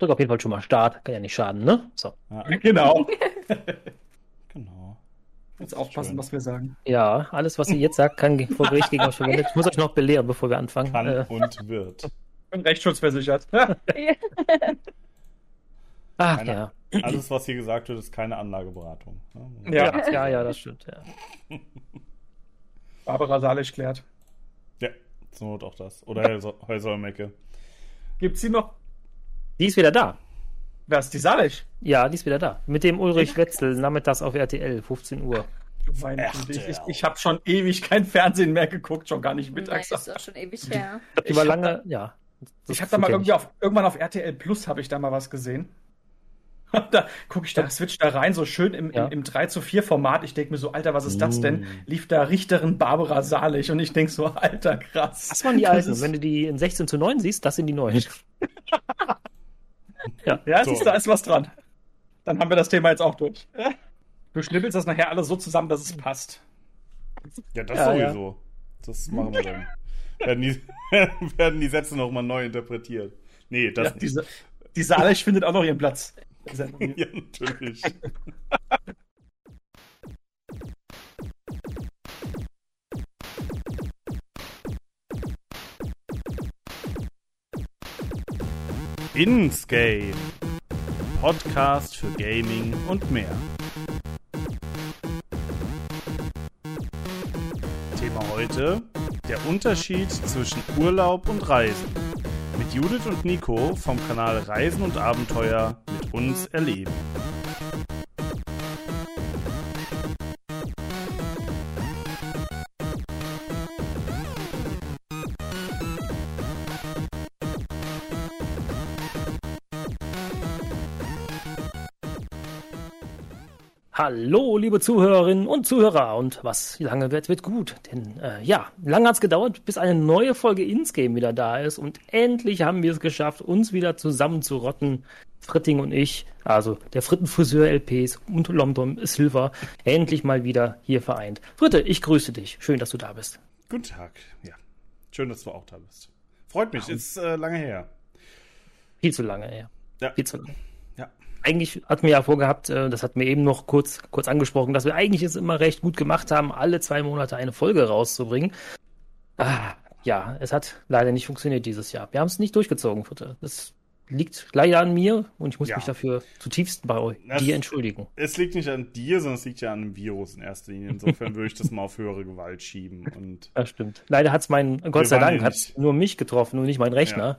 drück auf jeden Fall schon mal Start. Kann ja nicht schaden, ne? So. Ja, Genau. genau. Jetzt aufpassen, Schön. was wir sagen. Ja, alles, was ihr jetzt sagt, kann vor Gericht gegen euch verwendet. Ich muss euch noch belehren, bevor wir anfangen. Kann Äh, und wird. Ich bin rechtsschutzversichert. ach Keine- ja. Alles, was hier gesagt wird, ist keine Anlageberatung. ne? Ja. ja. Ja, ja, das stimmt. Ja. Barbara Salisch klärt. Ja, zur Not auch das. Oder Häuser- Häusermecke. Gibt's sie noch? Die ist wieder da. Wer ist die Salisch? Ja, die ist wieder da. Mit dem Ulrich Wetzel, nachmittags auf RTL, 15 Uhr. Güte, ich, ich, ich habe schon ewig kein Fernsehen mehr geguckt, schon gar nicht Nein, mittags. ist auch schon ewig her. Ich war hab lange, ja. Das ich habe da mal irgendwie auf, irgendwann auf RTL Plus habe ich da mal was gesehen. da gucke ich da, switch da rein, so schön im, Ja. im, im 3 zu 4 Format. Ich denke mir so, Alter, was ist das denn? Mm. Lief da Richterin Barbara Salisch und ich denk so, Alter, krass. Das waren die Das alten. ist- Wenn du die in 16 zu 9 siehst, das sind die neuen. Ja, So. siehst du, da ist was dran. Dann haben wir das Thema jetzt auch durch. Du schnippelst das nachher alles so zusammen, dass es passt. Ja, das Ja, ja. sowieso. Das machen wir dann. werden, die, werden die Sätze nochmal neu interpretiert. Nee, das Ja, diese, die Salisch findet auch noch ihren Platz. nicht. Ja, natürlich. Inscape. Podcast für Gaming und mehr. Thema heute: Der Unterschied zwischen Urlaub und Reisen. Mit Judith und Nico vom Kanal Reisen und Abenteuer mit uns erleben. Hallo, liebe Zuhörerinnen und Zuhörer. Und was lange wird, wird gut. Denn äh, ja, lange hat's gedauert, bis eine neue Folge Insgame wieder da ist. Und endlich haben wir es geschafft, uns wieder zusammenzurotten. Fritting und ich, also der Frittenfriseur LPs und Lomdom Silver, endlich mal wieder hier vereint. Fritte, ich grüße dich. Schön, dass du da bist. Guten Tag. Ja. Schön, dass du auch da bist. Freut mich, ist äh, lange her. Viel zu lange, ja. Ja. Viel zu lange. Eigentlich hatten wir ja vorgehabt, äh, das hat mir eben noch kurz, kurz angesprochen, dass wir eigentlich es immer recht gut gemacht haben, alle zwei Monate eine Folge rauszubringen. Ah, ja, es hat leider nicht funktioniert dieses Jahr. Wir haben es nicht durchgezogen, Fritte. Das liegt leider an mir und ich muss Ja. mich dafür zutiefst bei euch, Das- dir entschuldigen. Es liegt nicht an dir, sondern es liegt ja an einem Virus in erster Linie. Insofern würde ich das mal auf höhere Gewalt schieben. Und Das stimmt. Leider hat es mein, Gott sei Dank, hat nur mich getroffen und nicht mein Rechner. Ja,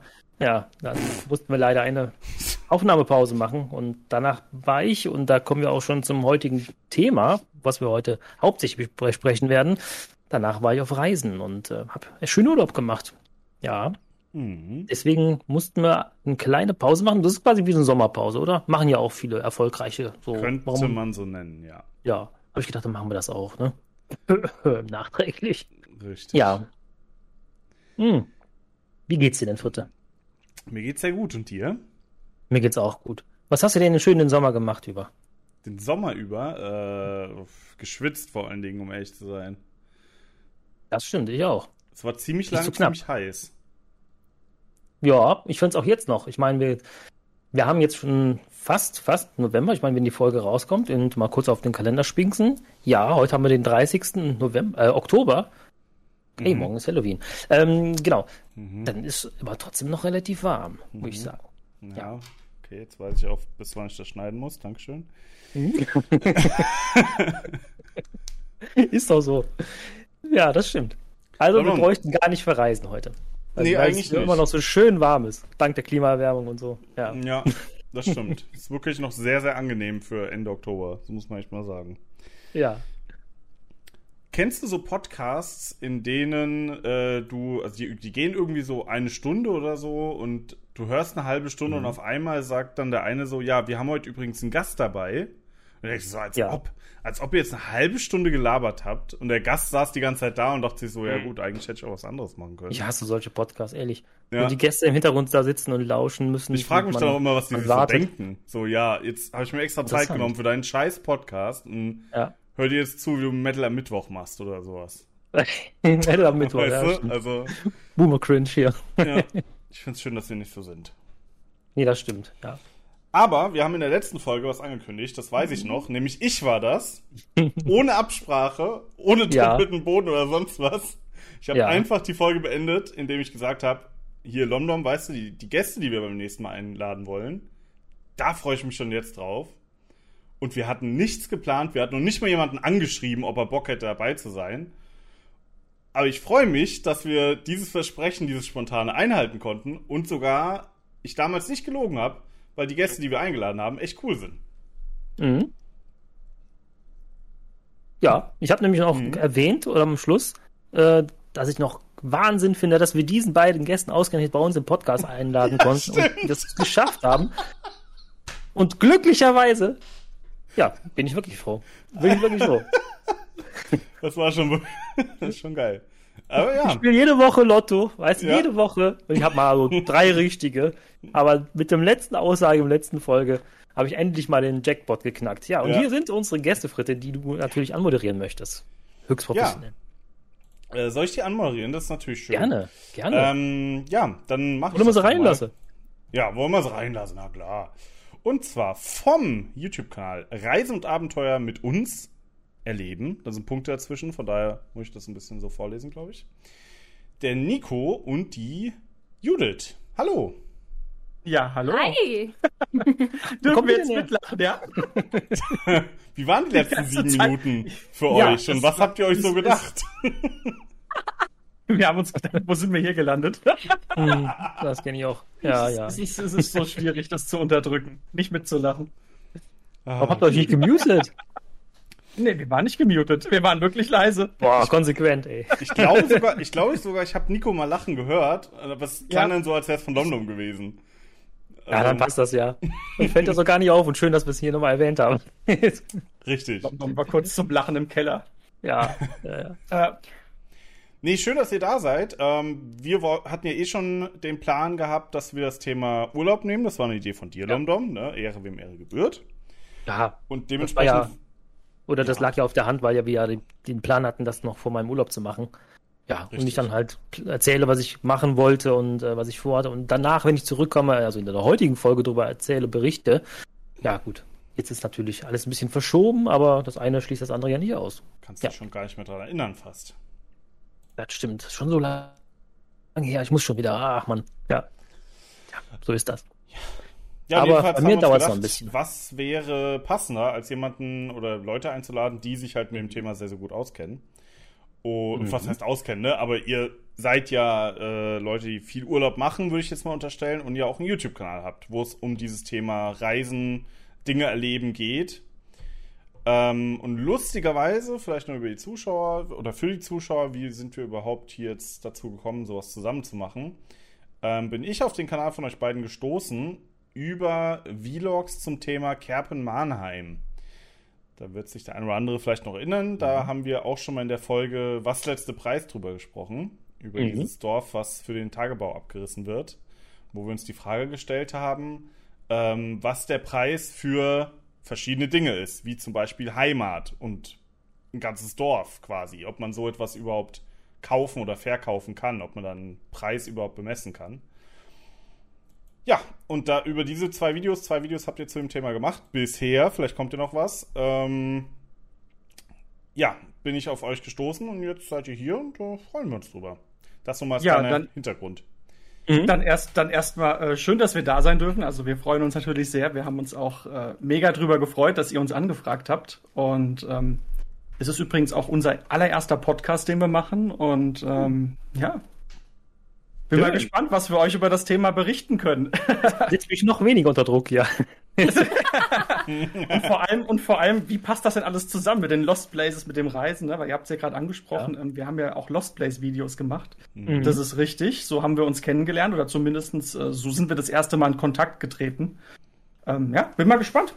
dann mussten wir leider eine Aufnahmepause machen und danach war ich, und da kommen wir auch schon zum heutigen Thema, was wir heute hauptsächlich besprechen werden. Danach war ich auf Reisen und äh, habe schönen Urlaub gemacht. Ja, Mhm. deswegen mussten wir eine kleine Pause machen. Das ist quasi wie so eine Sommerpause, oder? Machen ja auch viele erfolgreiche. So, könnte warum- man so nennen, ja. Ja, habe ich gedacht, dann machen wir das auch, ne? Nachträglich. Richtig. Ja. Hm. Wie geht's dir denn, Fritte? Mir geht's sehr gut. Und dir? Mir geht's auch gut. Was hast du denn schön den Sommer gemacht über? Den Sommer über äh, geschwitzt vor allen Dingen, um ehrlich zu sein. Das stimmt, ich auch. Es war ziemlich Nicht lang, ziemlich heiß. Ja, ich find's auch jetzt noch. Ich meine, wir, wir haben jetzt schon fast, fast November. Ich meine, wenn die Folge rauskommt und mal kurz auf den Kalender spinksen. Ja, heute haben wir den 30. November, äh, Oktober. Hey, Mhm. morgen ist Halloween. Ähm, genau. Mhm. Dann ist aber trotzdem noch relativ warm, muss ich Mhm. sagen. Ja. Okay, jetzt weiß ich auch, bis wann ich das schneiden muss. Dankeschön. Ist doch so. Ja, das stimmt. Also wir Warum? bräuchten gar nicht verreisen heute. Also, Nee, weil eigentlich es immer nicht. noch so schön warm ist, dank der Klimaerwärmung und so. Ja. Ja, das stimmt. ist wirklich noch sehr, sehr angenehm für Ende Oktober. Das muss man echt mal sagen. Ja. Kennst du so Podcasts, in denen äh, du, also die, die gehen irgendwie so eine Stunde oder so und du hörst eine halbe Stunde Mhm. und auf einmal sagt dann der eine so, ja, wir haben heute übrigens einen Gast dabei. Und denkst so, als Ja. ob, als ob ihr jetzt eine halbe Stunde gelabert habt und der Gast saß die ganze Zeit da und dachte sich so, ja gut, eigentlich hätte ich auch was anderes machen können. Mhm. Ich hasse solche Podcasts, ehrlich. Ja. Wo die Gäste im Hintergrund da sitzen und lauschen müssen. Ich frage mich dann auch immer, was die sich so denken. So, ja, jetzt habe ich mir extra Zeit genommen für deinen scheiß Podcast und Ja. Hör dir jetzt zu, wie du Metal am Mittwoch machst oder sowas. Hätte am Mittwoch, ja, weißt du? Also, Boomer Cringe hier. ja. Ich finde es schön, dass wir nicht so sind. Nee, das stimmt, ja. Aber wir haben in der letzten Folge was angekündigt, das weiß ich noch, nämlich ich war das. ohne Absprache, ohne Ja. doppelten Boden oder sonst was. Ich habe Ja. einfach die Folge beendet, indem ich gesagt habe, hier London, weißt du, die, die Gäste, die wir beim nächsten Mal einladen wollen, da freue ich mich schon jetzt drauf. Und wir hatten nichts geplant, wir hatten noch nicht mal jemanden angeschrieben, ob er Bock hätte dabei zu sein. Aber ich freue mich, dass wir dieses Versprechen, dieses spontane einhalten konnten und sogar ich damals nicht gelogen habe, weil die Gäste, die wir eingeladen haben, echt cool sind. Mhm. Ja, ich habe nämlich noch Mhm. erwähnt oder am Schluss, äh, dass ich noch Wahnsinn finde, dass wir diesen beiden Gästen ausgerechnet bei uns im Podcast einladen konnten und das geschafft haben. Und glücklicherweise, ja, bin ich wirklich froh. Bin ich wirklich froh. Das war schon, das ist schon geil. Aber Ich ja, spiele jede Woche Lotto, weißt du, Ja. jede Woche. Und ich habe mal so drei richtige. Aber mit dem letzten Aussage im letzten Folge habe ich endlich mal den Jackpot geknackt. Ja, und Ja. hier sind unsere Gästefritte, die du natürlich anmoderieren möchtest. Höchst professionell. äh, soll ich die anmoderieren? Das ist natürlich schön. Gerne, gerne. Ähm, ja, dann mach ich man das sie reinlassen. Ja, wollen wir sie reinlassen, na klar. Und zwar vom YouTube-Kanal Reise und Abenteuer mit uns erleben. Da sind Punkte dazwischen, von daher muss ich das ein bisschen so vorlesen, glaube ich. Der Nico und die Judith. Hallo. Ja, hallo. Hi! Dürfen wir jetzt her? mitlachen, ja? Wie waren die letzten sieben Zeit- Minuten für Ja, euch? Und was war- habt ihr euch so gedacht? Wir haben uns gedacht, wo sind wir hier gelandet? Hm, das kenne ich auch. Ja, ja. Es ist, es ist so schwierig, das zu unterdrücken, nicht mitzulachen. Warum habt ihr euch nicht gemutet? Nee, wir waren nicht gemutet. Wir waren wirklich leise. Boah, konsequent, ey. Ich glaube sogar, ich glaube sogar, ich habe Nico mal lachen gehört, aber es klang Ja. dann so, als wäre es von London gewesen. Ja, dann Ähm, passt das ja. Und fällt das so gar nicht auf und schön, dass wir es hier nochmal erwähnt haben. Richtig. London war kurz zum Lachen im Keller. ja, ja, ja. Äh, Nee, schön, dass ihr da seid. Ähm, wir hatten ja eh schon den Plan gehabt, dass wir das Thema Urlaub nehmen. Das war eine Idee von dir, Lomdom. Ne? Ehre, wem Ehre gebührt. ja. Und dementsprechend. ja- Oder das lag ja auf der Hand, weil ja wir ja den, den Plan hatten, das noch vor meinem Urlaub zu machen. Ja, und Richtig. ich dann halt erzähle, was ich machen wollte und äh, was ich vorhatte. Und danach, wenn ich zurückkomme, also in der heutigen Folge darüber erzähle, berichte. Ja, gut. Jetzt ist natürlich alles ein bisschen verschoben, aber das eine schließt das andere ja nicht aus. kannst ja. dich schon gar nicht mehr dran erinnern, fast. Das stimmt. Schon so lange her. Ich muss schon wieder. Ach man. Ja. Ja, so ist das. Ja, Aber bei mir uns dauert's noch ein bisschen. Was wäre passender, als jemanden oder Leute einzuladen, die sich halt mit dem Thema sehr, sehr gut auskennen? Und Mhm. was heißt auskennen, ne? Aber ihr seid ja äh, Leute, die viel Urlaub machen, würde ich jetzt mal unterstellen, und ja auch einen YouTube-Kanal habt, wo es um dieses Thema Reisen, Dinge erleben geht. Ähm, und lustigerweise, vielleicht nur über die Zuschauer oder für die Zuschauer, wie sind wir überhaupt hier jetzt dazu gekommen, sowas zusammen zu machen, ähm, bin ich auf den Kanal von euch beiden gestoßen über Vlogs zum Thema Kerpen-Mannheim. Da wird sich der eine oder andere vielleicht noch erinnern. Da haben wir auch schon mal in der Folge Was letzte Preis drüber gesprochen. Über Mhm. dieses Dorf, was für den Tagebau abgerissen wird. Wo wir uns die Frage gestellt haben, ähm, was der Preis für verschiedene Dinge ist. Wie zum Beispiel Heimat und ein ganzes Dorf quasi. Ob man so etwas überhaupt kaufen oder verkaufen kann. Ob man dann einen Preis überhaupt bemessen kann. Ja, und da über diese zwei Videos, zwei Videos habt ihr zu dem Thema gemacht. Bisher, vielleicht kommt ihr noch was. Ähm, ja, bin ich auf euch gestoßen und jetzt seid ihr hier und da freuen wir uns drüber. Das nochmal als Ja, kleiner dann- Hintergrund. Dann erst, dann erstmal äh, schön, dass wir da sein dürfen. Also wir freuen uns natürlich sehr. Wir haben uns auch äh, mega drüber gefreut, dass ihr uns angefragt habt. Und ähm, es ist übrigens auch unser allererster Podcast, den wir machen. Und ähm, ja, bin Ja. mal gespannt, was wir euch über das Thema berichten können. Setzt mich noch weniger unter Druck hier. und vor allem, und vor allem, wie passt das denn alles zusammen mit den Lost Places, mit dem Reisen? Ne? Weil ihr habt es ja gerade angesprochen, ähm, wir haben ja auch Lost Place Videos gemacht. Mhm. Das ist richtig. So haben wir uns kennengelernt oder zumindestens äh, so sind wir das erste Mal in Kontakt getreten. Ähm, ja, bin mal gespannt,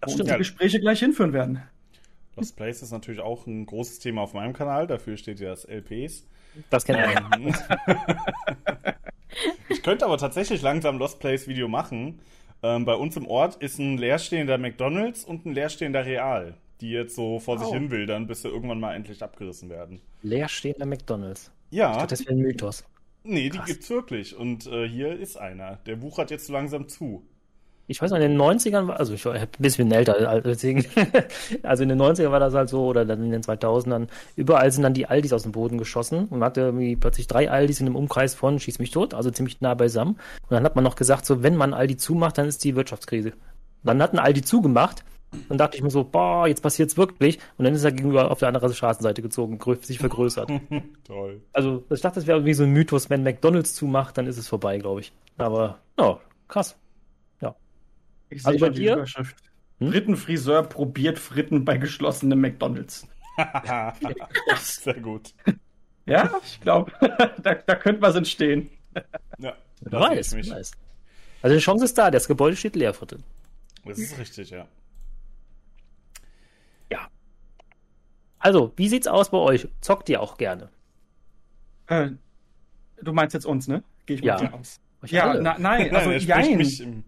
Das wo stimmt. die Gespräche gleich hinführen werden. Lost Place ist natürlich auch ein großes Thema auf meinem Kanal. Dafür steht ja das LPs. Das kennt man. Ich könnte aber tatsächlich langsam Lost Place Video machen. Ähm, bei uns im Ort ist ein leerstehender McDonalds und ein leerstehender Real, die jetzt so vor sich Oh. hin wildern, bis sie irgendwann mal endlich abgerissen werden. Leerstehender McDonalds. Ich Ja, dachte, das wäre ein Mythos. Nee, die Krass. gibt's wirklich. Und äh, hier ist einer. Der wuchert jetzt so langsam zu. Ich weiß noch, in den 90ern war, also ich war ein bisschen älter, deswegen, also in den 90ern war das halt so, oder dann in den 2000ern, überall sind dann die Aldis aus dem Boden geschossen und man hatte irgendwie plötzlich drei Aldis in einem Umkreis von Schieß mich tot, also ziemlich nah beisammen. Und dann hat man noch gesagt, so, wenn man Aldi zumacht, dann ist die Wirtschaftskrise. Und dann hatten Aldi zugemacht dann dachte ich mir so, boah, jetzt passiert's wirklich. Und dann ist er gegenüber auf der anderen Straßenseite gezogen, sich vergrößert. Toll. Also ich dachte, das wäre irgendwie so ein Mythos, wenn McDonalds zumacht, dann ist es vorbei, glaube ich. Aber ja, krass. Ja. Ich also sehe schon die dir? Überschrift. Hm? Frittenfriseur probiert Fritten bei geschlossenem McDonalds. Sehr gut. Ja, ich glaube, da, da könnte was entstehen. Ja, wer weiß, weiß. Also die Chance ist da, das Gebäude steht leer, Fritten. Das ist richtig, ja. Also, wie sieht's aus bei euch? Zockt ihr auch gerne? Äh, du meinst jetzt uns, ne? Gehe ich mal ja. aus. Ja, na, nein, also nein, jein.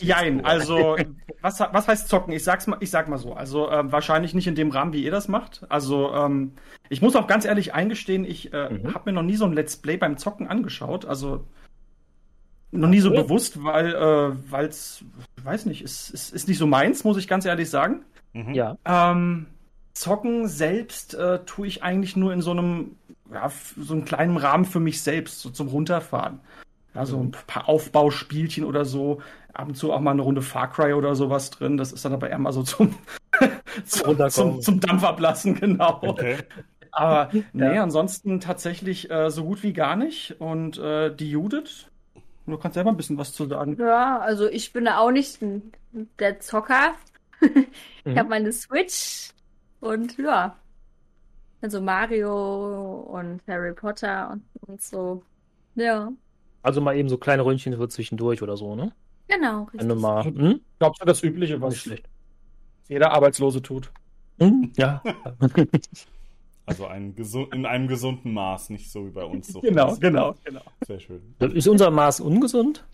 Jein, also was, was heißt zocken? Ich sag's mal, ich sag mal so. Also äh, wahrscheinlich nicht in dem Rahmen, wie ihr das macht. Also ähm, ich muss auch ganz ehrlich eingestehen, ich äh, mhm. habe mir noch nie so ein Let's Play beim Zocken angeschaut. Also noch nie so okay. bewusst, weil äh, weil's, ich weiß nicht, ist, ist, ist nicht so meins, muss ich ganz ehrlich sagen. Mhm. Ja. Ähm, Zocken selbst äh, tue ich eigentlich nur in so einem, ja, so einem kleinen Rahmen für mich selbst, so zum Runterfahren. Ja, so ein paar Aufbauspielchen oder so. Ab und zu auch mal eine Runde Far Cry oder sowas drin. Das ist dann aber eher mal so zum, zum, zum, zum Dampf ablassen, genau. Okay. Aber nee, ja. ansonsten tatsächlich äh, so gut wie gar nicht. Und äh, die Judith, du kannst selber ein bisschen was zu sagen. Ja, also ich bin auch nicht der Zocker. ich mhm. habe meine Switch, und ja, also Mario und Harry Potter und, und so. Ja. Also mal eben so kleine Röntchen für zwischendurch oder so, ne? Genau, richtig. Wenn du mal, hm? Ich glaube, das Übliche, was schlecht. jeder Arbeitslose tut. Hm? Ja. Also ein in einem gesunden Maß, nicht so wie bei uns. So genau, genau, genau. Sehr schön. Ist unser Maß ungesund?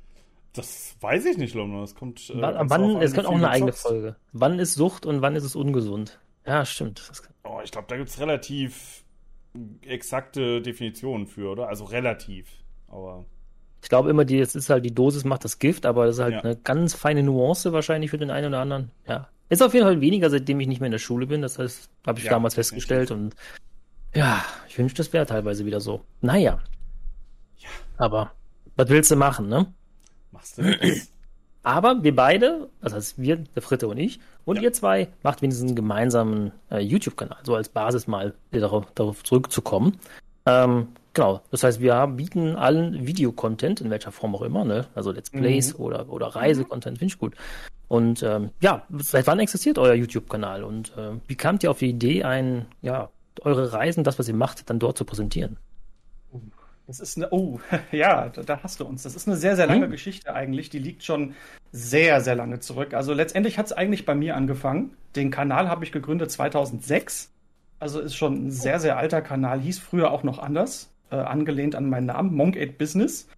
Das weiß ich nicht, Lomno. Das kommt. Äh, wann, es kommt auch eine eigene Folge. Wann ist Sucht und wann ist es ungesund? Ja, stimmt. Oh, ich glaube, da gibt es relativ exakte Definitionen für, oder? Also relativ. Aber. Ich glaube immer, die, es ist halt die Dosis macht das Gift, aber das ist halt ja. eine ganz feine Nuance wahrscheinlich für den einen oder anderen. Ja. Ist auf jeden Fall weniger, seitdem ich nicht mehr in der Schule bin. Das heißt, habe ich ja, damals festgestellt und ja, ich wünschte, das wäre teilweise wieder so. Naja. Ja. Aber was willst du machen, ne? Machst du nichts. Aber wir beide, das heißt wir, der Fritte und ich, und ja. ihr zwei, macht wenigstens einen gemeinsamen äh, YouTube-Kanal, so als Basis mal darauf, darauf zurückzukommen. Ähm, genau, das heißt, wir bieten allen Videocontent, in welcher Form auch immer, ne? also Let's mhm. Plays mhm. oder, oder Reisecontent, finde ich gut. Und ähm, ja, seit wann existiert euer YouTube-Kanal und äh, wie kamt ihr auf die Idee, ein, ja, eure Reisen, das, was ihr macht, dann dort zu präsentieren? Das ist eine, oh, ja, da, da, hast du uns. Das ist eine sehr, sehr lange hm. Geschichte eigentlich. Die liegt schon sehr, sehr lange zurück. Also letztendlich hat es eigentlich bei mir angefangen. Den Kanal habe ich gegründet 2006. Also ist schon ein sehr, sehr alter Kanal. Hieß früher auch noch anders, äh, angelehnt an meinen Namen, Monk 8 Business.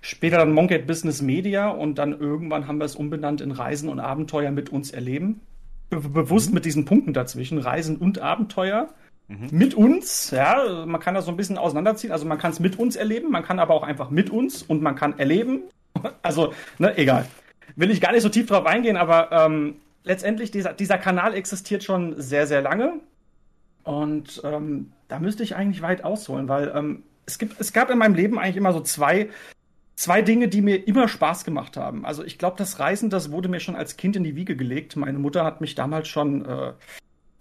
Später dann Monk 8 Business Media und dann irgendwann haben wir es umbenannt in Reisen und Abenteuer mit uns erleben. Be bewusst mhm. mit diesen Punkten dazwischen, Reisen und Abenteuer Mhm. Mit uns, ja, man kann das so ein bisschen auseinanderziehen. Also man kann es mit uns erleben, man kann aber auch einfach mit uns und man kann erleben. Also, ne, egal. Will ich gar nicht so tief drauf eingehen, aber ähm, letztendlich, dieser, dieser Kanal existiert schon sehr, sehr lange. Und ähm, da müsste ich eigentlich weit ausholen, weil ähm, es, gibt, es gab in meinem Leben eigentlich immer so zwei, zwei Dinge, die mir immer Spaß gemacht haben. Also ich glaube, das Reisen, das wurde mir schon als Kind in die Wiege gelegt. Meine Mutter hat mich damals schon, äh,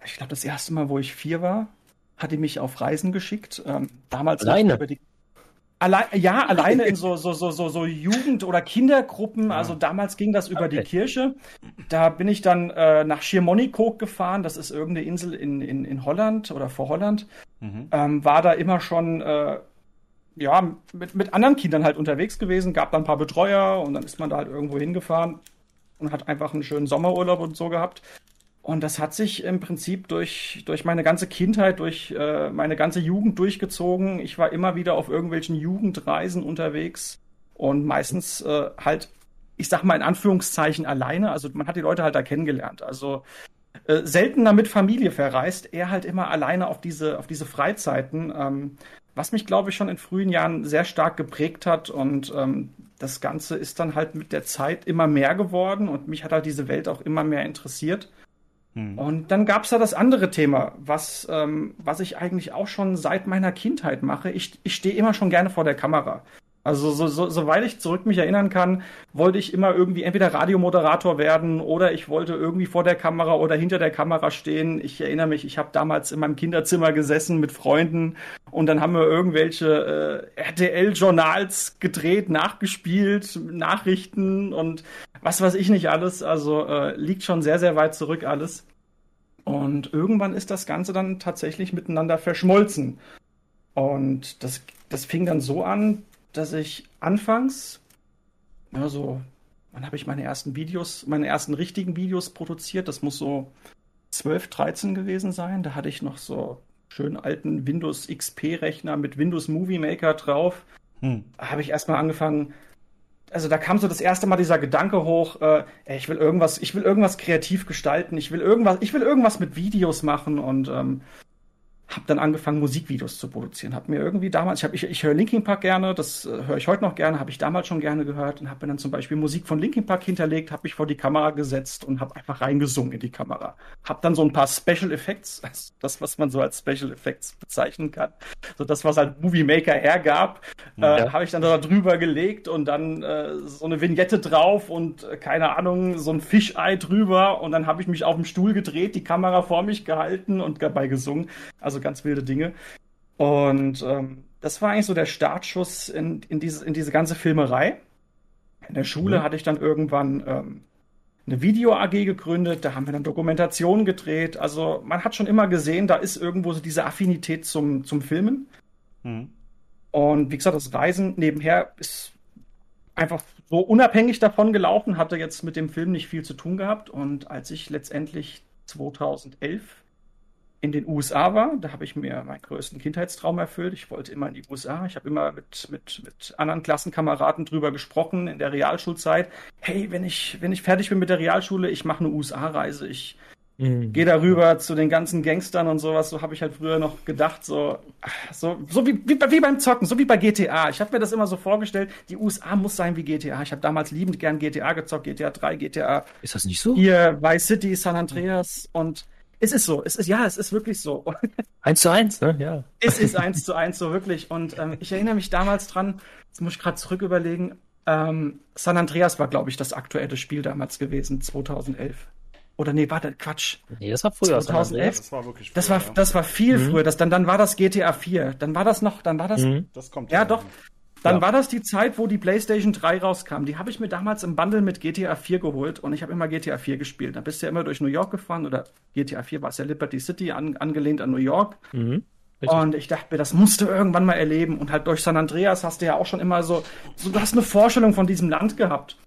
ich glaube, das erste Mal, wo ich vier war, hat die mich auf Reisen geschickt. Ähm, damals alleine. Über die, Alle, ja, alleine in so, so, so, so, so Jugend- oder Kindergruppen. Ja. Also damals ging das über okay. die Kirche. Da bin ich dann äh, nach Schiermonnikoog gefahren. Das ist irgendeine Insel in, in, in Holland oder vor Holland. Mhm. Ähm, war da immer schon äh, ja, mit, mit anderen Kindern halt unterwegs gewesen, gab dann ein paar Betreuer und dann ist man da halt irgendwo hingefahren und hat einfach einen schönen Sommerurlaub und so gehabt. Und das hat sich im Prinzip durch, durch meine ganze Kindheit, durch äh, meine ganze Jugend durchgezogen. Ich war immer wieder auf irgendwelchen Jugendreisen unterwegs und meistens äh, halt, ich sag mal in Anführungszeichen alleine. Also man hat die Leute halt da kennengelernt. Also äh, seltener mit Familie verreist, er halt immer alleine auf diese, auf diese Freizeiten. Ähm, was mich, glaube ich, schon in frühen Jahren sehr stark geprägt hat. Und ähm, das Ganze ist dann halt mit der Zeit immer mehr geworden und mich hat halt diese Welt auch immer mehr interessiert. Hm. Und dann gab's da das andere Thema, was, ähm, was ich eigentlich auch schon seit meiner Kindheit mache. Ich, ich stehe immer schon gerne vor der Kamera. Also so, so, soweit ich zurück mich erinnern kann, wollte ich immer irgendwie entweder Radiomoderator werden oder ich wollte irgendwie vor der Kamera oder hinter der Kamera stehen. Ich erinnere mich, ich habe damals in meinem Kinderzimmer gesessen mit Freunden und dann haben wir irgendwelche äh, RTL-Journals gedreht, nachgespielt, Nachrichten und was weiß ich nicht alles. Also äh, liegt schon sehr, sehr weit zurück alles. Und irgendwann ist das Ganze dann tatsächlich miteinander verschmolzen. Und das, das fing dann so an, dass ich anfangs, ja, so, wann habe ich meine ersten Videos, meine ersten richtigen Videos produziert? Das muss so 12, 13 gewesen sein. Da hatte ich noch so schön alten Windows XP-Rechner mit Windows Movie Maker drauf. Hm. Habe ich erstmal angefangen, also da kam so das erste Mal dieser Gedanke hoch, äh, ey, ich will irgendwas, ich will irgendwas kreativ gestalten, ich will irgendwas, ich will irgendwas mit Videos machen und ähm, habe dann angefangen, Musikvideos zu produzieren. Habe mir irgendwie damals, ich, hab, ich, ich höre Linkin Park gerne, das äh, höre ich heute noch gerne, habe ich damals schon gerne gehört und habe mir dann zum Beispiel Musik von Linkin Park hinterlegt, habe mich vor die Kamera gesetzt und habe einfach reingesungen in die Kamera. Habe dann so ein paar Special Effects, also das, was man so als Special Effects bezeichnen kann, so das, was halt Movie Maker hergab, äh, ja. äh, habe ich dann da drüber gelegt und dann äh, so eine Vignette drauf und äh, keine Ahnung, so ein Fischei drüber und dann habe ich mich auf dem Stuhl gedreht, die Kamera vor mich gehalten und dabei gesungen. Also ganz wilde Dinge. Und ähm, das war eigentlich so der Startschuss in, in, diese, in diese ganze Filmerei. In der Schule mhm. hatte ich dann irgendwann ähm, eine Video-AG gegründet, da haben wir dann Dokumentationen gedreht. Also man hat schon immer gesehen, da ist irgendwo so diese Affinität zum, zum Filmen. Mhm. Und wie gesagt, das Reisen nebenher ist einfach so unabhängig davon gelaufen, hatte jetzt mit dem Film nicht viel zu tun gehabt. Und als ich letztendlich 2011 in den USA war. Da habe ich mir meinen größten Kindheitstraum erfüllt. Ich wollte immer in die USA. Ich habe immer mit, mit, mit anderen Klassenkameraden drüber gesprochen in der Realschulzeit. Hey, wenn ich, wenn ich fertig bin mit der Realschule, ich mache eine USA-Reise. Ich mhm. gehe darüber zu den ganzen Gangstern und sowas. So habe ich halt früher noch gedacht. So, so, so wie, wie, wie beim Zocken, so wie bei GTA. Ich habe mir das immer so vorgestellt. Die USA muss sein wie GTA. Ich habe damals liebend gern GTA gezockt. GTA 3, GTA. Ist das nicht so? Hier, Vice City, San Andreas und es ist so, es ist, ja, es ist wirklich so. Eins zu eins, ne? Ja. Es ist eins zu eins, so wirklich. Und ähm, ich erinnere mich damals dran, jetzt muss ich gerade zurück überlegen, ähm, San Andreas war, glaube ich, das aktuelle Spiel damals gewesen, 2011. Oder nee, warte, Quatsch. Nee, das war früher. 2011. Das war wirklich früher, das war, das war viel mhm. früher. Das, dann, dann war das GTA 4. Dann war das noch, dann war das. Mhm. Das kommt. Ja, doch. Dann ja. war das die Zeit, wo die PlayStation 3 rauskam. Die habe ich mir damals im Bundle mit GTA 4 geholt und ich habe immer GTA 4 gespielt. Da bist du ja immer durch New York gefahren oder GTA 4 war es ja Liberty City, an, angelehnt an New York. Mhm. Und ich dachte mir, das musst du irgendwann mal erleben. Und halt durch San Andreas hast du ja auch schon immer so, so du hast eine Vorstellung von diesem Land gehabt.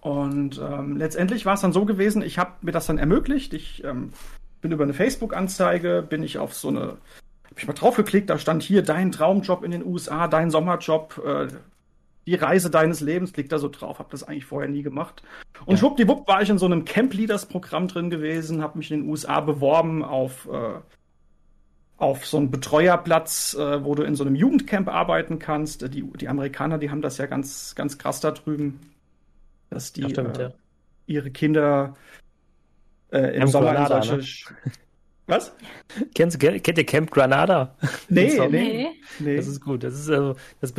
Und ähm, letztendlich war es dann so gewesen, ich habe mir das dann ermöglicht. Ich ähm, bin über eine Facebook-Anzeige, bin ich auf so eine habe ich mal draufgeklickt, da stand hier dein Traumjob in den USA, dein Sommerjob, äh, die Reise deines Lebens, liegt da so drauf, habe das eigentlich vorher nie gemacht. Und ja. schwuppdiwupp war ich in so einem Camp Leaders Programm drin gewesen, habe mich in den USA beworben auf äh, auf so einen Betreuerplatz, äh, wo du in so einem Jugendcamp arbeiten kannst. Die, die Amerikaner, die haben das ja ganz, ganz krass da drüben, dass die stimmt, äh, ja. ihre Kinder äh, im Sommer in solche, ne? Was? Kennst, kennt ihr Camp Granada? Nee, nee, nee. Das ist gut. Das ist also, das,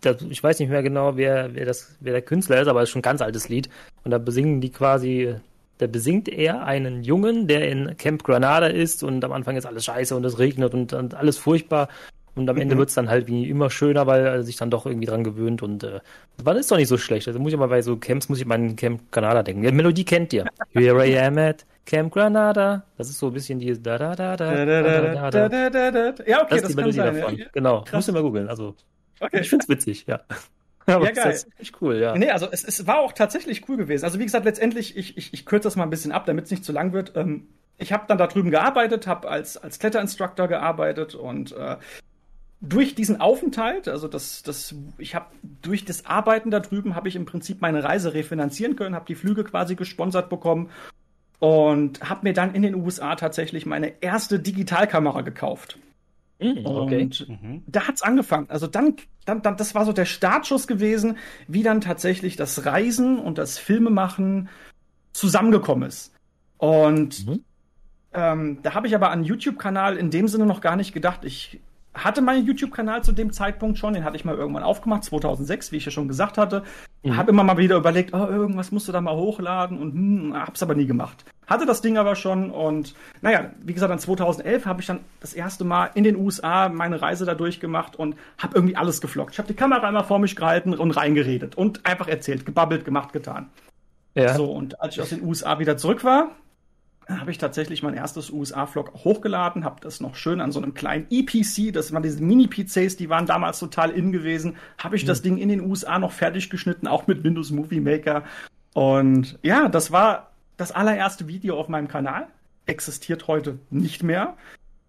das, ich weiß nicht mehr genau, wer, wer, das, wer der Künstler ist, aber es ist schon ein ganz altes Lied. Und da besingen die quasi, da besingt er einen Jungen, der in Camp Granada ist und am Anfang ist alles scheiße und es regnet und, und alles furchtbar. Und am Ende mhm. wird's dann halt wie immer schöner, weil er sich dann doch irgendwie dran gewöhnt und äh, das ist doch nicht so schlecht. Also muss ich mal bei so Camps, muss ich mal an Camp Granada denken. Die Melodie kennt ihr. Here I am at Camp Granada. Das ist so ein bisschen die da da da da da da da da da Ja, okay, das ist die Melodie davon. Genau. Krass. Muss ich mal googeln. Also okay. ich find's witzig, ja. Aber ja, geil. Das ist echt cool, ja. Nee, also es, es war auch tatsächlich cool gewesen. Also wie gesagt, letztendlich, ich, ich, ich kürze das mal ein bisschen ab, damit es nicht zu lang wird. Ähm, ich habe dann da drüben gearbeitet, habe als, als Kletterinstructor gearbeitet und äh, durch diesen Aufenthalt, also das, das, ich habe durch das Arbeiten da drüben habe ich im Prinzip meine Reise refinanzieren können, habe die Flüge quasi gesponsert bekommen und habe mir dann in den USA tatsächlich meine erste Digitalkamera gekauft. Mhm, okay. Und mhm. da hat's angefangen. Also dann, dann, dann, das war so der Startschuss gewesen, wie dann tatsächlich das Reisen und das Filmemachen zusammengekommen ist. Und mhm. ähm, da habe ich aber an YouTube-Kanal in dem Sinne noch gar nicht gedacht. Ich hatte meinen YouTube-Kanal zu dem Zeitpunkt schon, den hatte ich mal irgendwann aufgemacht, 2006, wie ich ja schon gesagt hatte. Mhm. Habe immer mal wieder überlegt, oh, irgendwas musst du da mal hochladen und hm, hab's aber nie gemacht. Hatte das Ding aber schon und naja, wie gesagt, dann 2011 habe ich dann das erste Mal in den USA meine Reise da durchgemacht und habe irgendwie alles geflockt. Ich habe die Kamera einmal vor mich gehalten und reingeredet und einfach erzählt, gebabbelt, gemacht, getan. Ja. So, und als ich aus den USA wieder zurück war, habe ich tatsächlich mein erstes USA-Vlog hochgeladen, habe das noch schön an so einem kleinen EPC, das waren diese Mini-PCs, die waren damals total in gewesen, habe ich mhm. das Ding in den USA noch fertig geschnitten, auch mit Windows Movie Maker. Und ja, das war das allererste Video auf meinem Kanal. Existiert heute nicht mehr.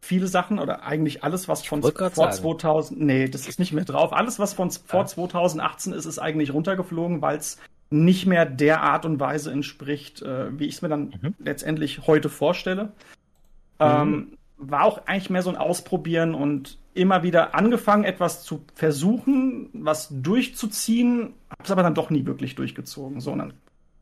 Viele Sachen oder eigentlich alles, was von vor sagen. 2000, nee, das ist nicht mehr drauf. Alles, was von vor 2018 ist, ist eigentlich runtergeflogen, weil es nicht mehr der Art und Weise entspricht, äh, wie ich es mir dann mhm. letztendlich heute vorstelle. Ähm, mhm. war auch eigentlich mehr so ein Ausprobieren und immer wieder angefangen, etwas zu versuchen, was durchzuziehen, habe es aber dann doch nie wirklich durchgezogen, sondern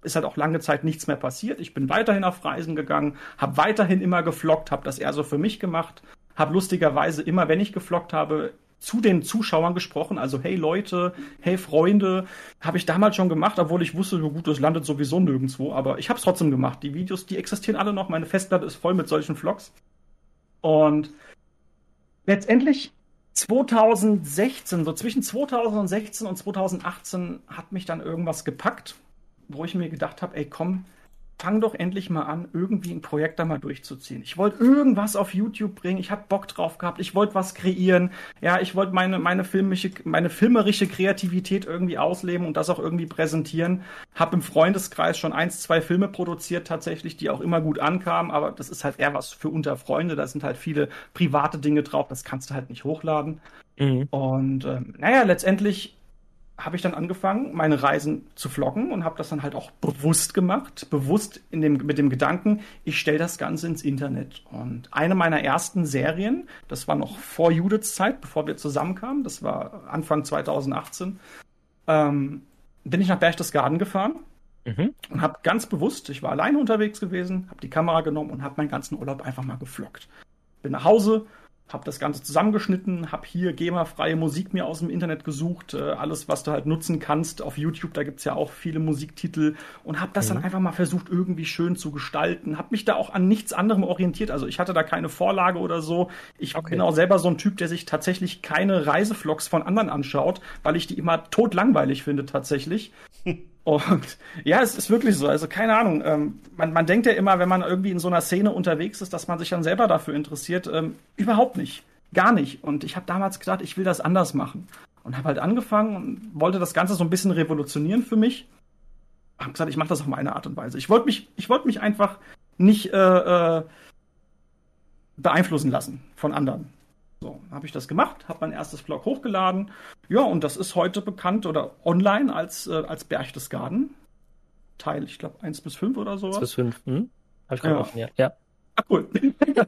ist halt auch lange Zeit nichts mehr passiert. Ich bin weiterhin auf Reisen gegangen, habe weiterhin immer geflockt, habe das eher so für mich gemacht, habe lustigerweise immer, wenn ich geflockt habe, zu den Zuschauern gesprochen, also hey Leute, hey Freunde, habe ich damals schon gemacht, obwohl ich wusste, gut, das landet sowieso nirgendwo, aber ich habe es trotzdem gemacht. Die Videos, die existieren alle noch, meine Festplatte ist voll mit solchen Vlogs. Und letztendlich 2016, so zwischen 2016 und 2018 hat mich dann irgendwas gepackt, wo ich mir gedacht habe, ey komm, fang doch endlich mal an, irgendwie ein Projekt da mal durchzuziehen. Ich wollte irgendwas auf YouTube bringen, ich habe Bock drauf gehabt, ich wollte was kreieren, ja, ich wollte meine, meine, filmische, meine filmerische Kreativität irgendwie ausleben und das auch irgendwie präsentieren. Hab im Freundeskreis schon eins, zwei Filme produziert tatsächlich, die auch immer gut ankamen, aber das ist halt eher was für unter Freunde, da sind halt viele private Dinge drauf, das kannst du halt nicht hochladen. Mhm. Und ähm, naja, letztendlich habe ich dann angefangen, meine Reisen zu vloggen und habe das dann halt auch bewusst gemacht, bewusst in dem, mit dem Gedanken, ich stelle das Ganze ins Internet. Und eine meiner ersten Serien, das war noch vor Judiths Zeit, bevor wir zusammenkamen, das war Anfang 2018, ähm, bin ich nach Berchtesgaden gefahren mhm. und habe ganz bewusst, ich war alleine unterwegs gewesen, habe die Kamera genommen und habe meinen ganzen Urlaub einfach mal gefloggt. Bin nach Hause, habe das Ganze zusammengeschnitten, habe hier GEMA-freie Musik mir aus dem Internet gesucht, äh, alles, was du halt nutzen kannst auf YouTube, da gibt's ja auch viele Musiktitel und habe das mhm. dann einfach mal versucht, irgendwie schön zu gestalten, habe mich da auch an nichts anderem orientiert, also ich hatte da keine Vorlage oder so. Ich okay. bin auch selber so ein Typ, der sich tatsächlich keine Reisevlogs von anderen anschaut, weil ich die immer totlangweilig finde tatsächlich. Und ja, es ist wirklich so. Also keine Ahnung. Ähm, man, man denkt ja immer, wenn man irgendwie in so einer Szene unterwegs ist, dass man sich dann selber dafür interessiert. Ähm, überhaupt nicht. Gar nicht. Und ich habe damals gedacht, ich will das anders machen. Und habe halt angefangen und wollte das Ganze so ein bisschen revolutionieren für mich. Hab gesagt, ich mache das auf meine Art und Weise. Ich wollte mich, ich wollte mich einfach nicht äh, äh, beeinflussen lassen von anderen. So, habe ich das gemacht, habe mein erstes Vlog hochgeladen. Ja, und das ist heute bekannt oder online als, äh, als Berchtesgaden. Teil, ich glaube, 1 bis 5 oder sowas. 1 bis 5, hm? Hab ich gerade ja. offen, ja. ja. Ah, cool. genau,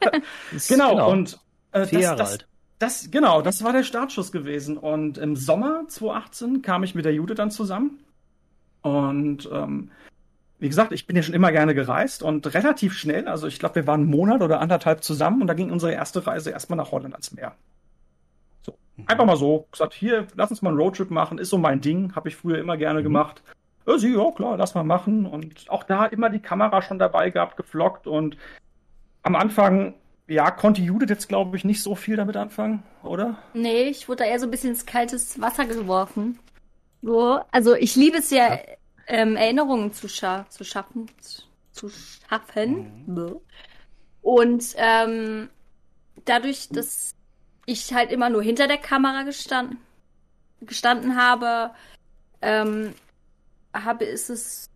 genau, und äh, das, das, das, genau, das war der Startschuss gewesen. Und im Sommer 2018 kam ich mit der Jude dann zusammen. Und ähm, wie gesagt, ich bin ja schon immer gerne gereist und relativ schnell, also ich glaube, wir waren einen Monat oder anderthalb zusammen und da ging unsere erste Reise erstmal nach Holland ans Meer. So, mhm. einfach mal so, gesagt, hier, lass uns mal einen Roadtrip machen, ist so mein Ding, habe ich früher immer gerne mhm. gemacht. Ja, sie, ja, klar, lass mal machen und auch da immer die Kamera schon dabei gehabt, geflockt und am Anfang ja, konnte Judith jetzt, glaube ich, nicht so viel damit anfangen, oder? Nee, ich wurde da eher so ein bisschen ins kaltes Wasser geworfen. So, also ich liebe es ja, ja ähm, Erinnerungen zu, scha zu schaffen. Zu schaffen. Mhm. Und ähm, dadurch, dass ich halt immer nur hinter der Kamera gestanden, gestanden habe, ähm, habe ist es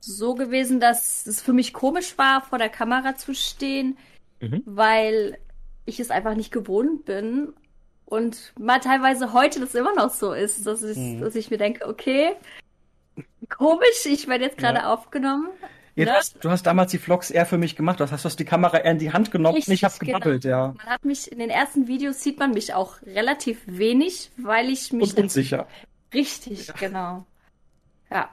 so gewesen, dass es für mich komisch war, vor der Kamera zu stehen, mhm. weil ich es einfach nicht gewohnt bin. Und mal teilweise heute das immer noch so ist, dass ich, mhm. dass ich mir denke, okay, Komisch, ich werde jetzt gerade ja. aufgenommen. Ja, du, hast, du, hast, damals die Vlogs eher für mich gemacht. Das heißt, du hast die Kamera eher in die Hand genommen Richtig, und ich habe gebabbelt, genau. ja. Man hat mich in den ersten Videos sieht man mich auch relativ wenig, weil ich mich und unsicher. Richtig, ja. genau. Ja.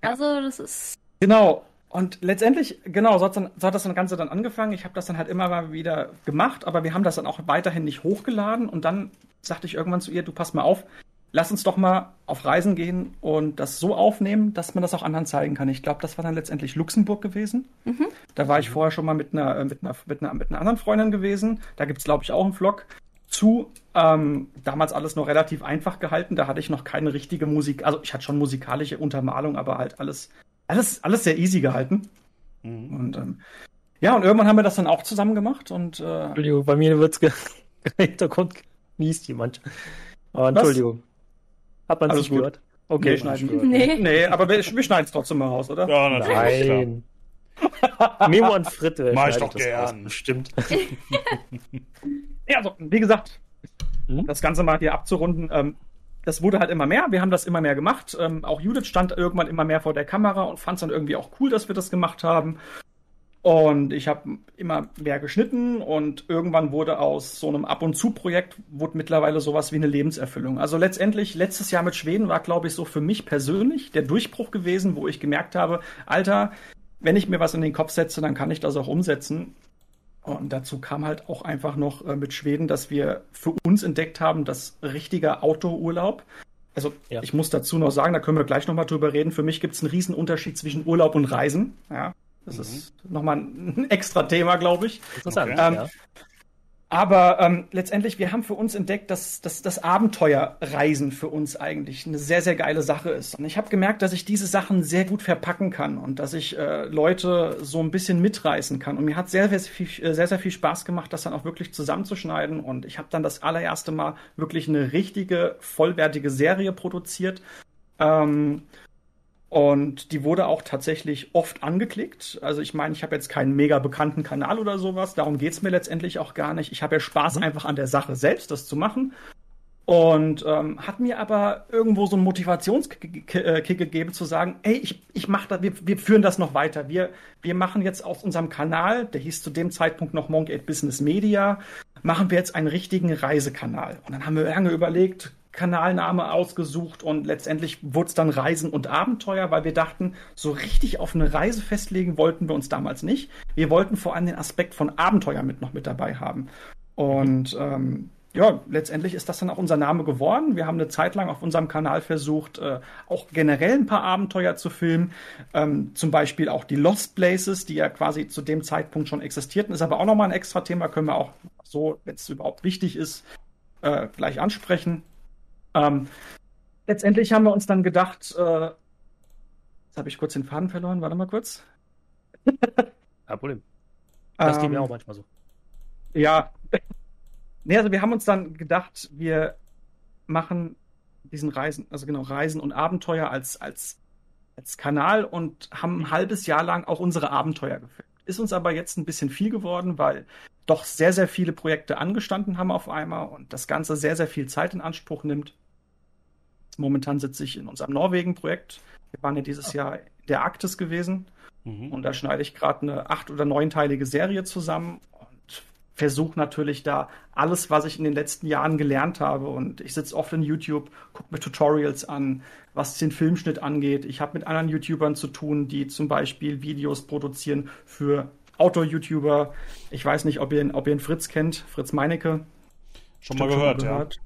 Also das ist Genau. Und letztendlich, genau, so hat, dann, so hat das Ganze dann angefangen. Ich habe das dann halt immer mal wieder gemacht, aber wir haben das dann auch weiterhin nicht hochgeladen. Und dann sagte ich irgendwann zu ihr, du pass mal auf, lass uns doch mal auf Reisen gehen und das so aufnehmen, dass man das auch anderen zeigen kann. Ich glaube, das war dann letztendlich Luxemburg gewesen. Mhm. Da war ich vorher schon mal mit einer, äh, mit einer, mit einer, mit einer anderen Freundin gewesen. Da gibt es, glaube ich, auch einen Vlog zu. Ähm, damals alles noch relativ einfach gehalten. Da hatte ich noch keine richtige Musik. Also ich hatte schon musikalische Untermalung, aber halt alles, alles, alles sehr easy gehalten. Mhm. Und ähm, ja, und irgendwann haben wir das dann auch zusammen gemacht. Und, äh, Entschuldigung, bei mir wird's ge Hintergrund genießt jemand. Oh, Entschuldigung. Hat man nicht gehört? Okay, nee, schneiden. Nee. nee, aber wir, wir schneiden es trotzdem mal raus, oder? Ja, natürlich. Nein. Memo und Fritte. Mach ich doch gern. Stimmt. ja, also, wie gesagt, hm? das Ganze mal hier abzurunden. Ähm, das wurde halt immer mehr. Wir haben das immer mehr gemacht. Ähm, auch Judith stand irgendwann immer mehr vor der Kamera und fand es dann irgendwie auch cool, dass wir das gemacht haben. Und ich habe immer mehr geschnitten und irgendwann wurde aus so einem Ab- und Zu-Projekt wurde mittlerweile sowas wie eine Lebenserfüllung. Also letztendlich, letztes Jahr mit Schweden war, glaube ich, so für mich persönlich der Durchbruch gewesen, wo ich gemerkt habe, Alter, wenn ich mir was in den Kopf setze, dann kann ich das auch umsetzen. Und dazu kam halt auch einfach noch äh, mit Schweden, dass wir für uns entdeckt haben, dass richtiger Outdoor-Urlaub, also ja. ich muss dazu noch sagen, da können wir gleich nochmal drüber reden, für mich gibt es einen riesen Unterschied zwischen Urlaub und Reisen. Ja. Das mhm. ist nochmal ein extra Thema, glaube ich. Interessant. Okay. Ähm, ja. Aber ähm, letztendlich, wir haben für uns entdeckt, dass, dass das Abenteuerreisen für uns eigentlich eine sehr, sehr geile Sache ist. Und ich habe gemerkt, dass ich diese Sachen sehr gut verpacken kann und dass ich äh, Leute so ein bisschen mitreißen kann. Und mir hat sehr, sehr viel, äh, sehr, sehr viel Spaß gemacht, das dann auch wirklich zusammenzuschneiden. Und ich habe dann das allererste Mal wirklich eine richtige, vollwertige Serie produziert. Ähm, und die wurde auch tatsächlich oft angeklickt. Also ich meine, ich habe jetzt keinen mega bekannten Kanal oder sowas. Darum geht's mir letztendlich auch gar nicht. Ich habe ja Spaß mhm. einfach an der Sache selbst, das zu machen. Und ähm, hat mir aber irgendwo so einen Motivationskick äh, gegeben, zu sagen, ey, ich, ich mach das, wir, wir führen das noch weiter. Wir, wir machen jetzt aus unserem Kanal, der hieß zu dem Zeitpunkt noch Monkey 8 Business Media, machen wir jetzt einen richtigen Reisekanal. Und dann haben wir lange überlegt, Kanalname ausgesucht und letztendlich wurde es dann Reisen und Abenteuer, weil wir dachten, so richtig auf eine Reise festlegen wollten wir uns damals nicht. Wir wollten vor allem den Aspekt von Abenteuer mit noch mit dabei haben. Und ähm, ja, letztendlich ist das dann auch unser Name geworden. Wir haben eine Zeit lang auf unserem Kanal versucht, äh, auch generell ein paar Abenteuer zu filmen. Ähm, zum Beispiel auch die Lost Places, die ja quasi zu dem Zeitpunkt schon existierten. Ist aber auch nochmal ein extra Thema, können wir auch so, wenn es überhaupt wichtig ist, äh, gleich ansprechen. Ähm, letztendlich haben wir uns dann gedacht, äh, jetzt habe ich kurz den Faden verloren, warte mal kurz. Kein Problem. Das ähm, geht mir auch manchmal so. Ja. nee, also wir haben uns dann gedacht, wir machen diesen Reisen, also genau, Reisen und Abenteuer als, als, als Kanal und haben ein halbes Jahr lang auch unsere Abenteuer gefilmt. Ist uns aber jetzt ein bisschen viel geworden, weil doch sehr, sehr viele Projekte angestanden haben auf einmal und das Ganze sehr, sehr viel Zeit in Anspruch nimmt. Momentan sitze ich in unserem Norwegen-Projekt. Wir waren ja dieses Jahr in der Arktis gewesen. Mhm. Und da schneide ich gerade eine acht- oder neunteilige Serie zusammen und versuche natürlich da alles, was ich in den letzten Jahren gelernt habe. Und ich sitze oft in YouTube, gucke mir Tutorials an, was den Filmschnitt angeht. Ich habe mit anderen YouTubern zu tun, die zum Beispiel Videos produzieren für Outdoor-YouTuber. Ich weiß nicht, ob ihr, ob ihr ihn Fritz kennt, Fritz Meinecke. Schon mal gehört, schon gehört, ja.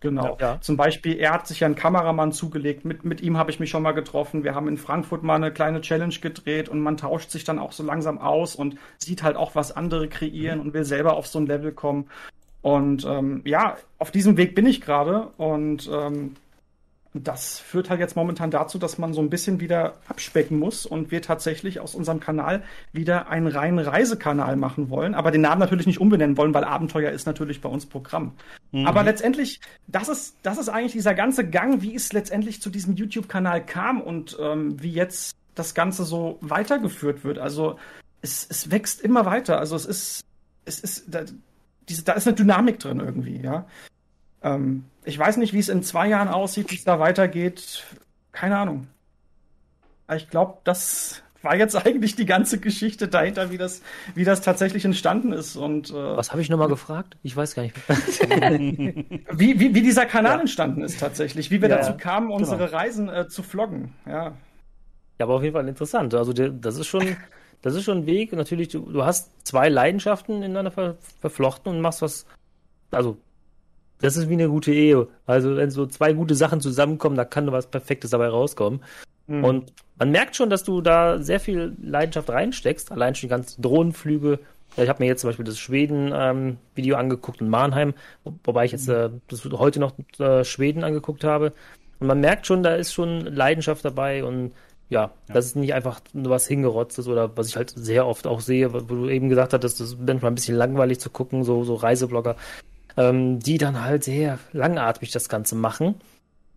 Genau. Ja, ja. Zum Beispiel, er hat sich ja einen Kameramann zugelegt. Mit, mit ihm habe ich mich schon mal getroffen. Wir haben in Frankfurt mal eine kleine Challenge gedreht und man tauscht sich dann auch so langsam aus und sieht halt auch, was andere kreieren und will selber auf so ein Level kommen. Und ähm, ja, auf diesem Weg bin ich gerade und ähm, das führt halt jetzt momentan dazu, dass man so ein bisschen wieder abspecken muss und wir tatsächlich aus unserem Kanal wieder einen reinen Reisekanal machen wollen, aber den Namen natürlich nicht umbenennen wollen, weil Abenteuer ist natürlich bei uns Programm. Mhm. Aber letztendlich, das ist, das ist eigentlich dieser ganze Gang, wie es letztendlich zu diesem YouTube-Kanal kam und ähm, wie jetzt das Ganze so weitergeführt wird. Also es, es wächst immer weiter. Also es ist, es ist, da, diese, da ist eine Dynamik drin irgendwie, ja. Ähm, ich weiß nicht, wie es in zwei Jahren aussieht, wie es da weitergeht. Keine Ahnung. Ich glaube, das war jetzt eigentlich die ganze Geschichte dahinter, wie das, wie das tatsächlich entstanden ist. Und, äh, Was habe ich nochmal gefragt? Ich weiß gar nicht. wie, wie, wie dieser Kanal ja. entstanden ist tatsächlich, wie wir ja, dazu kamen, genau. unsere genau. Reisen äh, zu vloggen. Ja. ja, aber auf jeden Fall interessant. Also das ist schon, das ist schon ein Weg. Natürlich, du, du hast zwei Leidenschaften ineinander ver, verflochten und machst was, also das ist wie eine gute Ehe. Also wenn so zwei gute Sachen zusammenkommen, da kann was Perfektes dabei rauskommen. Mhm. Und man merkt schon, dass du da sehr viel Leidenschaft reinsteckst. Allein schon die ganzen Drohnenflüge. Ich habe mir jetzt zum Beispiel das Schweden-Video ähm, angeguckt in Mannheim, wobei ich jetzt äh, das heute noch äh, Schweden angeguckt habe. Und man merkt schon, da ist schon Leidenschaft dabei und ja, ja, das ist nicht einfach nur was hingerotztes oder was ich halt sehr oft auch sehe, wo du eben gesagt hattest, das ist manchmal ein bisschen langweilig zu gucken, so, so Reiseblogger, ähm, die dann halt sehr langatmig das Ganze machen.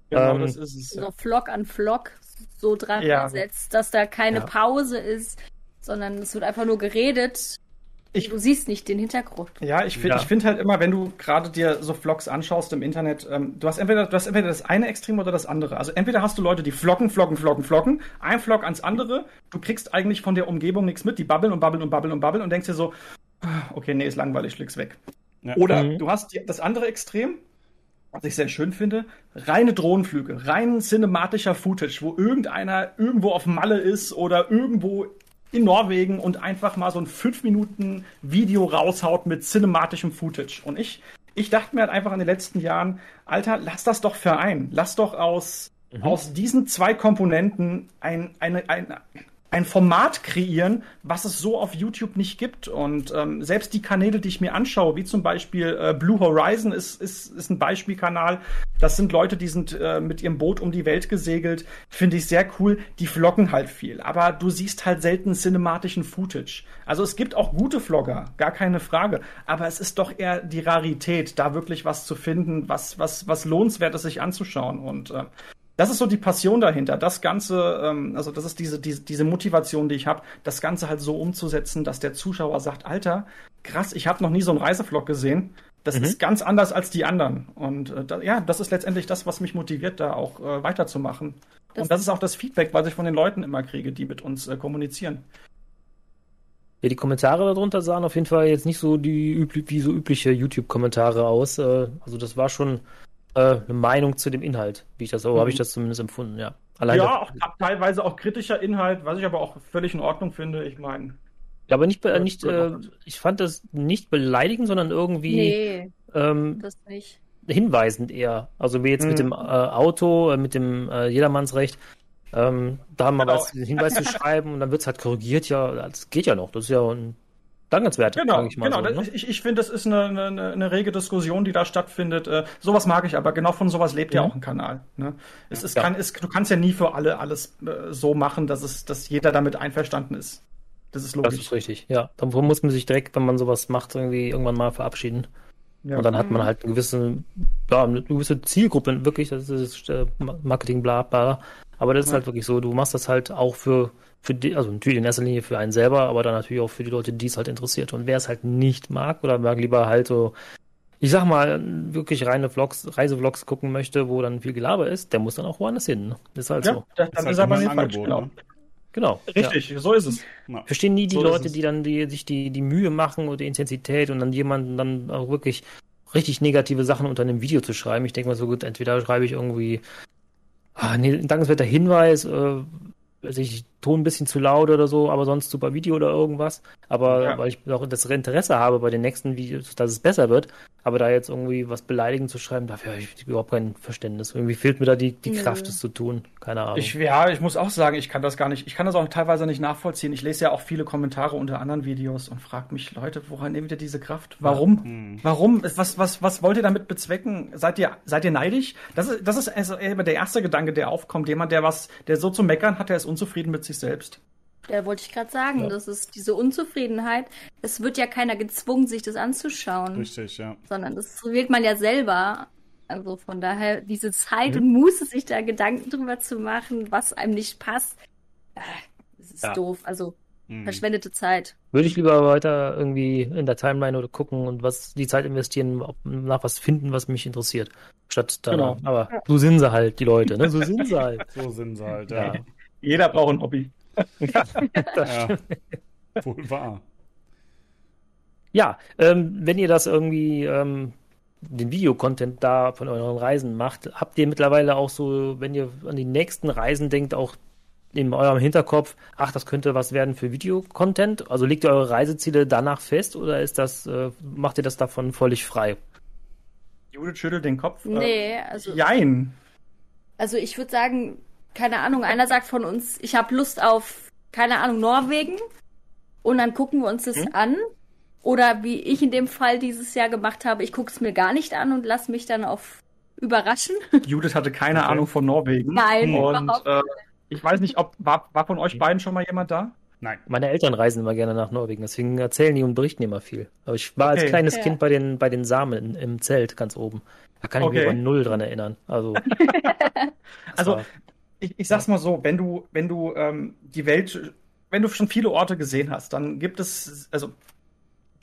Genau, ähm, das ist es. So Vlog an Vlog so dran ja. gesetzt, dass da keine ja. Pause ist, sondern es wird einfach nur geredet. Ich, du siehst nicht den Hintergrund. Ja, ich finde ja. find halt immer, wenn du gerade dir so Vlogs anschaust im Internet, ähm, du, hast entweder, du hast entweder das eine Extrem oder das andere. Also entweder hast du Leute, die vloggen, vloggen, vloggen, vloggen, ein Vlog ans andere, du kriegst eigentlich von der Umgebung nichts mit, die babbeln und babbeln und babbeln und babbeln und denkst dir so, ah, okay, nee, ist langweilig, schläg's weg. Ja. Oder mhm. du hast die, das andere Extrem, was ich sehr schön finde, reine Drohnenflüge, rein cinematischer Footage, wo irgendeiner irgendwo auf Malle ist oder irgendwo in Norwegen und einfach mal so ein 5 Minuten Video raushaut mit cinematischem Footage. Und ich, ich dachte mir halt einfach in den letzten Jahren, Alter, lass das doch vereinen. Lass doch aus, mhm. aus diesen zwei Komponenten ein, eine, ein, ein Format kreieren, was es so auf YouTube nicht gibt. Und ähm, selbst die Kanäle, die ich mir anschaue, wie zum Beispiel äh, Blue Horizon ist, ist, ist ein Beispielkanal. Das sind Leute, die sind äh, mit ihrem Boot um die Welt gesegelt. Finde ich sehr cool. Die vloggen halt viel. Aber du siehst halt selten cinematischen Footage. Also es gibt auch gute Vlogger, gar keine Frage. Aber es ist doch eher die Rarität, da wirklich was zu finden, was, was, was lohnenswert ist, sich anzuschauen. Und äh, das ist so die Passion dahinter. Das Ganze, ähm, also das ist diese, diese, diese Motivation, die ich habe, das Ganze halt so umzusetzen, dass der Zuschauer sagt, Alter, krass, ich habe noch nie so einen Reisevlog gesehen. Das mhm. ist ganz anders als die anderen. Und äh, da, ja, das ist letztendlich das, was mich motiviert, da auch äh, weiterzumachen. Das Und das ist auch das Feedback, was ich von den Leuten immer kriege, die mit uns äh, kommunizieren. Ja, die Kommentare darunter sahen auf jeden Fall jetzt nicht so die wie so übliche YouTube-Kommentare aus. Äh, also das war schon äh, eine Meinung zu dem Inhalt, wie ich das, so mhm. habe ich das zumindest empfunden, ja. Allein ja, auch, teilweise auch kritischer Inhalt, was ich aber auch völlig in Ordnung finde. Ich meine. Ja, aber nicht, äh, nicht äh, ich fand das nicht beleidigend, sondern irgendwie nee, ähm, das nicht. hinweisend eher. Also wie jetzt mhm. mit dem äh, Auto, äh, mit dem äh, Jedermannsrecht. Ähm, da mal genau. was Hinweis zu schreiben und dann wird es halt korrigiert, ja, das geht ja noch. Das ist ja ein dankenswert, genau, ich. Genau, so, ne? ich, ich finde, das ist eine, eine, eine rege Diskussion, die da stattfindet. Äh, sowas mag ich, aber genau von sowas lebt mhm. ja auch ein Kanal. Ne? Es, es ja. kann, es, du kannst ja nie für alle alles äh, so machen, dass, es, dass jeder damit einverstanden ist. Das ist logisch. Das ist richtig, ja. Davon muss man sich direkt, wenn man sowas macht, irgendwie irgendwann mal verabschieden. Ja. Und dann hat man halt eine gewisse, ja, eine gewisse Zielgruppe, wirklich, das ist äh, Marketing, bla, bla. Aber das ist halt wirklich so, du machst das halt auch für für die, also natürlich in erster Linie für einen selber, aber dann natürlich auch für die Leute, die es halt interessiert. Und wer es halt nicht mag oder mag lieber halt so, ich sag mal, wirklich reine Vlogs, Reisevlogs gucken möchte, wo dann viel Gelaber ist, der muss dann auch woanders hin. Ne? Das ist halt ja, so. Das, dann ist, ist aber nicht falsch, genau. Ne? Genau. Richtig, ja. so ist es. Ja. Verstehen nie die so Leute, die dann die, sich die, die Mühe machen oder die Intensität und dann jemanden dann auch wirklich richtig negative Sachen unter einem Video zu schreiben. Ich denke mal so gut, entweder schreibe ich irgendwie ah, nee, ein dankenswerter Hinweis, äh, also ich Ton ein bisschen zu laut oder so, aber sonst super Video oder irgendwas. Aber ja. weil ich auch das Interesse habe bei den nächsten Videos, dass es besser wird. Aber da jetzt irgendwie was beleidigend zu schreiben, dafür habe ich überhaupt kein Verständnis. Irgendwie fehlt mir da die, die Kraft, das zu tun. Keine Ahnung. Ich, ja, ich muss auch sagen, ich kann das gar nicht, ich kann das auch teilweise nicht nachvollziehen. Ich lese ja auch viele Kommentare unter anderen Videos und frage mich, Leute, woran nehmt ihr diese Kraft? Warum? Ja. Hm. Warum? Was, was, was wollt ihr damit bezwecken? Seid ihr, seid ihr neidisch? Das ist, das ist also immer der erste Gedanke, der aufkommt. Jemand, der was, der so zu meckern hat, der ist unzufrieden mit sich selbst. Ja, wollte ich gerade sagen, ja. das ist diese Unzufriedenheit. Es wird ja keiner gezwungen, sich das anzuschauen. Richtig, ja. Sondern das wählt man ja selber. Also von daher, diese Zeit mhm. und Muße, sich da Gedanken drüber zu machen, was einem nicht passt, äh, das ist ja. doof. Also mhm. verschwendete Zeit. Würde ich lieber weiter irgendwie in der Timeline oder gucken und was die Zeit investieren, nach was finden, was mich interessiert. Statt da. Genau. Aber so sind sie halt, die Leute, ne? So sind sie halt. so sind sie halt, ja. Jeder braucht ein Hobby. ja, wohl wahr. Ja, ähm, wenn ihr das irgendwie ähm, den Videocontent da von euren Reisen macht, habt ihr mittlerweile auch so, wenn ihr an die nächsten Reisen denkt, auch in eurem Hinterkopf, ach, das könnte was werden für Videocontent? Also legt ihr eure Reiseziele danach fest oder ist das, äh, macht ihr das davon völlig frei? Judith schüttelt den Kopf. Nee, also. Jein. Also ich würde sagen, keine Ahnung, einer sagt von uns, ich habe Lust auf, keine Ahnung, Norwegen. Und dann gucken wir uns das Hm? an. Oder wie ich in dem Fall dieses Jahr gemacht habe, ich gucke es mir gar nicht an und lass mich dann auf überraschen. Judith hatte keine Okay. Ahnung von Norwegen. Nein, Und überhaupt äh, ich weiß nicht, ob war, war von euch beiden schon mal jemand da? Nein. Meine Eltern reisen immer gerne nach Norwegen, deswegen erzählen die und berichten immer viel. Aber ich war als Okay. kleines Ja. Kind bei den, bei den Samen im Zelt ganz oben. Da kann ich mich Okay. aber null dran erinnern. Also, Also ich, ich sag's mal so, wenn du, wenn du ähm, die Welt, wenn du schon viele Orte gesehen hast, dann gibt es, also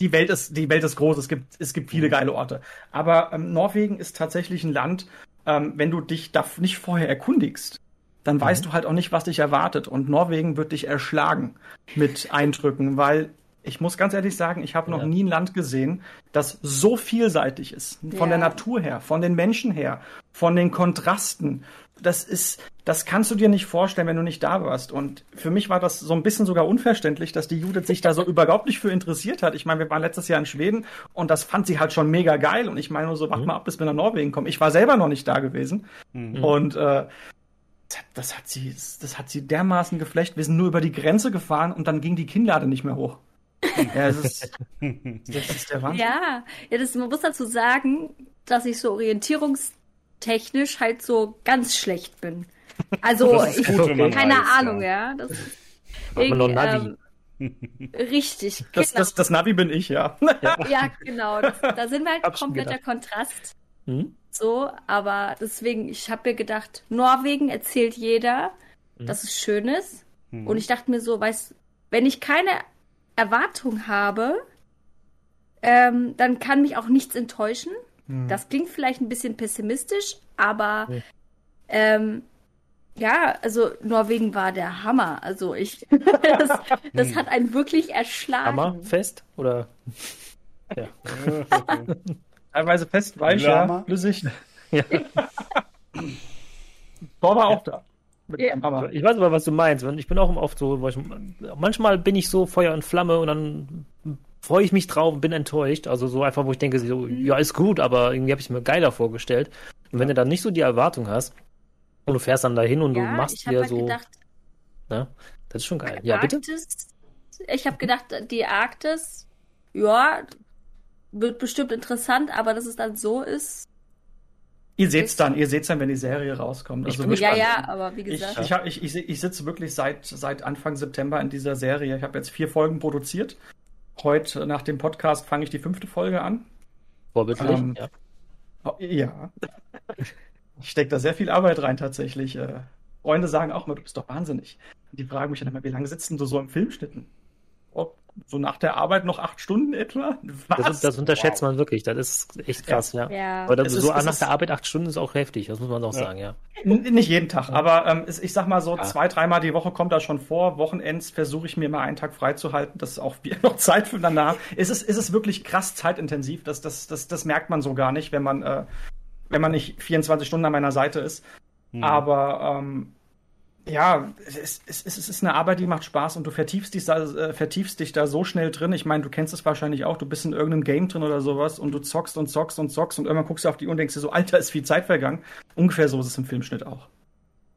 die Welt ist, die Welt ist groß, es gibt, es gibt viele geile Orte. Aber ähm, Norwegen ist tatsächlich ein Land, ähm, wenn du dich da nicht vorher erkundigst, dann weißt du halt auch nicht, was dich erwartet. Und Norwegen wird dich erschlagen mit Eindrücken, weil ich muss ganz ehrlich sagen, ich habe noch Ja. nie ein Land gesehen, das so vielseitig ist. Von der Ja. Natur her, von den Menschen her, von den Kontrasten. Das ist, das kannst du dir nicht vorstellen, wenn du nicht da warst. Und für mich war das so ein bisschen sogar unverständlich, dass die Judith sich da so überhaupt nicht für interessiert hat. Ich meine, wir waren letztes Jahr in Schweden und das fand sie halt schon mega geil. Und ich meine nur so, warte mal ab, bis wir nach Norwegen kommen. Ich war selber noch nicht da gewesen. Mhm. Und äh, das hat sie, das hat sie dermaßen geflecht. Wir sind nur über die Grenze gefahren und dann ging die Kinnlade nicht mehr hoch. Ja, es ist, das ist der Wahnsinn. Ja, ja das, man muss dazu sagen, dass ich so orientierungstechnisch halt so ganz schlecht bin. Also, Das ist ich, keine weiß, Ahnung, ja. ja. Das noch irgendwie, Navi. ähm, richtig, Das, genau. das, das Navi bin ich, ja. ja, genau. Das, da sind wir halt Hab schon kompletter. Kontrast. Hm? So, aber deswegen, ich habe mir gedacht, Norwegen erzählt jeder, Mhm. dass es schön ist. Mhm. Und ich dachte mir so, weißt, wenn ich keine Erwartung habe, ähm, dann kann mich auch nichts enttäuschen. Hm. Das klingt vielleicht ein bisschen pessimistisch, aber Nee. ähm, ja, also Norwegen war der Hammer. Also ich, das, das hat einen wirklich erschlagen. Hammerfest? Oder? Ja. Teilweise fest, weich, ja, flüssig. ja. Thor war auch da. Mit Ja. einem Hammer. Ich weiß aber, was du meinst. Ich bin auch oft so, ich, manchmal bin ich so Feuer und Flamme und dann freue ich mich drauf und bin enttäuscht. Also so einfach, wo ich denke, so, ja, ist gut, aber irgendwie habe ich mir geiler vorgestellt. Und wenn du dann nicht so die Erwartung hast und du fährst dann dahin und du ja, machst ich habe dir halt so, gedacht, ne? Das ist schon geil. Ja, bitte? Arktis, ich habe gedacht, die Arktis, ja, wird bestimmt interessant, aber dass es dann so ist. Ihr seht's dann, ihr seht's dann, wenn die Serie rauskommt. Ich Also bin Ja, wirklich- ja, aber wie Ich, gesagt. ich, hab- ich, ich, ich sitze wirklich seit, seit Anfang September in dieser Serie. Ich habe jetzt vier Folgen produziert. Heute nach dem Podcast fange ich die fünfte Folge an. Vorbildlich. Ähm, ja. Oh, ja. Ich stecke da sehr viel Arbeit rein tatsächlich. Äh, Freunde sagen auch immer, du bist doch wahnsinnig. Und die fragen mich dann immer, wie lange sitzt denn du so im Filmschnitten? Oh, so nach der Arbeit noch acht Stunden etwa? Was? Das, das unterschätzt man wirklich. Das ist echt krass, ja. ja. Aber das so ist- es nach ist- der Arbeit acht Stunden ist auch heftig, das muss man auch Ja. sagen, ja. Nicht jeden Tag, aber ähm, ich sag mal so, Ja. zwei, dreimal die Woche kommt das schon vor. Wochenends versuche ich mir mal einen Tag freizuhalten, dass auch wir noch Zeit füreinander haben. Es ist, es ist wirklich krass zeitintensiv. Das, das, das, das merkt man so gar nicht, wenn man, äh, wenn man nicht 24 Stunden an meiner Seite ist. Mhm. Aber ähm, ja, es, ist- es, es ist eine Arbeit, die macht Spaß und du vertiefst dich, da, äh, vertiefst dich da so schnell drin. Ich meine, du kennst es wahrscheinlich auch, du bist in irgendeinem Game drin oder sowas und du zockst und zockst und zockst und irgendwann guckst du auf die Uhr und denkst dir so, Alter, ist viel Zeit vergangen. Ungefähr so ist es im Filmschnitt auch.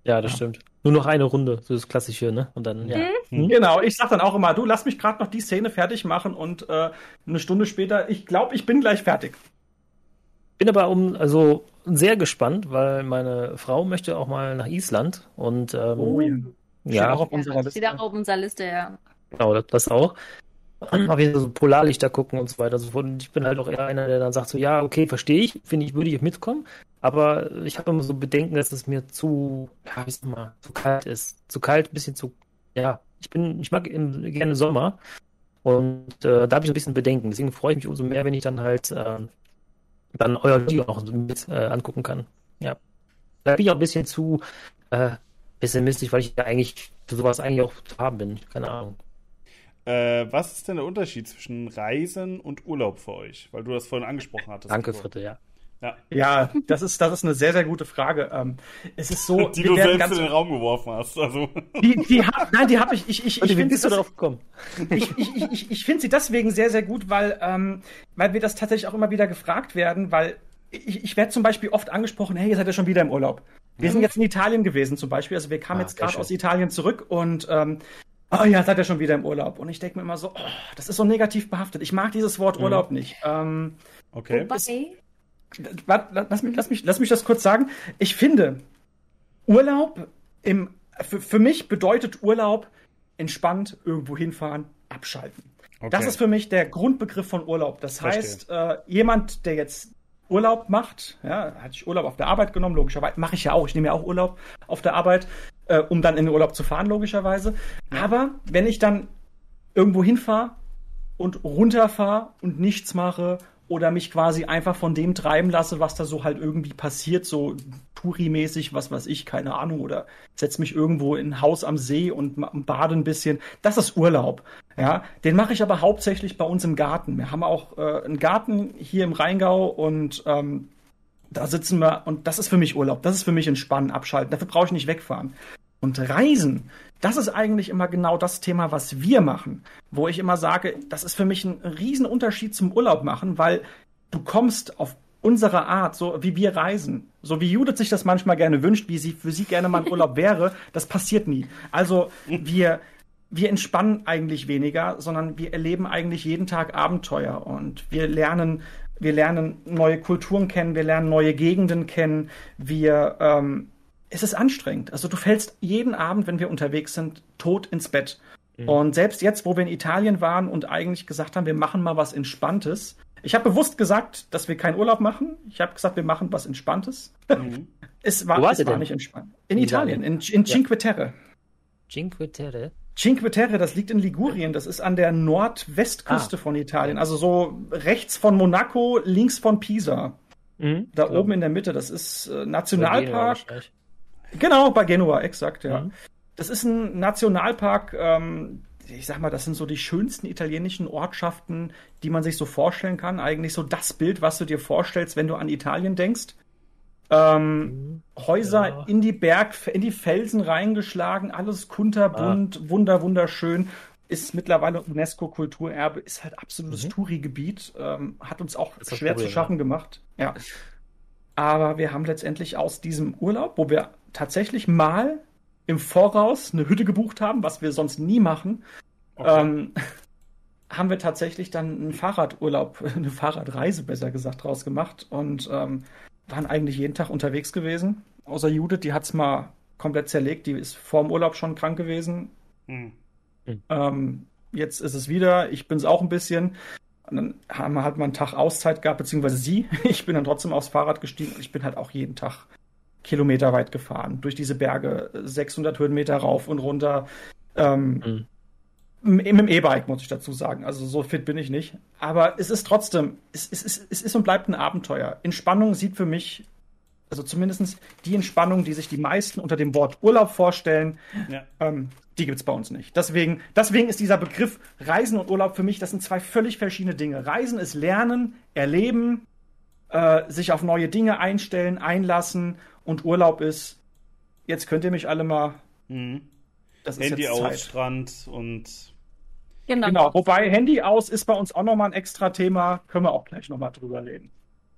Ja, das stimmt. Nur noch eine Runde, so das Klassische, ne? Und dann, ja. Mhm. Hm? Genau, ich sag dann auch immer, du lass mich gerade noch die Szene fertig machen und äh, eine Stunde später, ich glaube, ich bin gleich fertig. Bin aber um, also sehr gespannt, weil meine Frau möchte auch mal nach Island und ähm, Oh, ja. Ja, auch auf unserer ja, Liste. steht auch auf unserer Liste, ja. genau, das, das auch. Mal wieder so Polarlichter gucken und so weiter. Also von- ich bin halt auch eher einer, der dann sagt so, ja, okay, verstehe ich, finde ich, würde ich mitkommen, aber ich habe immer so Bedenken, dass es mir zu, ja, wie mal, zu kalt ist. Zu kalt, ein bisschen zu, ja, ich bin, ich mag im, gerne Sommer und äh, da habe ich so ein bisschen Bedenken. Deswegen freue ich mich umso mehr, wenn ich dann halt äh, dann euer Video noch mit äh, angucken kann. Ja. Da bin ich auch ein bisschen zu äh, pessimistisch, weil ich ja eigentlich für sowas eigentlich auch zu haben bin. Keine Ahnung. Äh, was ist denn der Unterschied zwischen Reisen und Urlaub für euch? Weil du das vorhin angesprochen hattest. Danke, Fritte, ja. Ja. ja, das ist, das ist eine sehr, sehr gute Frage. Ähm, es ist so, die du selbst in den Raum geworfen hast. Also. Die, die hab, nein, die habe ich. Ich, ich, ich finde sie darauf gekommen. Ich, ich, ich, ich finde sie deswegen sehr, sehr gut, weil, ähm, weil wir das tatsächlich auch immer wieder gefragt werden, weil ich, ich werde zum Beispiel oft angesprochen, hey, ihr seid ja schon wieder im Urlaub. Wir sind jetzt in Italien gewesen zum Beispiel. Also wir kamen ah, jetzt gerade aus Italien zurück und ähm, oh ja, seid ihr schon wieder im Urlaub. Und ich denke mir immer so, oh, das ist so negativ behaftet. Ich mag dieses Wort mhm. Urlaub nicht. Ähm, okay. Wobei, lass mich, lass, mich, lass mich das kurz sagen. Ich finde, Urlaub im, für, für mich bedeutet Urlaub entspannt irgendwo hinfahren, abschalten. Okay. Das ist für mich der Grundbegriff von Urlaub. Das Verstehe. heißt, äh, jemand, der jetzt Urlaub macht, ja, hatte ich Urlaub auf der Arbeit genommen, logischerweise, mache ich ja auch, ich nehme ja auch Urlaub auf der Arbeit, äh, um dann in den Urlaub zu fahren, logischerweise. Ja. Aber wenn ich dann irgendwo hinfahre und runterfahre und nichts mache oder mich quasi einfach von dem treiben lasse, was da so halt irgendwie passiert, so Touri-mäßig, was weiß ich, keine Ahnung, oder setz mich irgendwo in ein Haus am See und bade ein bisschen. Das ist Urlaub. Ja, den mache ich aber hauptsächlich bei uns im Garten. Wir haben auch äh, einen Garten hier im Rheingau und ähm, da sitzen wir und das ist für mich Urlaub. Das ist für mich entspannen, abschalten. Dafür brauche ich nicht wegfahren. Und Reisen, das ist eigentlich immer genau das Thema, was wir machen, wo ich immer sage, das ist für mich ein Riesenunterschied zum Urlaub machen, weil du kommst auf unsere Art, so wie wir reisen, so wie Judith sich das manchmal gerne wünscht, wie sie für sie gerne mal ein Urlaub wäre, das passiert nie. Also wir wir entspannen eigentlich weniger, sondern wir erleben eigentlich jeden Tag Abenteuer und wir lernen wir lernen neue Kulturen kennen, wir lernen neue Gegenden kennen, wir ähm, es ist anstrengend. Also du fällst jeden Abend, wenn wir unterwegs sind, tot ins Bett. Mhm. Und selbst jetzt, wo wir in Italien waren und eigentlich gesagt haben, wir machen mal was Entspanntes. Ich habe bewusst gesagt, dass wir keinen Urlaub machen. Ich habe gesagt, wir machen was Entspanntes. Mhm. es war, es war nicht entspannt. In, in Italien, in, in Cinque Terre. Cinque Terre? Cinque Terre, das liegt in Ligurien. Das ist an der Nordwestküste ah. von Italien. Also so rechts von Monaco, links von Pisa. Mhm, da klar. oben in der Mitte. Das ist äh, Nationalpark. Genau, bei Genua, exakt, ja. Mhm. Das ist ein Nationalpark, ähm, ich sag mal, das sind so die schönsten italienischen Ortschaften, die man sich so vorstellen kann. Eigentlich so das Bild, was du dir vorstellst, wenn du an Italien denkst. Ähm, mhm. Häuser ja. in die Berg, in die Felsen reingeschlagen, alles kunterbunt, ah. wunder, wunderschön. Ist mittlerweile UNESCO-Kulturerbe, ist halt absolutes mhm. Touri-Gebiet, ähm, hat uns auch schwer Problem, zu schaffen ja. gemacht. Ja. Aber wir haben letztendlich aus diesem Urlaub, wo wir tatsächlich mal im Voraus eine Hütte gebucht haben, was wir sonst nie machen, okay. ähm, haben wir tatsächlich dann einen Fahrradurlaub, eine Fahrradreise besser gesagt, draus gemacht und ähm, waren eigentlich jeden Tag unterwegs gewesen. Außer Judith, die hat es mal komplett zerlegt, die ist vor dem Urlaub schon krank gewesen. Hm. Ähm, jetzt ist es wieder, ich bin es auch ein bisschen. Und dann haben wir halt mal einen Tag Auszeit gehabt, beziehungsweise sie. Ich bin dann trotzdem aufs Fahrrad gestiegen. Ich bin halt auch jeden Tag Kilometer weit gefahren, durch diese Berge, 600 Höhenmeter rauf und runter. Ähm, mhm. Mit dem E-Bike, muss ich dazu sagen. Also so fit bin ich nicht. Aber es ist trotzdem, es, es, es, es ist und bleibt ein Abenteuer. Entspannung sieht für mich, also zumindest die Entspannung, die sich die meisten unter dem Wort Urlaub vorstellen, ja. ähm, die gibt es bei uns nicht. Deswegen, deswegen ist dieser Begriff Reisen und Urlaub für mich, das sind zwei völlig verschiedene Dinge. Reisen ist Lernen, Erleben, äh, sich auf neue Dinge einstellen, einlassen und Urlaub ist, jetzt könnt ihr mich alle mal. Mhm. Das ist Handy aus, Zeit. Strand und. Genau. genau. Wobei Handy aus ist bei uns auch nochmal ein extra Thema. Können wir auch gleich nochmal drüber reden.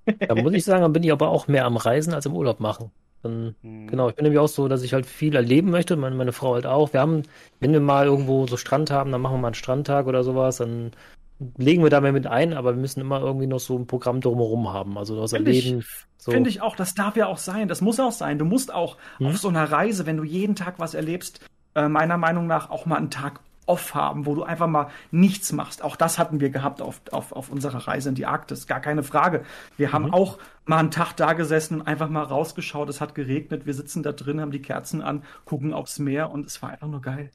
Da muss ich sagen, dann bin ich aber auch mehr am Reisen als im Urlaub machen. Dann, mhm. Genau, ich bin nämlich auch so, dass ich halt viel erleben möchte, meine, meine Frau halt auch. Wir haben, wenn wir mal irgendwo so Strand haben, dann machen wir mal einen Strandtag oder sowas, dann legen wir da mehr mit ein, aber wir müssen immer irgendwie noch so ein Programm drumherum haben. Also das Find Erleben. So. Finde ich auch, das darf ja auch sein. Das muss auch sein. Du musst auch hm? auf so einer Reise, wenn du jeden Tag was erlebst, äh, meiner Meinung nach auch mal einen Tag off haben, wo du einfach mal nichts machst. Auch das hatten wir gehabt auf, auf, auf unserer Reise in die Arktis, gar keine Frage. Wir mhm. haben auch mal einen Tag da gesessen und einfach mal rausgeschaut, es hat geregnet, wir sitzen da drin, haben die Kerzen an, gucken aufs Meer und es war einfach nur geil.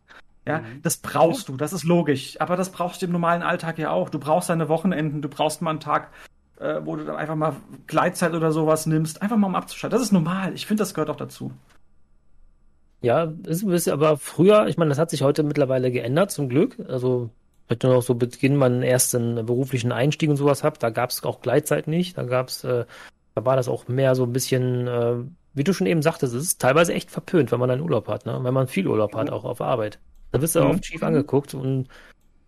Ja, mhm. das brauchst du, das ist logisch. Aber das brauchst du im normalen Alltag ja auch. Du brauchst deine Wochenenden, du brauchst mal einen Tag, äh, wo du dann einfach mal Gleitzeit oder sowas nimmst, einfach mal um abzuschalten. Das ist normal. Ich finde, das gehört auch dazu. Ja, ist ein bisschen, aber früher, ich meine, das hat sich heute mittlerweile geändert, zum Glück. Also, wenn du noch so Beginn meinen ersten beruflichen Einstieg und sowas habt, da gab es auch Gleitzeit nicht. Da gab es, äh, da war das auch mehr so ein bisschen, äh, wie du schon eben sagtest, es ist teilweise echt verpönt, wenn man einen Urlaub hat, ne? Wenn man viel Urlaub hat, auch auf Arbeit. Da wirst du Mhm. oft schief angeguckt und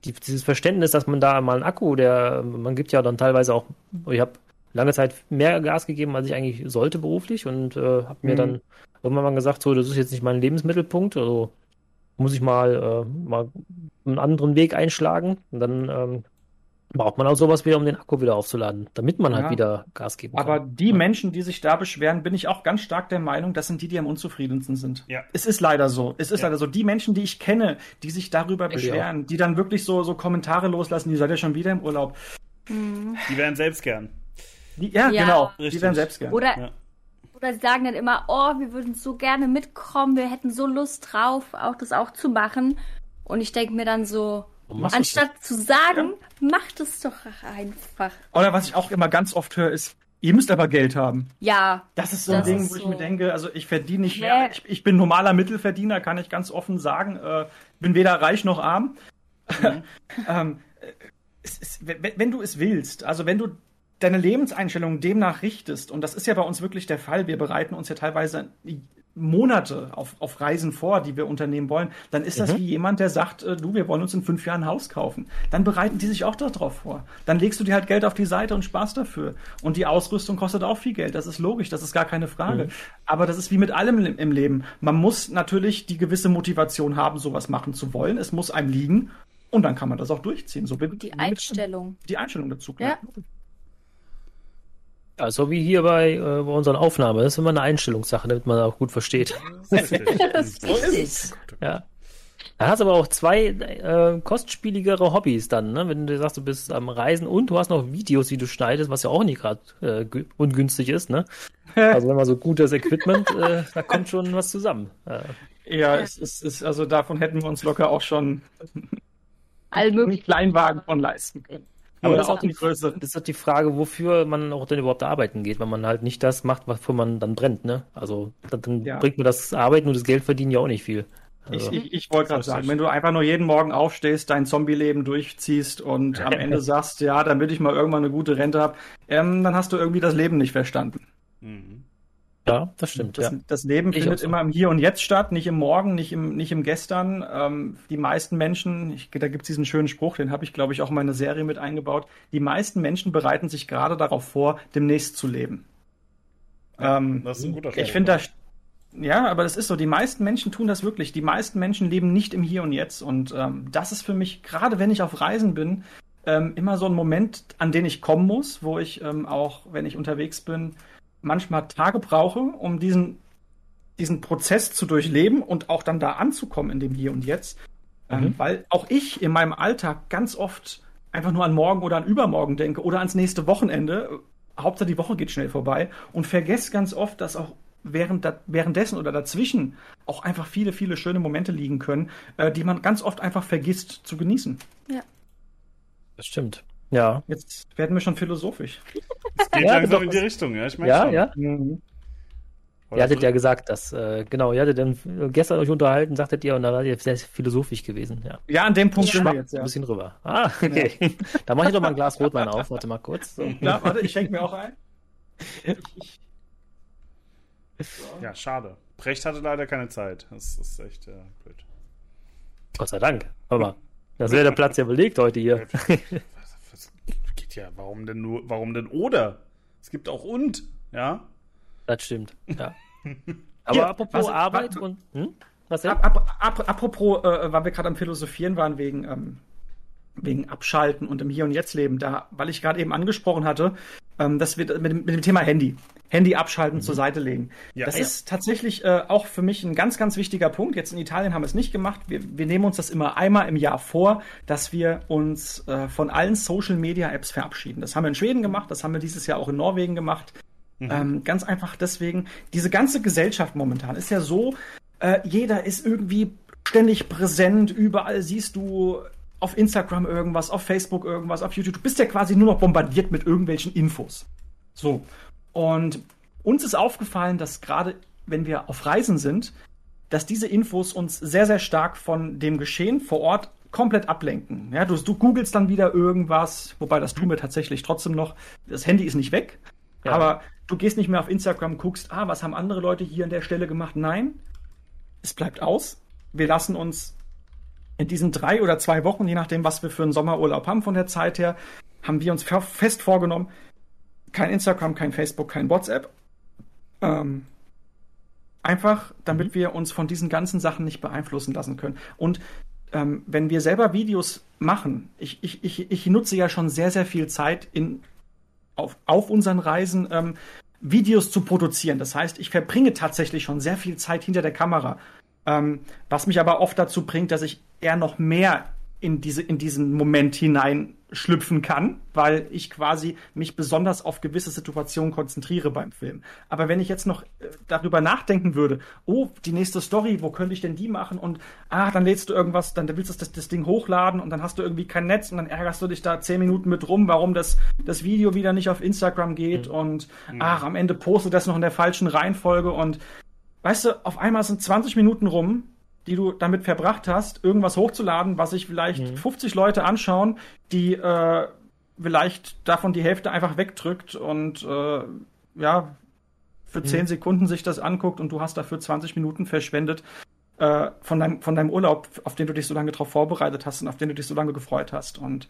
die, dieses Verständnis, dass man da mal einen Akku, der, man gibt ja dann teilweise auch, ich habe lange Zeit mehr Gas gegeben, als ich eigentlich sollte beruflich und äh, habe mir Mhm. dann irgendwann mal gesagt, so, das ist jetzt nicht mein Lebensmittelpunkt, also muss ich mal, äh, mal einen anderen Weg einschlagen und dann ähm, braucht man auch sowas wieder, um den Akku wieder aufzuladen, damit man halt Ja. wieder Gas geben kann. Aber die Menschen, die sich da beschweren, bin ich auch ganz stark der Meinung, das sind die, die am unzufriedensten sind. Ja. Es ist leider so. Es ist Ja. leider so. Die Menschen, die ich kenne, die sich darüber ich beschweren, die dann wirklich so, so Kommentare loslassen, die seid ja schon wieder im Urlaub. Die wären selbst gern. Die, ja, Ja. genau. Richtig. Die werden selbst gern. Oder, Ja. oder sie sagen dann immer, oh, wir würden so gerne mitkommen, wir hätten so Lust drauf, auch das auch zu machen. Und ich denke mir dann so, Anstatt zu sagen, macht es doch einfach. Oder was ich auch immer ganz oft höre, ist, ihr müsst aber Geld haben. Ja, Das ist so ein Ding, wo ich so. mir denke, also ich verdiene nicht mehr. Ich, ich bin normaler Mittelverdiener, kann ich ganz offen sagen. Äh, bin weder reich noch arm. ähm, äh, es ist, wenn du es willst, also wenn du deine Lebenseinstellung demnach richtest, und das ist ja bei uns wirklich der Fall, wir bereiten uns ja teilweise Monate auf, auf Reisen vor, die wir unternehmen wollen, dann ist das wie jemand, der sagt, äh, du, wir wollen uns in fünf Jahren ein Haus kaufen. Dann bereiten die sich auch darauf vor. Dann legst du dir halt Geld auf die Seite und sparst dafür. Und die Ausrüstung kostet auch viel Geld. Das ist logisch, das ist gar keine Frage. Aber das ist wie mit allem im im Leben. Man muss natürlich die gewisse Motivation haben, sowas machen zu wollen. Es muss einem liegen. Und dann kann man das auch durchziehen. So die Einstellung. Die Einstellung dazu, klar. Ja, so wie hier bei, äh, bei unseren Aufnahmen. Das ist immer eine Einstellungssache, damit man auch gut versteht. Das ist richtig. Ja. Dann hast du aber auch zwei äh, kostspieligere Hobbys dann, ne? Wenn du sagst, du bist am Reisen und du hast noch Videos, die du schneidest, was ja auch nicht gerade äh, gü- ungünstig ist, ne? Also wenn man so gutes Equipment, äh, da kommt schon was zusammen. Äh, Ja, es ist, ist, also davon hätten wir uns locker auch schon All einen. Kleinwagen von leisten können. Aber Oder das ist auch die größere. das ist doch die Frage, wofür man auch denn überhaupt arbeiten geht, wenn man halt nicht das macht, wofür man dann brennt, ne? Also dann, Ja. bringt mir das Arbeiten und das Geld verdienen ja auch nicht viel. Ich, Also, ich, ich wollte gerade sagen, wenn du einfach nur jeden Morgen aufstehst, dein Zombie-Leben durchziehst und am Ende sagst, ja, damit ich mal irgendwann eine gute Rente habe, ähm, dann hast du irgendwie das Leben nicht verstanden. Mhm. Ja, das stimmt, Das, ja. das Leben Ich findet so. immer im Hier und Jetzt statt, nicht im Morgen, nicht im, nicht im Gestern. Ähm, die meisten Menschen, ich, da gibt es diesen schönen Spruch, den habe ich, glaube ich, auch in meine Serie mit eingebaut. Die meisten Menschen bereiten sich gerade darauf vor, demnächst zu leben. Ähm, Das ist ein guter ich Spruch. finde das, ja, aber das ist so. Die meisten Menschen tun das wirklich. Die meisten Menschen leben nicht im Hier und Jetzt. Und ähm, das ist für mich, gerade wenn ich auf Reisen bin, ähm, immer so ein Moment, an den ich kommen muss, wo ich ähm, auch, wenn ich unterwegs bin, manchmal Tage brauche, um diesen, diesen Prozess zu durchleben und auch dann da anzukommen in dem Hier und Jetzt. Ähm, Mhm. weil auch ich in meinem Alltag ganz oft einfach nur an morgen oder an übermorgen denke oder ans nächste Wochenende. Hauptsache die Woche geht schnell vorbei und vergesse ganz oft, dass auch während da, währenddessen oder dazwischen auch einfach viele, viele schöne Momente liegen können, äh, die man ganz oft einfach vergisst zu genießen. Das stimmt. Ja. Jetzt werden wir schon philosophisch. Es geht Ja, langsam doch, in die Richtung, ja. Ich merke Ja, schon. ja. Ihr hattet ja gesagt, dass, äh, genau, ihr hattet dann gestern euch unterhalten, sagtet ihr, und da war ihr sehr philosophisch gewesen, ja. Ja, an dem Punkt Ja. sind wir jetzt, ja. ein bisschen rüber. Ah, okay. Da mache ich doch mal ein Glas Rotwein auf, warte mal kurz. So. Klar, warte, ich schenke mir auch ein. Ich, Ja, schade. Brecht hatte leider keine Zeit. Das ist echt äh, blöd. Gott sei Dank. Hör mal. Das wäre der Platz ja belegt heute hier. Was geht ja, warum denn nur, warum denn oder? Es gibt auch und, ja? Das stimmt, ja. Aber Ja, apropos was- Arbeit was- und, hm? Was denn? Ab, ab, apropos, äh, weil wir gerade am Philosophieren waren wegen, ähm, wegen Abschalten und im Hier und Jetzt leben, da, weil ich gerade eben angesprochen hatte, ähm, dass wir mit, dem- mit dem Thema Handy, Handy abschalten, zur Seite legen. Ja. das Ja. ist tatsächlich äh, auch für mich ein ganz, ganz wichtiger Punkt. Jetzt in Italien haben wir es nicht gemacht. Wir, wir nehmen uns das immer einmal im Jahr vor, dass wir uns äh, von allen Social Media Apps verabschieden. Das haben wir in Schweden gemacht, das haben wir dieses Jahr auch in Norwegen gemacht. Ähm, ganz einfach deswegen, diese ganze Gesellschaft momentan ist ja so, äh, jeder ist irgendwie ständig präsent, überall siehst du auf Instagram irgendwas, auf Facebook irgendwas, auf YouTube. Du bist ja quasi nur noch bombardiert mit irgendwelchen Infos. So. Und uns ist aufgefallen, dass gerade wenn wir auf Reisen sind, dass diese Infos uns sehr, sehr stark von dem Geschehen vor Ort komplett ablenken. Ja, du, du googelst dann wieder irgendwas, wobei das tun wir tatsächlich trotzdem noch. Das Handy ist nicht weg, ja. aber du gehst nicht mehr auf Instagram, guckst, ah, was haben andere Leute hier an der Stelle gemacht? Nein, es bleibt aus. Wir lassen uns in diesen drei oder zwei Wochen, je nachdem, was wir für einen Sommerurlaub haben von der Zeit her, haben wir uns fest vorgenommen, kein Instagram, kein Facebook, kein WhatsApp. Ähm, einfach, damit mhm. wir uns von diesen ganzen Sachen nicht beeinflussen lassen können. Und ähm, wenn wir selber Videos machen, ich, ich, ich, ich nutze ja schon sehr, sehr viel Zeit in, auf, auf unseren Reisen, ähm, Videos zu produzieren. Das heißt, ich verbringe tatsächlich schon sehr viel Zeit hinter der Kamera. Ähm, was mich aber oft dazu bringt, dass ich eher noch mehr in, diese, in diesen Moment hineinschlüpfen kann, weil ich quasi mich besonders auf gewisse Situationen konzentriere beim Film. Aber wenn ich jetzt noch äh, darüber nachdenken würde, oh, die nächste Story, wo könnte ich denn die machen? Und ah, dann lädst du irgendwas, dann willst du das, das Ding hochladen und dann hast du irgendwie kein Netz und dann ärgerst du dich da zehn Minuten mit rum, warum das, das Video wieder nicht auf Instagram geht mhm. und mhm. ach, am Ende postet das noch in der falschen Reihenfolge und weißt du, auf einmal sind 20 Minuten rum die du damit verbracht hast, irgendwas hochzuladen, was sich vielleicht mhm. 50 Leute anschauen, die äh, vielleicht davon die Hälfte einfach wegdrückt und äh, ja, für mhm. 10 Sekunden sich das anguckt und du hast dafür 20 Minuten verschwendet äh, von, deinem, von deinem Urlaub, auf den du dich so lange darauf vorbereitet hast und auf den du dich so lange gefreut hast. Und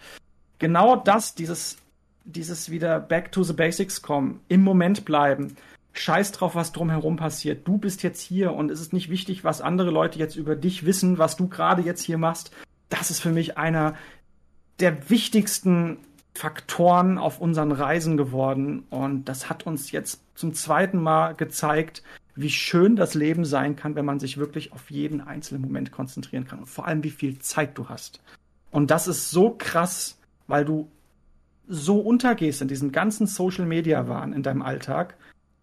genau das, dieses, dieses wieder back to the basics kommen, im Moment bleiben, scheiß drauf, was drumherum passiert. Du bist jetzt hier und es ist nicht wichtig, was andere Leute jetzt über dich wissen, was du gerade jetzt hier machst. Das ist für mich einer der wichtigsten Faktoren auf unseren Reisen geworden. Und das hat uns jetzt zum zweiten Mal gezeigt, wie schön das Leben sein kann, wenn man sich wirklich auf jeden einzelnen Moment konzentrieren kann. Und vor allem, wie viel Zeit du hast. Und das ist so krass, weil du so untergehst in diesem ganzen Social Media Wahn in deinem Alltag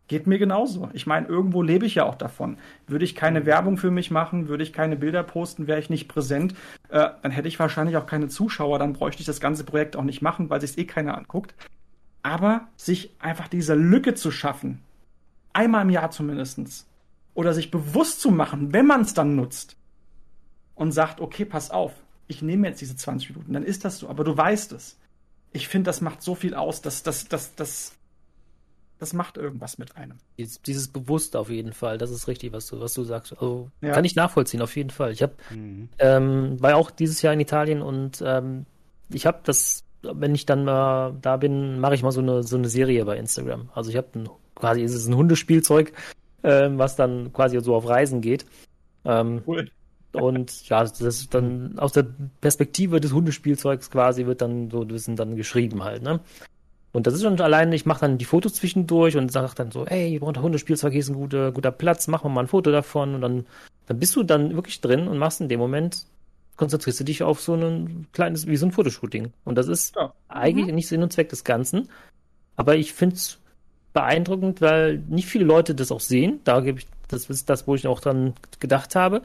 Geht mir genauso. Ich meine, irgendwo lebe ich ja auch davon. Würde ich keine Werbung für mich machen, würde ich keine Bilder posten, wäre ich nicht präsent, äh, dann hätte ich wahrscheinlich auch keine Zuschauer, dann bräuchte ich das ganze Projekt auch nicht machen, weil sich eh keiner anguckt. Aber sich einfach diese Lücke zu schaffen, einmal im Jahr zumindestens, oder sich bewusst zu machen, wenn man es dann nutzt und sagt, okay, pass auf, ich nehme jetzt diese 20 Minuten, dann ist das so, aber du weißt es. Ich finde, das macht so viel aus, dass das, das, das das macht irgendwas mit einem. Dieses, dieses Bewusst auf jeden Fall, das ist richtig, was du, was du sagst. Also, ja. Kann ich nachvollziehen, auf jeden Fall. Ich habe mhm. ähm, war auch dieses Jahr in Italien und ähm, ich habe das, wenn ich dann mal da bin, mache ich mal so eine so eine Serie bei Instagram. Also ich habe quasi ist es ein Hundespielzeug, ähm, was dann quasi so auf Reisen geht. Ähm, cool. Und ja, das ist dann aus der Perspektive des Hundespielzeugs quasi wird dann so ein bisschen dann geschrieben halt, ne? Und das ist schon allein, ich mache dann die Fotos zwischendurch und sage dann so, ey, unter Hundespielzeug hier ist ein guter, guter Platz, machen wir mal ein Foto davon und dann, dann bist du dann wirklich drin und machst in dem Moment, konzentrierst du dich auf so ein kleines, wie so ein Fotoshooting. Und das ist ja. eigentlich mhm. nicht Sinn und Zweck des Ganzen. Aber ich finde es beeindruckend, weil nicht viele Leute das auch sehen. Da gebe ich, das ist das, wo ich auch dran gedacht habe.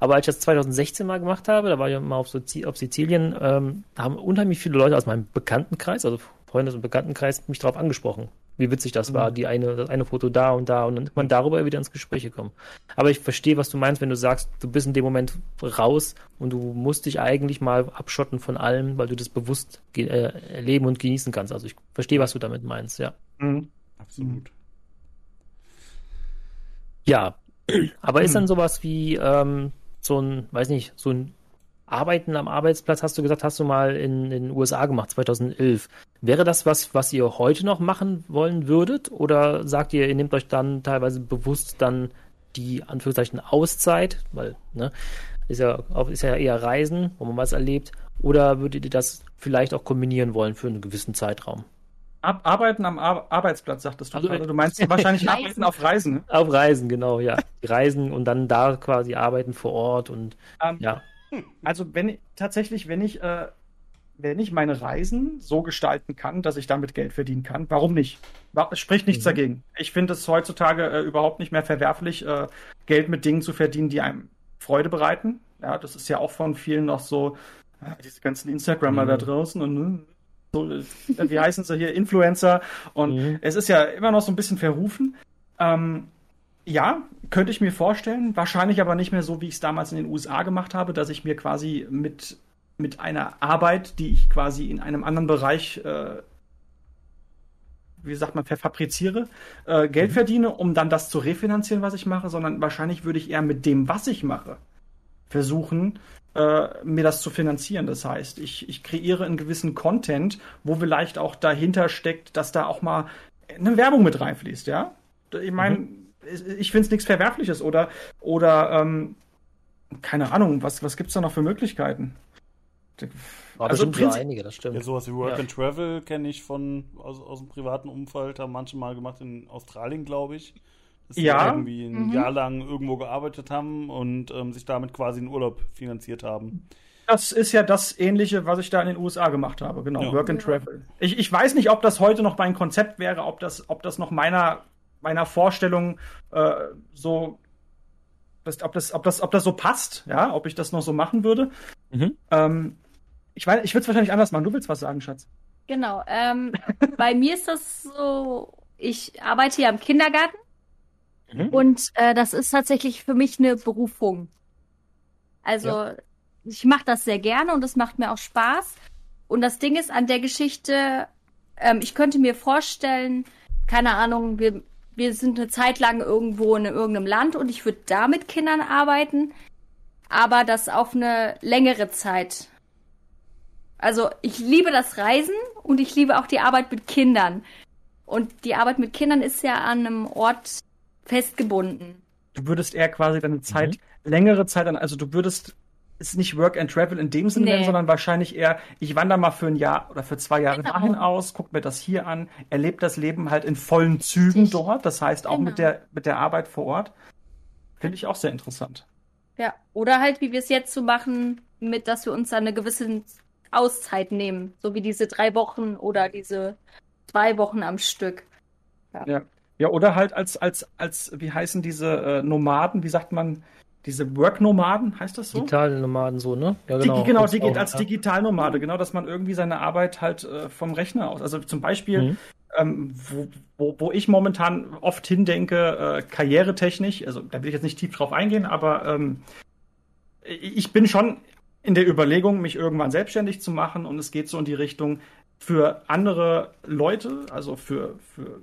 Aber als ich das 2016 mal gemacht habe, da war ich mal auf, so, auf Sizilien, ähm, da haben unheimlich viele Leute aus meinem Bekanntenkreis, also Freundes- und Bekanntenkreis mich darauf angesprochen, wie witzig das mhm. war, die eine, das eine Foto da und da und dann ist man darüber wieder ins Gespräch gekommen. Aber ich verstehe, was du meinst, wenn du sagst, du bist in dem Moment raus und du musst dich eigentlich mal abschotten von allem, weil du das bewusst äh, erleben und genießen kannst. Also ich verstehe, was du damit meinst, ja. Mhm. Absolut. Ja, aber ist dann sowas wie ähm, so ein, weiß nicht, so ein Arbeiten am Arbeitsplatz, hast du gesagt, hast du mal in, in den USA gemacht, 2011. Wäre das was, was ihr heute noch machen wollen würdet? Oder sagt ihr, ihr nehmt euch dann teilweise bewusst dann die Anführungszeichen Auszeit, weil, ne, ist ja, ist ja eher Reisen, wo man was erlebt. Oder würdet ihr das vielleicht auch kombinieren wollen für einen gewissen Zeitraum? Ab, arbeiten am Ar Arbeitsplatz, sagtest du also, gerade. Du meinst wahrscheinlich Arbeiten auf Reisen. Ne? Auf Reisen, genau, ja. Reisen und dann da quasi arbeiten vor Ort und um, ähm, ja. Also wenn tatsächlich, wenn ich, äh, wenn ich meine Reisen so gestalten kann, dass ich damit Geld verdienen kann, warum nicht? Es spricht nichts mhm. dagegen. Ich finde es heutzutage äh, überhaupt nicht mehr verwerflich, äh, Geld mit Dingen zu verdienen, die einem Freude bereiten. Ja, das ist ja auch von vielen noch so, äh, diese ganzen Instagrammer mhm. da draußen und ne, so, äh, wie heißen sie hier, Influencer. Und mhm. es ist ja immer noch so ein bisschen verrufen. Ähm, ja, könnte ich mir vorstellen. Wahrscheinlich aber nicht mehr so, wie ich es damals in den USA gemacht habe, dass ich mir quasi mit, mit einer Arbeit, die ich quasi in einem anderen Bereich, äh, wie sagt man, verfabriziere, äh, Geld mhm. verdiene, um dann das zu refinanzieren, was ich mache, sondern wahrscheinlich würde ich eher mit dem, was ich mache, versuchen, äh, mir das zu finanzieren. Das heißt, ich, ich kreiere einen gewissen Content, wo vielleicht auch dahinter steckt, dass da auch mal eine Werbung mit reinfließt, ja. Ich meine, mhm ich finde es nichts Verwerfliches oder, oder ähm, keine Ahnung, was, was gibt es da noch für Möglichkeiten? Aber also Prinzip, einige, das stimmt. Ja, sowas wie Work ja. and Travel kenne ich von aus, aus dem privaten Umfeld, haben manche mal gemacht in Australien, glaube ich. Dass ja. irgendwie ein mhm. Jahr lang irgendwo gearbeitet haben und ähm, sich damit quasi einen Urlaub finanziert haben. Das ist ja das Ähnliche, was ich da in den USA gemacht habe, genau, ja. Work and Travel. Ich, ich weiß nicht, ob das heute noch mein Konzept wäre, ob das, ob das noch meiner meiner Vorstellung äh, so, ob das, ob das, ob das so passt, ja, ob ich das noch so machen würde. Mhm. Ähm, ich weiß, ich würde es wahrscheinlich anders machen. Du willst was sagen, Schatz? Genau. Ähm, bei mir ist das so, ich arbeite hier im Kindergarten mhm. und äh, das ist tatsächlich für mich eine Berufung. Also ja. ich mache das sehr gerne und es macht mir auch Spaß. Und das Ding ist an der Geschichte, ähm, ich könnte mir vorstellen, keine Ahnung, wir wir sind eine Zeit lang irgendwo in irgendeinem Land und ich würde da mit Kindern arbeiten, aber das auf eine längere Zeit. Also ich liebe das Reisen und ich liebe auch die Arbeit mit Kindern. Und die Arbeit mit Kindern ist ja an einem Ort festgebunden. Du würdest eher quasi deine Zeit, mhm. längere Zeit an, also du würdest ist nicht Work and Travel in dem Sinne, nee. sondern wahrscheinlich eher, ich wandere mal für ein Jahr oder für zwei Jahre genau. dahin aus, gucke mir das hier an, erlebe das Leben halt in vollen Zügen ich. dort, das heißt auch genau. mit der, mit der Arbeit vor Ort. Finde ich auch sehr interessant. Ja, oder halt, wie wir es jetzt so machen, mit, dass wir uns eine gewisse Auszeit nehmen, so wie diese drei Wochen oder diese zwei Wochen am Stück. Ja. ja. Ja, oder halt als, als, als, wie heißen diese äh, Nomaden, wie sagt man, diese Work-Nomaden, heißt das so? Digital-Nomaden so, ne? Ja, genau. Digi genau, digi als ja. Digital-Nomade, genau, dass man irgendwie seine Arbeit halt äh, vom Rechner aus. Also zum Beispiel, mhm. ähm, wo, wo, wo ich momentan oft hindenke, äh, karrieretechnisch, also da will ich jetzt nicht tief drauf eingehen, aber ähm, ich bin schon in der Überlegung, mich irgendwann selbstständig zu machen und es geht so in die Richtung für andere Leute, also für, für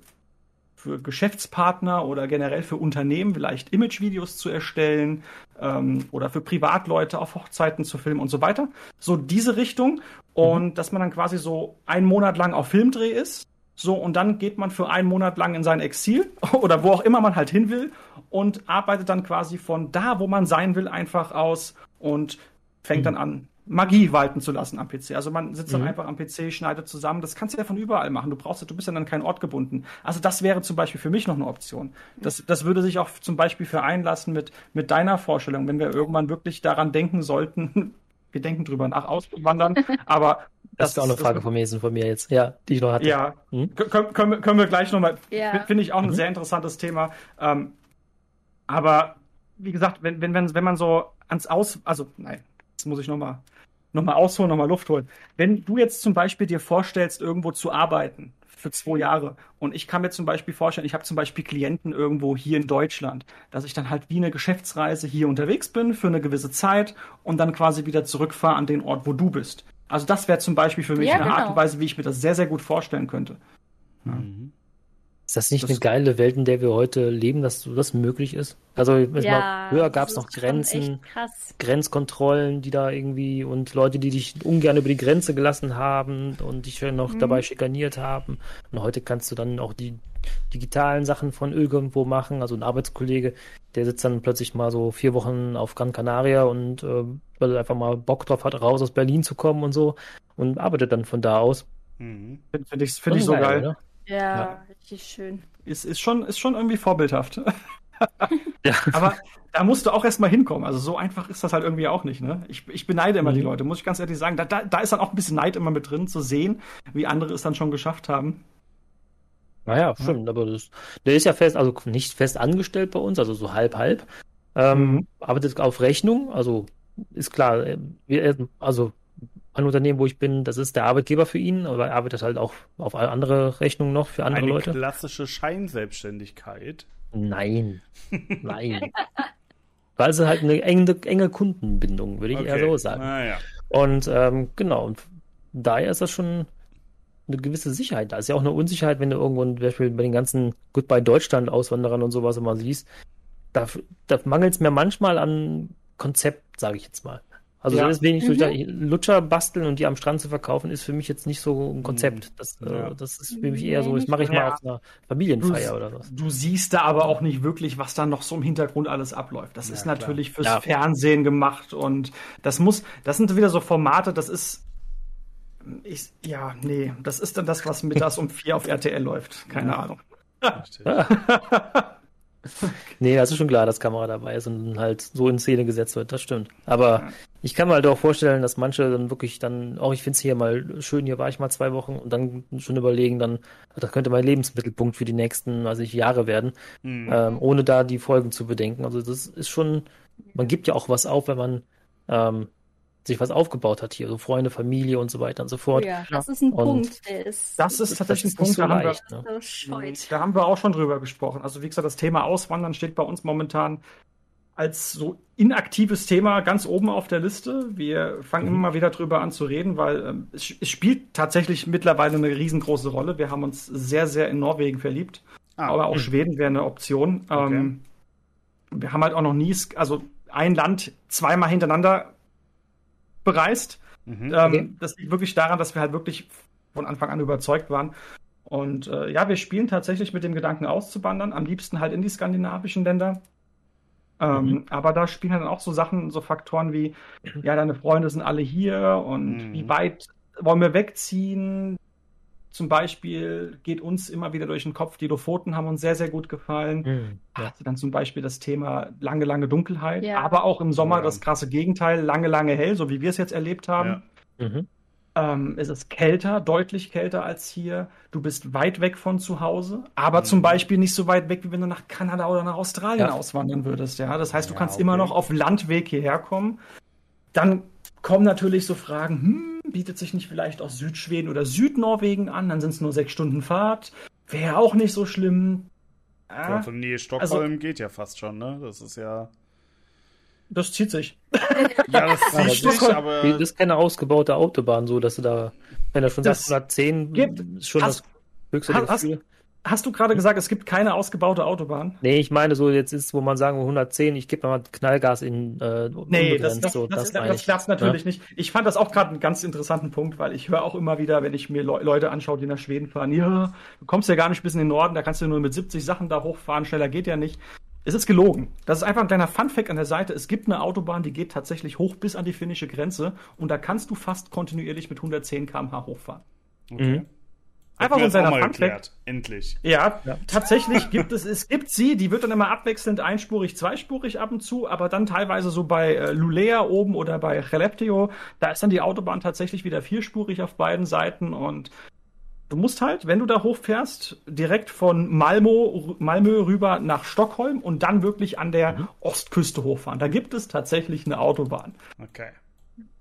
für Geschäftspartner oder generell für Unternehmen vielleicht Imagevideos zu erstellen ähm, oder für Privatleute auf Hochzeiten zu filmen und so weiter. So diese Richtung. Und mhm. dass man dann quasi so einen Monat lang auf Filmdreh ist. So, und dann geht man für einen Monat lang in sein Exil oder wo auch immer man halt hin will und arbeitet dann quasi von da, wo man sein will, einfach aus und fängt mhm. dann an, Magie walten zu lassen am PC. Also man sitzt dann mhm. einfach am PC, schneidet zusammen. Das kannst du ja von überall machen. Du brauchst, du bist ja dann kein Ort gebunden. Also das wäre zum Beispiel für mich noch eine Option. Das, das würde sich auch zum Beispiel vereinlassen mit, mit deiner Vorstellung, wenn wir irgendwann wirklich daran denken sollten, wir denken drüber nach, auswandern, aber das, das ist auch eine Frage von Mason von mir jetzt, ja, die ich noch hatte. Ja, hm? können, können, wir, können wir gleich nochmal, ja. finde ich auch ein mhm. sehr interessantes Thema. Ähm, aber wie gesagt, wenn, wenn, wenn, wenn man so ans Aus, also nein, das muss ich nochmal nochmal ausholen, nochmal Luft holen. Wenn du jetzt zum Beispiel dir vorstellst, irgendwo zu arbeiten für zwei Jahre und ich kann mir zum Beispiel vorstellen, ich habe zum Beispiel Klienten irgendwo hier in Deutschland, dass ich dann halt wie eine Geschäftsreise hier unterwegs bin für eine gewisse Zeit und dann quasi wieder zurückfahre an den Ort, wo du bist. Also das wäre zum Beispiel für mich ja, eine genau. Art und Weise, wie ich mir das sehr, sehr gut vorstellen könnte. Mhm. Ist das nicht das eine geile Welt, in der wir heute leben, dass das möglich ist? Also ja, mal, früher gab es noch Grenzen, Grenzkontrollen, die da irgendwie und Leute, die dich ungern über die Grenze gelassen haben und dich noch mhm. dabei schikaniert haben. Und heute kannst du dann auch die digitalen Sachen von irgendwo machen. Also ein Arbeitskollege, der sitzt dann plötzlich mal so vier Wochen auf Gran Canaria und äh, weil er einfach mal Bock drauf hat, raus aus Berlin zu kommen und so und arbeitet dann von da aus. Mhm. Finde ich, find ich so geil. geil. Ja, ja, richtig schön. Ist, ist, schon, ist schon irgendwie vorbildhaft. ja. Aber da musst du auch erstmal hinkommen. Also so einfach ist das halt irgendwie auch nicht. Ne? Ich, ich beneide immer mhm. die Leute, muss ich ganz ehrlich sagen. Da, da, da ist dann auch ein bisschen Neid immer mit drin, zu sehen, wie andere es dann schon geschafft haben. Naja, stimmt, ja. aber das, der ist ja fest, also nicht fest angestellt bei uns, also so halb halb. Ähm, mhm. Arbeitet auf Rechnung, also ist klar, äh, wir, also ein Unternehmen, wo ich bin, das ist der Arbeitgeber für ihn, aber er arbeitet halt auch auf andere Rechnungen noch für andere Eine Leute. klassische Scheinselbstständigkeit. Nein, nein. Weil es halt eine enge, enge Kundenbindung, würde ich eher so sagen. Naja. Und ähm, genau, und daher ist das schon eine gewisse Sicherheit. Da ist ja auch eine Unsicherheit, wenn du irgendwo zum Beispiel bei den ganzen Goodbye Deutschland Auswanderern und sowas immer siehst. Da, da mangelt es mir manchmal an Konzept, sage ich jetzt mal. Also Ja. deswegen Mhm. durch Lutscher basteln und die am Strand zu verkaufen, ist für mich jetzt nicht so ein Konzept. Das, Ja. äh, das ist für mich eher so, das mache ich nicht- mal Ja. auf einer Familienfeier Du- oder was. Du siehst da aber auch nicht wirklich, was da noch so im Hintergrund alles abläuft. Das Ja, ist klar. natürlich fürs Ja. Fernsehen gemacht und das muss, das sind wieder so Formate, das ist, ich, ja, nee, das ist dann das, was mittags um vier auf RTL läuft. Keine Ja. Ahnung. Nee, das ist schon klar, dass Kamera dabei ist und halt so in Szene gesetzt wird, das stimmt. Aber Ja. ich kann mir halt auch vorstellen, dass manche dann wirklich dann, auch ich finde es hier mal schön, hier war ich mal zwei Wochen und dann schon überlegen, dann, das könnte mein Lebensmittelpunkt für die nächsten, also ich Jahre werden, Hm. ähm, ohne da die Folgen zu bedenken. Also das ist schon, man gibt ja auch was auf, wenn man ähm, sich was aufgebaut hat hier, so Freunde, Familie und so weiter und so fort. ja, das ist ein Und- Punkt, der ist Das ist tatsächlich ein nicht Punkt, so da haben wir, leicht. Ne? so scheut. Da haben wir auch schon drüber gesprochen. Also wie gesagt, das Thema Auswandern steht bei uns momentan als so inaktives Thema ganz oben auf der Liste. Wir fangen Mhm. immer mal wieder drüber an zu reden, weil ähm, es, es spielt tatsächlich mittlerweile eine riesengroße Rolle. Wir haben uns sehr, sehr in Norwegen verliebt. Ah, aber auch Schweden wäre eine Option. Ähm, wir haben halt auch noch nie, also ein Land zweimal hintereinander bereist. mhm. Ähm, Okay. Das liegt wirklich daran, dass wir halt wirklich von Anfang an überzeugt waren. Und äh, ja, wir spielen tatsächlich mit dem Gedanken auszuwandern, am liebsten halt in die skandinavischen Länder. Ähm, Mhm. Aber da spielen halt dann auch so Sachen, so Faktoren wie, ja, deine Freunde sind alle hier und Mhm. wie weit wollen wir wegziehen? Zum Beispiel geht uns immer wieder durch den Kopf, die Lofoten haben uns sehr, sehr gut gefallen. Hm, ja. Hatte dann zum Beispiel das Thema lange, lange Dunkelheit, Ja. aber auch im Sommer Ja. das krasse Gegenteil, lange, lange hell, so wie wir es jetzt erlebt haben. Ja. Mhm. Ähm, es ist kälter, deutlich kälter als hier. Du bist weit weg von zu Hause, aber Mhm. zum Beispiel nicht so weit weg, wie wenn du nach Kanada oder nach Australien Ja. auswandern würdest. Ja, das heißt, du Ja, kannst okay. immer noch auf Landweg hierher kommen. Dann kommen natürlich so Fragen, hm, bietet sich nicht vielleicht auch Südschweden oder Südnorwegen an? Dann sind es nur sechs Stunden Fahrt. Wäre auch nicht so schlimm. Ja, Ja, von Nähe Stockholm geht ja fast schon, ne? Das ist ja. das zieht sich. Ja, das zieht das- sich, aber. Das ist keine ausgebaute Autobahn, so dass du da, wenn er schon Das sagt 110, gibt- ist schon hast- das höchste hast- hast- Gefühl. Hast du gerade gesagt, es gibt keine ausgebaute Autobahn? Nee, ich meine so, jetzt ist, wo man sagen, 110, ich gebe mal Knallgas in äh, Nee, das, das, so, das, das, das klappt natürlich nicht. Ich fand das auch gerade einen ganz interessanten Punkt, weil ich höre auch immer wieder, wenn ich mir Le Leute anschaue, die nach Schweden fahren, ja, du kommst ja gar nicht bis in den Norden, da kannst du nur mit 70 Sachen da hochfahren, schneller geht ja nicht. Es ist gelogen. Das ist einfach ein kleiner Funfact an der Seite. Es gibt eine Autobahn, die geht tatsächlich hoch bis an die finnische Grenze und da kannst du fast kontinuierlich mit 110 km/h hochfahren. Okay. Mhm. Einfach mal Funfact. erklärt. Endlich. Ja, Ja. tatsächlich gibt es, es gibt sie, die wird dann immer abwechselnd einspurig, zweispurig ab und zu, aber dann teilweise so bei äh, Lulea oben oder bei Releptio, da ist dann die Autobahn tatsächlich wieder vierspurig auf beiden Seiten und du musst halt, wenn du da hochfährst, direkt von Malmö, Malmö rüber nach Stockholm und dann wirklich an der Ostküste hochfahren. Da gibt es tatsächlich eine Autobahn. Okay.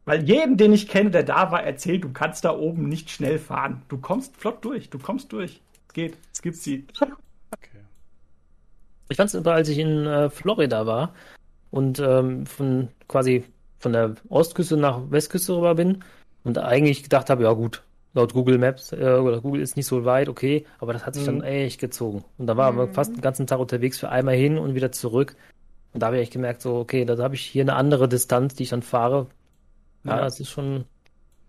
Weil jeden, den ich kenne, der da war, erzählt, du kannst da oben nicht schnell fahren. Du kommst flott durch, du kommst durch. Es geht, es gibt sie. Okay. Ich fand es super, als ich in äh, Florida war und ähm, von quasi von der Ostküste nach Westküste rüber bin und eigentlich gedacht habe, ja gut, laut Google Maps äh, oder Google ist nicht so weit, okay, aber das hat sich dann echt gezogen. Und da war man Mhm. fast den ganzen Tag unterwegs für einmal hin und wieder zurück. Und da habe ich gemerkt, so, okay, da habe ich hier eine andere Distanz, die ich dann fahre. Ja, Ja. das ist schon,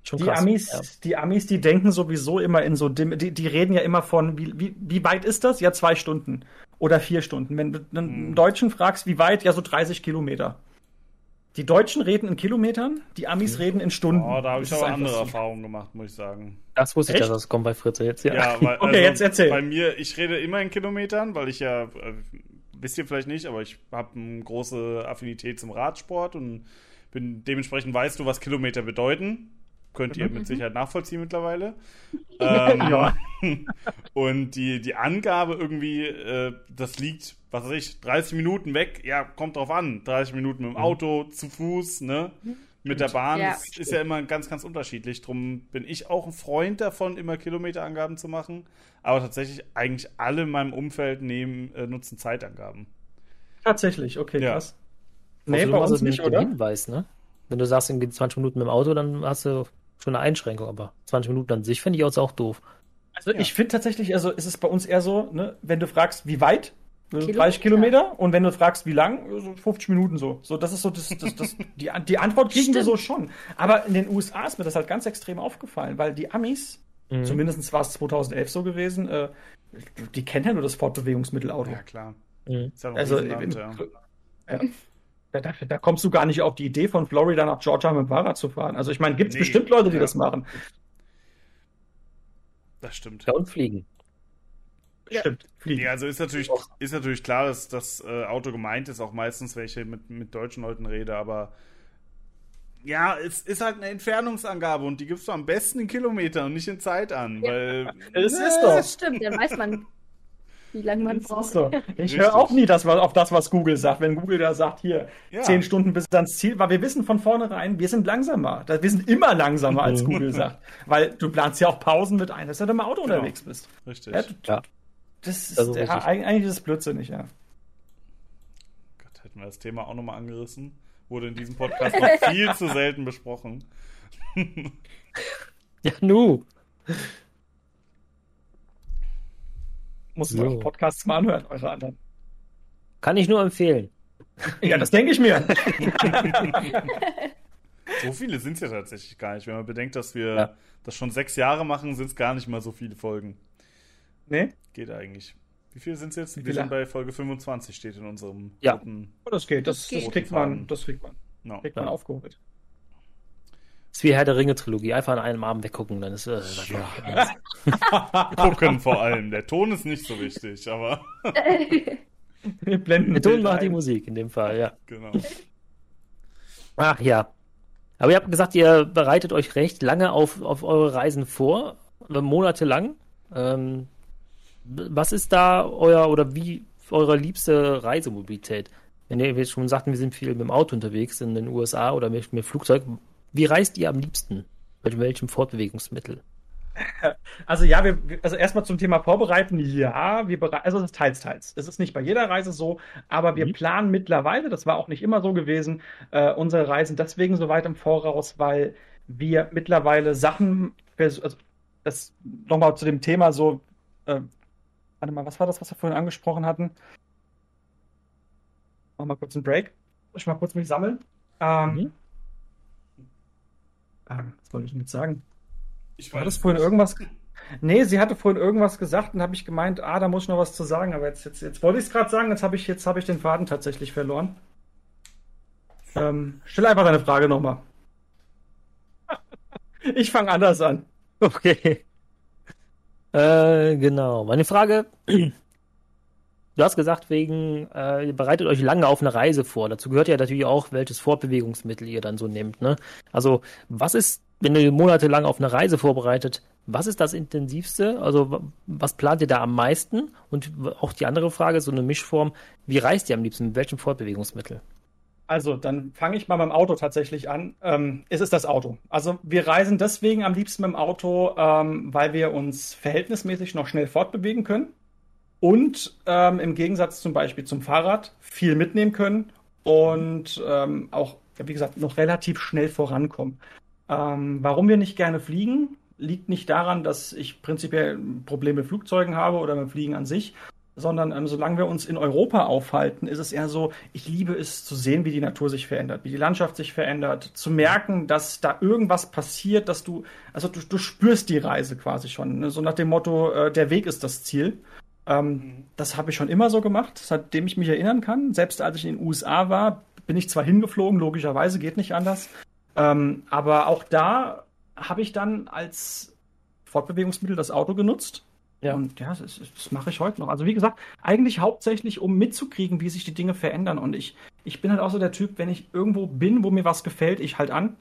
schon Die krass. Amis, Ja. die Amis, die denken sowieso immer in so, dim- die, die reden ja immer von, wie, wie, wie weit ist das? Ja, zwei Stunden oder vier Stunden. Wenn du einen Hm. Deutschen fragst, wie weit? Ja, so 30 Kilometer. Die Deutschen reden in Kilometern, die Amis reden in Stunden. Oh, da habe ich aber andere so. Erfahrungen gemacht, muss ich sagen. Das wusste ich, Echt? dass das kommt bei Fritze jetzt, ja. Ja, weil, also Okay, jetzt erzähl. Bei mir, ich rede immer in Kilometern, weil ich ja, äh, wisst ihr vielleicht nicht, aber ich habe eine große Affinität zum Radsport und bin dementsprechend weißt du, was Kilometer bedeuten. Könnt ihr mit Sicherheit nachvollziehen mittlerweile. ähm, Ja. Und die, die Angabe irgendwie, äh, das liegt, was weiß ich, 30 Minuten weg, ja, kommt drauf an. 30 Minuten mit dem Auto, zu Fuß, ne? Mit der Bahn Ja. ist, ist ja immer ganz, ganz unterschiedlich. Drum bin ich auch ein Freund davon, immer Kilometerangaben zu machen. Aber tatsächlich eigentlich alle in meinem Umfeld nehmen, äh, nutzen Zeitangaben. Tatsächlich, okay, Ja. krass. Nee, du bei uns nicht, oder? Hinweis, ne? Wenn du sagst, in 20 Minuten mit dem Auto, dann hast du schon eine Einschränkung, aber 20 Minuten an sich finde ich auch doof. Also ich finde tatsächlich, also ist es bei uns eher so, ne, wenn du fragst, wie weit, äh, Kilometer. 30 Kilometer und wenn du fragst, wie lang, so 50 Minuten so. So, das ist so das, das, das die, die Antwort kriegen wir Stimmt. so schon. Aber in den USA ist mir das halt ganz extrem aufgefallen, weil die Amis, Mhm. zumindest war es 2011 so gewesen, äh, die kennen ja nur das Fortbewegungsmittel Auto. Ja, klar. Mhm. Ist ja ein Also im, ja. ja. Da, da, da kommst du gar nicht auf die Idee, von Florida nach Georgia mit dem Fahrrad zu fahren. Also ich meine, gibt es Nee. bestimmt Leute, die Ja. das machen. Das stimmt. Ja, und fliegen. Stimmt. Fliegen. Ja, also ist natürlich, ist natürlich klar, dass das äh, Auto gemeint ist, auch meistens welche mit, mit deutschen Leuten rede, aber ja, es ist halt eine Entfernungsangabe und die gibst du am besten in Kilometer und nicht in Zeit an, weil Es Ne, ist doch. Das stimmt, dann weiß man, wie lange man braucht. So. Ich höre auch nie das, auf das, was Google sagt. Wenn Google da sagt, hier, Ja. zehn Stunden bis ans Ziel, weil wir wissen von vornherein, wir sind langsamer. Wir sind immer langsamer, als Google sagt. Weil du planst ja auch Pausen mit ein, dass du im Auto Genau. unterwegs bist. richtig. Ja, du- Ja. das ist, Das ist ja, eigentlich ist es blödsinnig, ja. Gott, hätten wir das Thema auch nochmal angerissen. Wurde in diesem Podcast noch viel zu selten besprochen. Ja, nu. Muss So. eure Podcasts mal anhören, eure anderen. Kann ich nur empfehlen. Ja, das denke ich mir. So viele sind es ja tatsächlich gar nicht. Wenn man bedenkt, dass wir Ja. das schon sechs Jahre machen, sind es gar nicht mal so viele Folgen. nee? Geht eigentlich. Wie viele sind es jetzt? Wie Wir sind bei Folge 25, steht in unserem Ja. roten- Oh, das geht. Das, Das das kriegt man, das kriegt man, No. kriegt man Ja. aufgeholt. Ist wie Herr der Ringe-Trilogie. Einfach an einem Abend weggucken, dann ist äh, ja. Gucken vor allem. Der Ton ist nicht so wichtig, aber Wir blenden Der Ton Bild macht die ein. Musik in dem Fall, ja. genau. Ach ja. Aber ihr habt gesagt, ihr bereitet euch recht lange auf, auf eure Reisen vor, äh, monatelang. Ähm, was ist da euer oder wie eure liebste Reisemobilität? Wenn ihr jetzt schon sagten, wir sind viel mit dem Auto unterwegs in den USA oder mit, mit Flugzeug, wie reist ihr am liebsten? Mit welchem Fortbewegungsmittel? Also ja, wir, wir- also erstmal zum Thema Vorbereiten, ja, wir berei- also es ist teils, teils. Es ist nicht bei jeder Reise so, aber wir Mhm. planen mittlerweile, das war auch nicht immer so gewesen, äh, unsere Reisen deswegen so weit im Voraus, weil wir mittlerweile Sachen, also das nochmal zu dem Thema so, äh, warte mal, was war das, was wir vorhin angesprochen hatten? Mach mal kurz einen Break. Ich mal kurz mich sammeln. Ähm, Mhm. Ähm, was wollte ich denn jetzt sagen? Ich War das vorhin irgendwas? Nee, sie hatte vorhin irgendwas gesagt und habe ich gemeint, ah, da muss ich noch was zu sagen, aber jetzt, jetzt, jetzt wollte ich es gerade sagen, jetzt habe ich, jetzt habe ich den Faden tatsächlich verloren. Ähm, stell einfach deine Frage nochmal. Ich fange anders an. Okay. Äh, genau. Meine Frage, du hast gesagt, wegen, äh, ihr bereitet euch lange auf eine Reise vor. Dazu gehört ja natürlich auch, welches Fortbewegungsmittel ihr dann so nehmt, ne? Also, was ist, wenn ihr monatelang auf eine Reise vorbereitet, was ist das intensivste? Also, wa- was plant ihr da am meisten? Und auch die andere Frage, so eine Mischform, wie reist ihr am liebsten? Mit welchem Fortbewegungsmittel? Also, dann fange ich mal beim Auto tatsächlich an. Ähm, es ist das Auto. Also, wir reisen deswegen am liebsten mit dem Auto, ähm, weil wir uns verhältnismäßig noch schnell fortbewegen können und ähm, im Gegensatz zum Beispiel zum Fahrrad viel mitnehmen können und ähm, auch, wie gesagt, noch relativ schnell vorankommen. Ähm, warum wir nicht gerne fliegen, liegt nicht daran, dass ich prinzipiell ein Problem mit Flugzeugen habe oder mit Fliegen an sich, sondern ähm, solange wir uns in Europa aufhalten, ist es eher so, ich liebe es zu sehen, wie die Natur sich verändert, wie die Landschaft sich verändert, zu merken, dass da irgendwas passiert, dass du, also du, du spürst die Reise quasi schon, ne? so nach dem Motto, äh, der Weg ist das Ziel. Ähm, das habe ich schon immer so gemacht, seitdem ich mich erinnern kann. Selbst als ich in den USA war, bin ich zwar hingeflogen, logischerweise geht nicht anders, ähm, aber auch da habe ich dann als Fortbewegungsmittel das Auto genutzt. Ja. Und ja, das, das mache ich heute noch. Also wie gesagt, eigentlich hauptsächlich, um mitzukriegen, wie sich die Dinge verändern. Und ich, ich bin halt auch so der Typ, wenn ich irgendwo bin, wo mir was gefällt, ich halt an,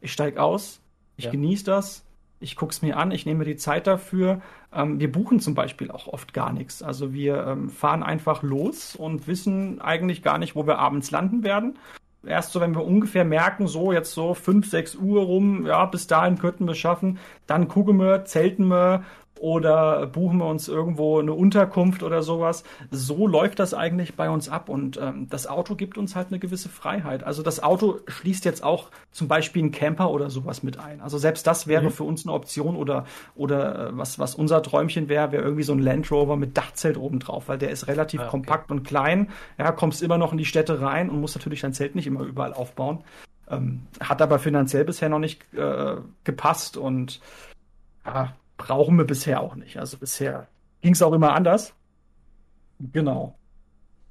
ich steige aus, ich Ja. genieße das, ich gucke es mir an, ich nehme die Zeit dafür. Ähm, wir buchen zum Beispiel auch oft gar nichts. Also wir ähm, fahren einfach los und wissen eigentlich gar nicht, wo wir abends landen werden. erst so, wenn wir ungefähr merken, so jetzt so 5, 6 Uhr rum, ja, bis dahin könnten wir es schaffen, dann gucken wir, zelten wir oder buchen wir uns irgendwo eine Unterkunft oder sowas. So läuft das eigentlich bei uns ab und ähm, das Auto gibt uns halt eine gewisse Freiheit. Also das Auto schließt jetzt auch zum Beispiel einen Camper oder sowas mit ein. Also selbst das wäre mhm. für uns eine Option oder oder äh, was was unser Träumchen wäre, wäre irgendwie so ein Land Rover mit Dachzelt oben drauf, weil der ist relativ ah, okay. kompakt und klein. Ja, kommst immer noch in die Städte rein und musst natürlich dein Zelt nicht immer überall aufbauen. Ähm, hat aber finanziell bisher noch nicht äh, gepasst und ja, brauchen wir bisher auch nicht. Also bisher ging es auch immer anders. Genau.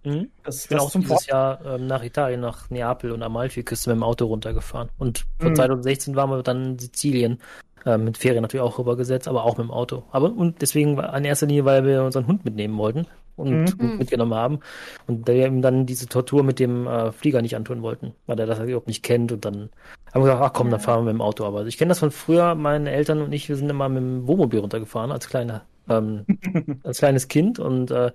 Mhm. Das, ich bin das auch dieses Vor Jahr ähm, nach Italien, nach Neapel und Amalfi-Küste mit dem Auto runtergefahren. Und von mhm. 2016 waren wir dann in Sizilien. Äh, mit Ferien natürlich auch rübergesetzt, aber auch mit dem Auto. Aber und deswegen in erster Linie, weil wir unseren Hund mitnehmen wollten und mhm. mitgenommen haben. Und wir ihm dann diese Tortur mit dem äh, Flieger nicht antun wollten, weil er das halt überhaupt nicht kennt. Und dann haben gesagt, ach komm, dann fahren wir mit dem Auto. Aber ich kenne das von früher, meine Eltern und ich, wir sind immer mit dem Wohnmobil runtergefahren als kleiner, ähm, als kleines Kind. Und äh,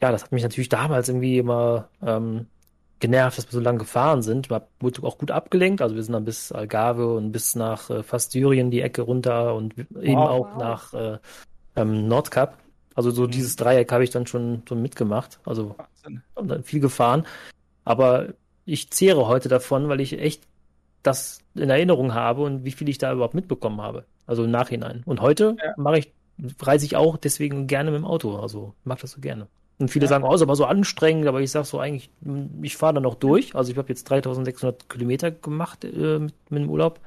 ja, das hat mich natürlich damals irgendwie immer ähm, genervt, dass wir so lange gefahren sind. Man wurde auch gut abgelenkt. Also wir sind dann bis Algarve und bis nach äh, fast Syrien die Ecke runter und eben wow, auch wow. nach äh, ähm, Nordkap. Also so mhm. dieses Dreieck habe ich dann schon, schon mitgemacht. Also und dann viel gefahren. Aber ich zehre heute davon, weil ich echt das in Erinnerung habe und wie viel ich da überhaupt mitbekommen habe. Also im Nachhinein. Und heute ja. mache ich, reise ich auch deswegen gerne mit dem Auto. Also mag das so gerne. Und viele ja. sagen, oh, ist aber so anstrengend, aber ich sage so eigentlich, ich fahre da noch durch. Also ich habe jetzt 3600 Kilometer gemacht äh, mit, mit dem Urlaub.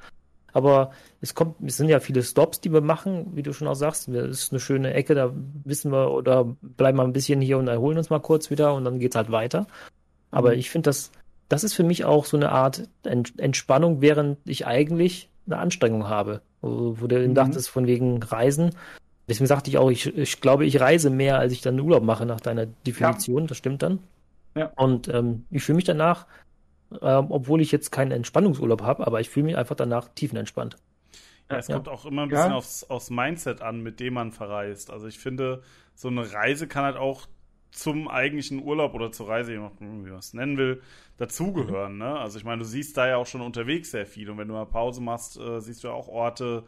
Aber es kommt, es sind ja viele Stops, die wir machen, wie du schon auch sagst. Das ist eine schöne Ecke, da wissen wir oder bleiben wir ein bisschen hier und erholen uns mal kurz wieder und dann geht's halt weiter. Aber mhm. ich finde das, das ist für mich auch so eine Art Entspannung, während ich eigentlich eine Anstrengung habe. Wo, wo du mhm. dachtest, von wegen Reisen. Deswegen sagte ich auch, ich, ich glaube, ich reise mehr, als ich dann Urlaub mache nach deiner Definition. Ja. Das stimmt dann. Ja. Und ähm, ich fühle mich danach ähm, obwohl ich jetzt keinen Entspannungsurlaub habe, aber ich fühle mich einfach danach tiefenentspannt. Ja, es ja. kommt auch immer ein bisschen ja. aufs, aufs Mindset an, mit dem man verreist. Also ich finde, so eine Reise kann halt auch zum eigentlichen Urlaub oder zur Reise, wie man es nennen will, dazugehören. Ne? Also ich meine, du siehst da ja auch schon unterwegs sehr viel und wenn du mal Pause machst, äh, siehst du ja auch Orte,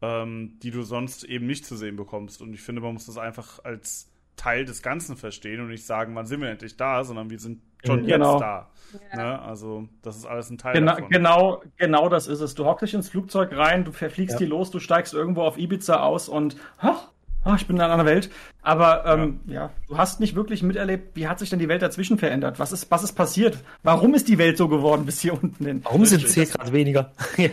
ähm, die du sonst eben nicht zu sehen bekommst. Und ich finde, man muss das einfach als Teil des Ganzen verstehen und nicht sagen, wann sind wir endlich da, sondern wir sind schon genau. jetzt da. Ja. Ne? Also, das ist alles ein Teil genau, davon. Genau, genau das ist es. Du hockst dich ins Flugzeug rein, du verfliegst ja. hier los, du steigst irgendwo auf Ibiza aus und ach, ach ich bin in einer anderen Welt. Aber ähm, ja. ja. du hast nicht wirklich miterlebt, wie hat sich denn die Welt dazwischen verändert? Was ist, was ist passiert? Warum ist die Welt so geworden bis hier unten hin? Warum sind 10 Grad weniger? ja.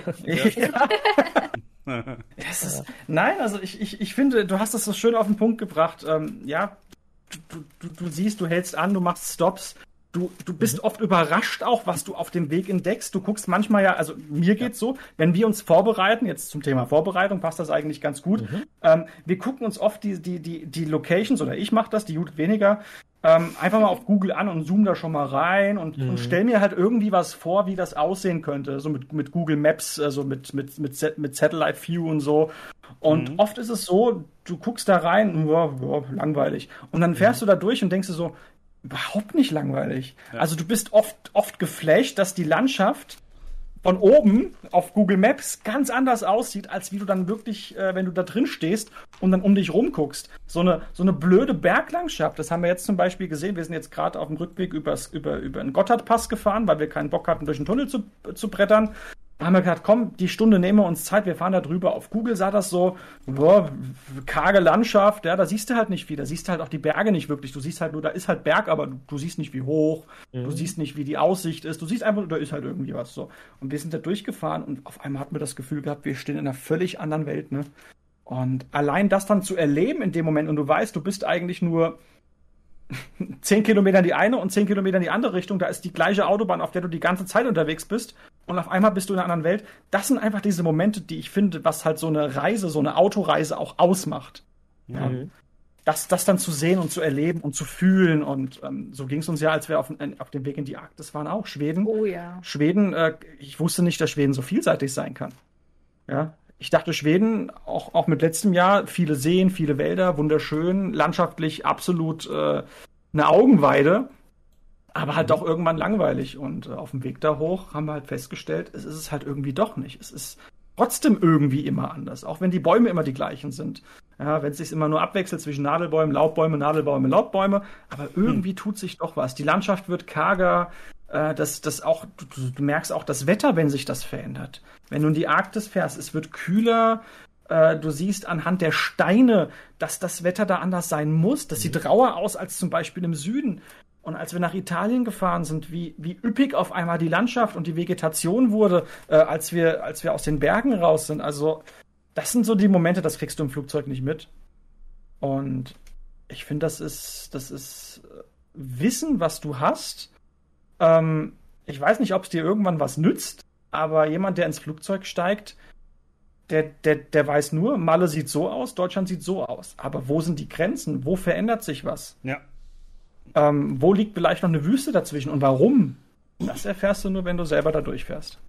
ist, nein, also ich, ich, ich finde, du hast das so schön auf den Punkt gebracht. Ähm, ja, du, du, du siehst, du hältst an, du machst Stops. Du, du bist mhm. oft überrascht auch, was du auf dem Weg entdeckst. Du guckst manchmal ja, also mir geht's so, wenn wir uns vorbereiten, jetzt zum Thema Vorbereitung passt das eigentlich ganz gut. Mhm. Ähm, wir gucken uns oft die, die, die, die Locations, oder ich mache das, die Judith weniger, ähm, einfach mal auf Google an und zoom da schon mal rein und, mhm. und stell mir halt irgendwie was vor, wie das aussehen könnte. So mit, mit Google Maps, also mit, mit, mit, mit Satellite View und so. Und mhm. oft ist es so, du guckst da rein, wow, wow, langweilig. Und dann fährst mhm. du da durch und denkst dir so, überhaupt nicht langweilig. Ja. Also du bist oft, oft geflasht, dass die Landschaft von oben auf Google Maps ganz anders aussieht, als wie du dann wirklich, äh, wenn du da drin stehst und dann um dich rumguckst. So eine, so eine blöde Berglandschaft, das haben wir jetzt zum Beispiel gesehen. Wir sind jetzt gerade auf dem Rückweg übers, über, über den Gotthardpass gefahren, weil wir keinen Bock hatten, durch den Tunnel zu, zu brettern haben wir gesagt, komm, die Stunde nehmen wir uns Zeit, wir fahren da drüber. Auf Google sah das so, boah, karge Landschaft, ja, da siehst du halt nicht viel, da siehst du halt auch die Berge nicht wirklich. Du siehst halt nur, da ist halt Berg, aber du, du siehst nicht, wie hoch, mhm. du siehst nicht, wie die Aussicht ist, du siehst einfach, da ist halt irgendwie was so. Und wir sind da durchgefahren und auf einmal hatten wir das Gefühl gehabt, wir stehen in einer völlig anderen Welt, ne? Und allein das dann zu erleben in dem Moment und du weißt, du bist eigentlich nur zehn Kilometer in die eine und zehn Kilometer in die andere Richtung, da ist die gleiche Autobahn, auf der du die ganze Zeit unterwegs bist und auf einmal bist du in einer anderen Welt. Das sind einfach diese Momente, die ich finde, was halt so eine Reise, so eine Autoreise auch ausmacht. Mhm. Ja. Das, das dann zu sehen und zu erleben und zu fühlen und ähm, so ging es uns ja, als wir auf, auf dem Weg in die Arktis waren, auch Schweden. Oh ja. Schweden, äh, ich wusste nicht, dass Schweden so vielseitig sein kann. Ja, ich dachte, Schweden, auch, auch mit letztem Jahr, viele Seen, viele Wälder, wunderschön, landschaftlich absolut äh, eine Augenweide. aber halt mhm. auch irgendwann langweilig. Und äh, auf dem Weg da hoch haben wir halt festgestellt, es ist es halt irgendwie doch nicht. Es ist trotzdem irgendwie immer anders, auch wenn die Bäume immer die gleichen sind. Ja, wenn es sich immer nur abwechselt zwischen Nadelbäumen, Laubbäume, Nadelbäume, Laubbäume, aber irgendwie hm. tut sich doch was. Die Landschaft wird karger, äh, das, das auch, du, du, merkst auch das Wetter, wenn sich das verändert. Wenn du in die Arktis fährst, es wird kühler, äh, du siehst anhand der Steine, dass das Wetter da anders sein muss. Das sieht hm. rauer aus als zum Beispiel im Süden. Und als wir nach Italien gefahren sind, wie, wie üppig auf einmal die Landschaft und die Vegetation wurde, äh, als, wir, als wir aus den Bergen raus sind. Also, das sind so die Momente, das kriegst du im Flugzeug nicht mit. Und ich finde, das ist, das ist äh, Wissen, was du hast. Ähm, ich weiß nicht, ob es dir irgendwann was nützt, aber jemand, der ins Flugzeug steigt, der, der, der weiß nur, Malle sieht so aus, Deutschland sieht so aus. Aber wo sind die Grenzen? Wo verändert sich was? Ja. Ähm, wo liegt vielleicht noch eine Wüste dazwischen und warum? Das erfährst du nur, wenn du selber da durchfährst.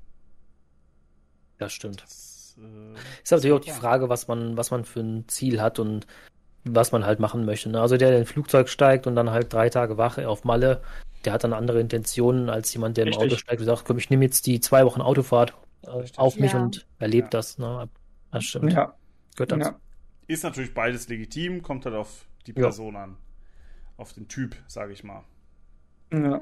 Das stimmt. Das, äh, ist natürlich auch die Frage, was man, was man für ein Ziel hat und was man halt machen möchte. Ne? Also der, der in ein Flugzeug steigt und dann halt drei Tage Wache auf Malle, der hat dann andere Intentionen als jemand, der im Auto steigt und sagt, komm, ich nehme jetzt die zwei Wochen Autofahrt äh, auf mich ja. und erlebt ja. das. Ne? Das stimmt. Ja. Gehört Ja. Ist natürlich beides legitim, kommt halt auf die Person an auf den Typ, sage ich mal. Ja.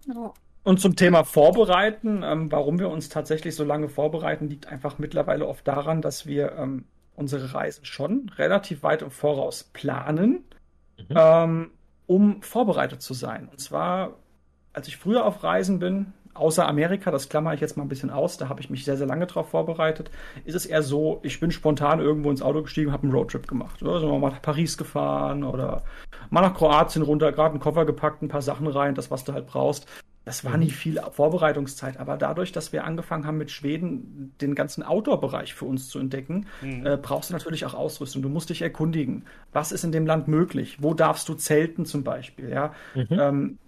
Und zum Thema Vorbereiten, ähm, warum wir uns tatsächlich so lange vorbereiten, liegt einfach mittlerweile oft daran, dass wir ähm, unsere Reisen schon relativ weit im Voraus planen, mhm. ähm, um vorbereitet zu sein. Und zwar, als ich früher auf Reisen bin, außer Amerika, das klammer ich jetzt mal ein bisschen aus, da habe ich mich sehr, sehr lange drauf vorbereitet, ist es eher so, ich bin spontan irgendwo ins Auto gestiegen, habe einen Roadtrip gemacht. Oder sind wir mal nach Paris gefahren oder mal nach Kroatien runter, gerade einen Koffer gepackt, ein paar Sachen rein, das, was du halt brauchst. Das war nie viel Vorbereitungszeit, aber dadurch, dass wir angefangen haben mit Schweden den ganzen Outdoor-Bereich für uns zu entdecken, mhm. äh, brauchst du natürlich auch Ausrüstung. Du musst dich erkundigen. Was ist in dem Land möglich? Wo darfst du zelten zum Beispiel? Ja, mhm. ähm,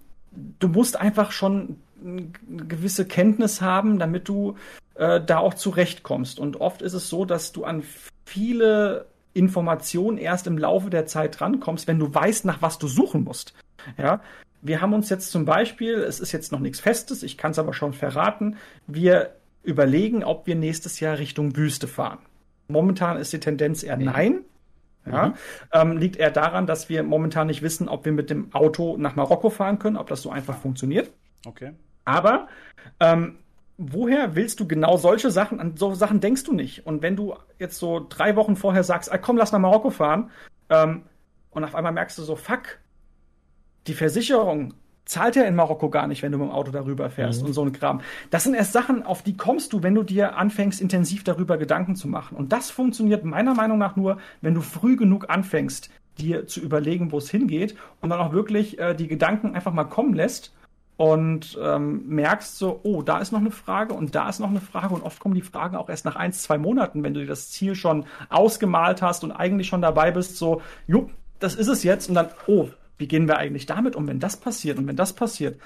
du musst einfach schon eine gewisse Kenntnis haben, damit du äh, da auch zurechtkommst. Und oft ist es so, dass du an viele Informationen erst im Laufe der Zeit rankommst, wenn du weißt, nach was du suchen musst. Ja, wir haben uns jetzt zum Beispiel, es ist jetzt noch nichts Festes, ich kann es aber schon verraten, wir überlegen, ob wir nächstes Jahr Richtung Wüste fahren. Momentan ist die Tendenz eher nein. Ja, mhm. ähm, liegt eher daran, dass wir momentan nicht wissen, ob wir mit dem Auto nach Marokko fahren können, ob das so einfach funktioniert. Okay. Aber ähm, woher willst du genau solche Sachen? An so Sachen denkst du nicht. Und wenn du jetzt so drei Wochen vorher sagst, ah, komm, lass nach Marokko fahren, ähm, und auf einmal merkst du so, fuck, die Versicherung zahlt ja in Marokko gar nicht, wenn du mit dem Auto darüber fährst mhm. und so ein Kram. Das sind erst Sachen, auf die kommst du, wenn du dir anfängst, intensiv darüber Gedanken zu machen. Und das funktioniert meiner Meinung nach nur, wenn du früh genug anfängst, dir zu überlegen, wo es hingeht und dann auch wirklich äh, die Gedanken einfach mal kommen lässt und ähm, merkst so, oh, da ist noch eine Frage und da ist noch eine Frage und oft kommen die Fragen auch erst nach ein, zwei Monaten, wenn du dir das Ziel schon ausgemalt hast und eigentlich schon dabei bist, so, jupp, das ist es jetzt und dann, oh, wie gehen wir eigentlich damit um, wenn das passiert und wenn das passiert?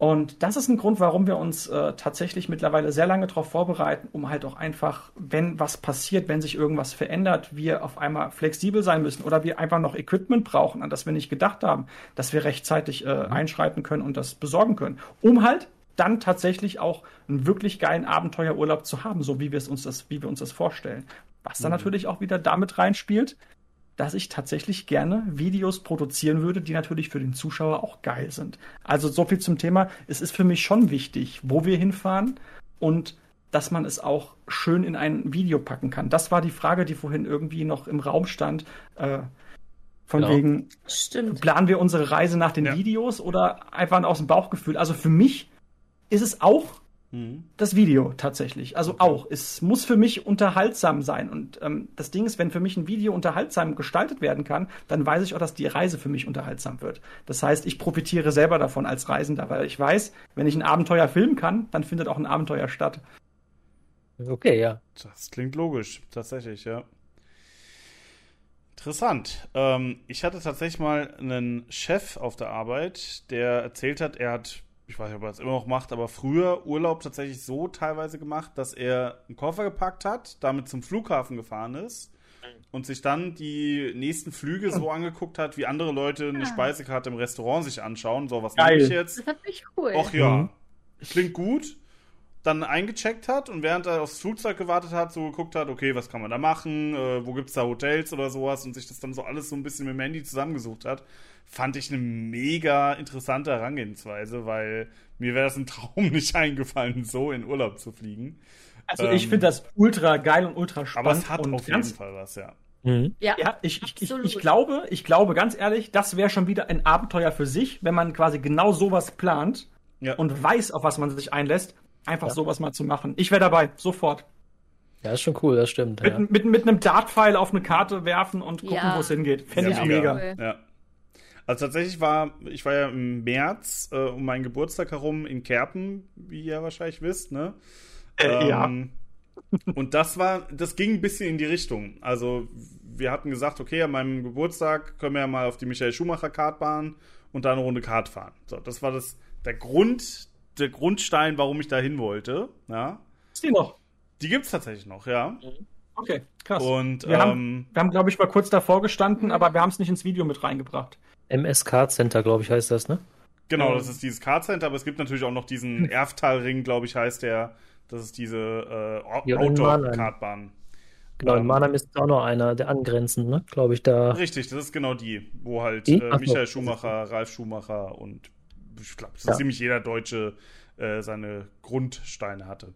Und das ist ein Grund, warum wir uns äh, tatsächlich mittlerweile sehr lange darauf vorbereiten, um halt auch einfach, wenn was passiert, wenn sich irgendwas verändert, wir auf einmal flexibel sein müssen oder wir einfach noch Equipment brauchen, an das wir nicht gedacht haben, dass wir rechtzeitig äh, mhm. einschreiten können und das besorgen können, um halt dann tatsächlich auch einen wirklich geilen Abenteuerurlaub zu haben, so wie wir es uns das, wie wir uns das vorstellen. Was dann mhm. natürlich auch wieder damit reinspielt, dass ich tatsächlich gerne Videos produzieren würde, die natürlich für den Zuschauer auch geil sind. Also so viel zum Thema. Es ist für mich schon wichtig, wo wir hinfahren und dass man es auch schön in ein Video packen kann. Das war die Frage, die vorhin irgendwie noch im Raum stand. Äh, von genau. wegen, Stimmt. planen wir unsere Reise nach den ja. Videos oder einfach aus dem Bauchgefühl? Also für mich ist es auch Mhm. Das Video tatsächlich. Also auch. Es muss für mich unterhaltsam sein. Und ähm, das Ding ist, wenn für mich ein Video unterhaltsam gestaltet werden kann, dann weiß ich auch, dass die Reise für mich unterhaltsam wird. Das heißt, ich profitiere selber davon als Reisender, weil ich weiß, wenn ich ein Abenteuer filmen kann, dann findet auch ein Abenteuer statt. Okay, ja. Das klingt logisch, tatsächlich, ja. Interessant. Ähm, ich hatte tatsächlich mal einen Chef auf der Arbeit, der erzählt hat, er hat ich weiß nicht, ob er das immer noch macht, aber früher Urlaub tatsächlich so teilweise gemacht, dass er einen Koffer gepackt hat, damit zum Flughafen gefahren ist und sich dann die nächsten Flüge so angeguckt hat, wie andere Leute eine. Speisekarte im Restaurant sich anschauen. So, was Geil. nehme ich jetzt? Das ist natürlich cool. Ach ja, Mhm. klingt gut. Dann eingecheckt hat und während er aufs Flugzeug gewartet hat, so geguckt hat, okay, was kann man da machen, äh, wo gibt's da Hotels oder sowas und sich das dann so alles so ein bisschen mit dem Handy zusammengesucht hat, fand ich eine mega interessante Herangehensweise, weil mir wäre das im Traum nicht eingefallen, so in Urlaub zu fliegen. Also ich Ähm, finde das ultra geil und ultra spannend. Aber es hat auf jeden ganz, Fall was, ja. Mhm. ja. Ja, ich, ich, ich, ich glaube, ich glaube ganz ehrlich, das wäre schon wieder ein Abenteuer für sich, wenn man quasi genau sowas plant Ja. und weiß, auf was man sich einlässt, einfach sowas mal zu machen. Ich wäre dabei, sofort. Ja, ist schon cool, das stimmt. Ja. Mit, mit, mit einem Dartpfeil auf eine Karte werfen und gucken, Ja. wo es hingeht. Fände Ja, ich mega. Ja. Also tatsächlich war, ich war ja im März äh, um meinen Geburtstag herum in Kerpen, wie ihr wahrscheinlich wisst, ne? Äh, ja. Ähm, Und das war, das ging ein bisschen in die Richtung. Also wir hatten gesagt, okay, an meinem Geburtstag können wir ja mal auf die Michael Schumacher Kartbahn und da eine Runde Kart fahren. So, das war das, der Grund, der Grundstein, warum ich da hin wollte. Ja. Ist die noch? Die gibt's tatsächlich noch, ja. Okay, krass. Und wir ähm, haben, wir haben glaube ich, mal kurz davor gestanden, aber wir haben es nicht ins Video mit reingebracht. MSK Center, glaube ich, heißt das, ne? Genau, das ist dieses Card-Center, aber es gibt natürlich auch noch diesen Erftalring, glaube ich, heißt der. Das ist diese äh. Outdoor-Kartbahn. Genau, in Ähm, Mannheim ist auch noch einer, der angrenzend, ne? Glaube ich, da. Richtig, das ist genau die, wo halt Die? äh, Ach so. Michael Schumacher, Ralf Schumacher und ich glaube, Ja. ziemlich jeder Deutsche äh, seine Grundsteine hatte.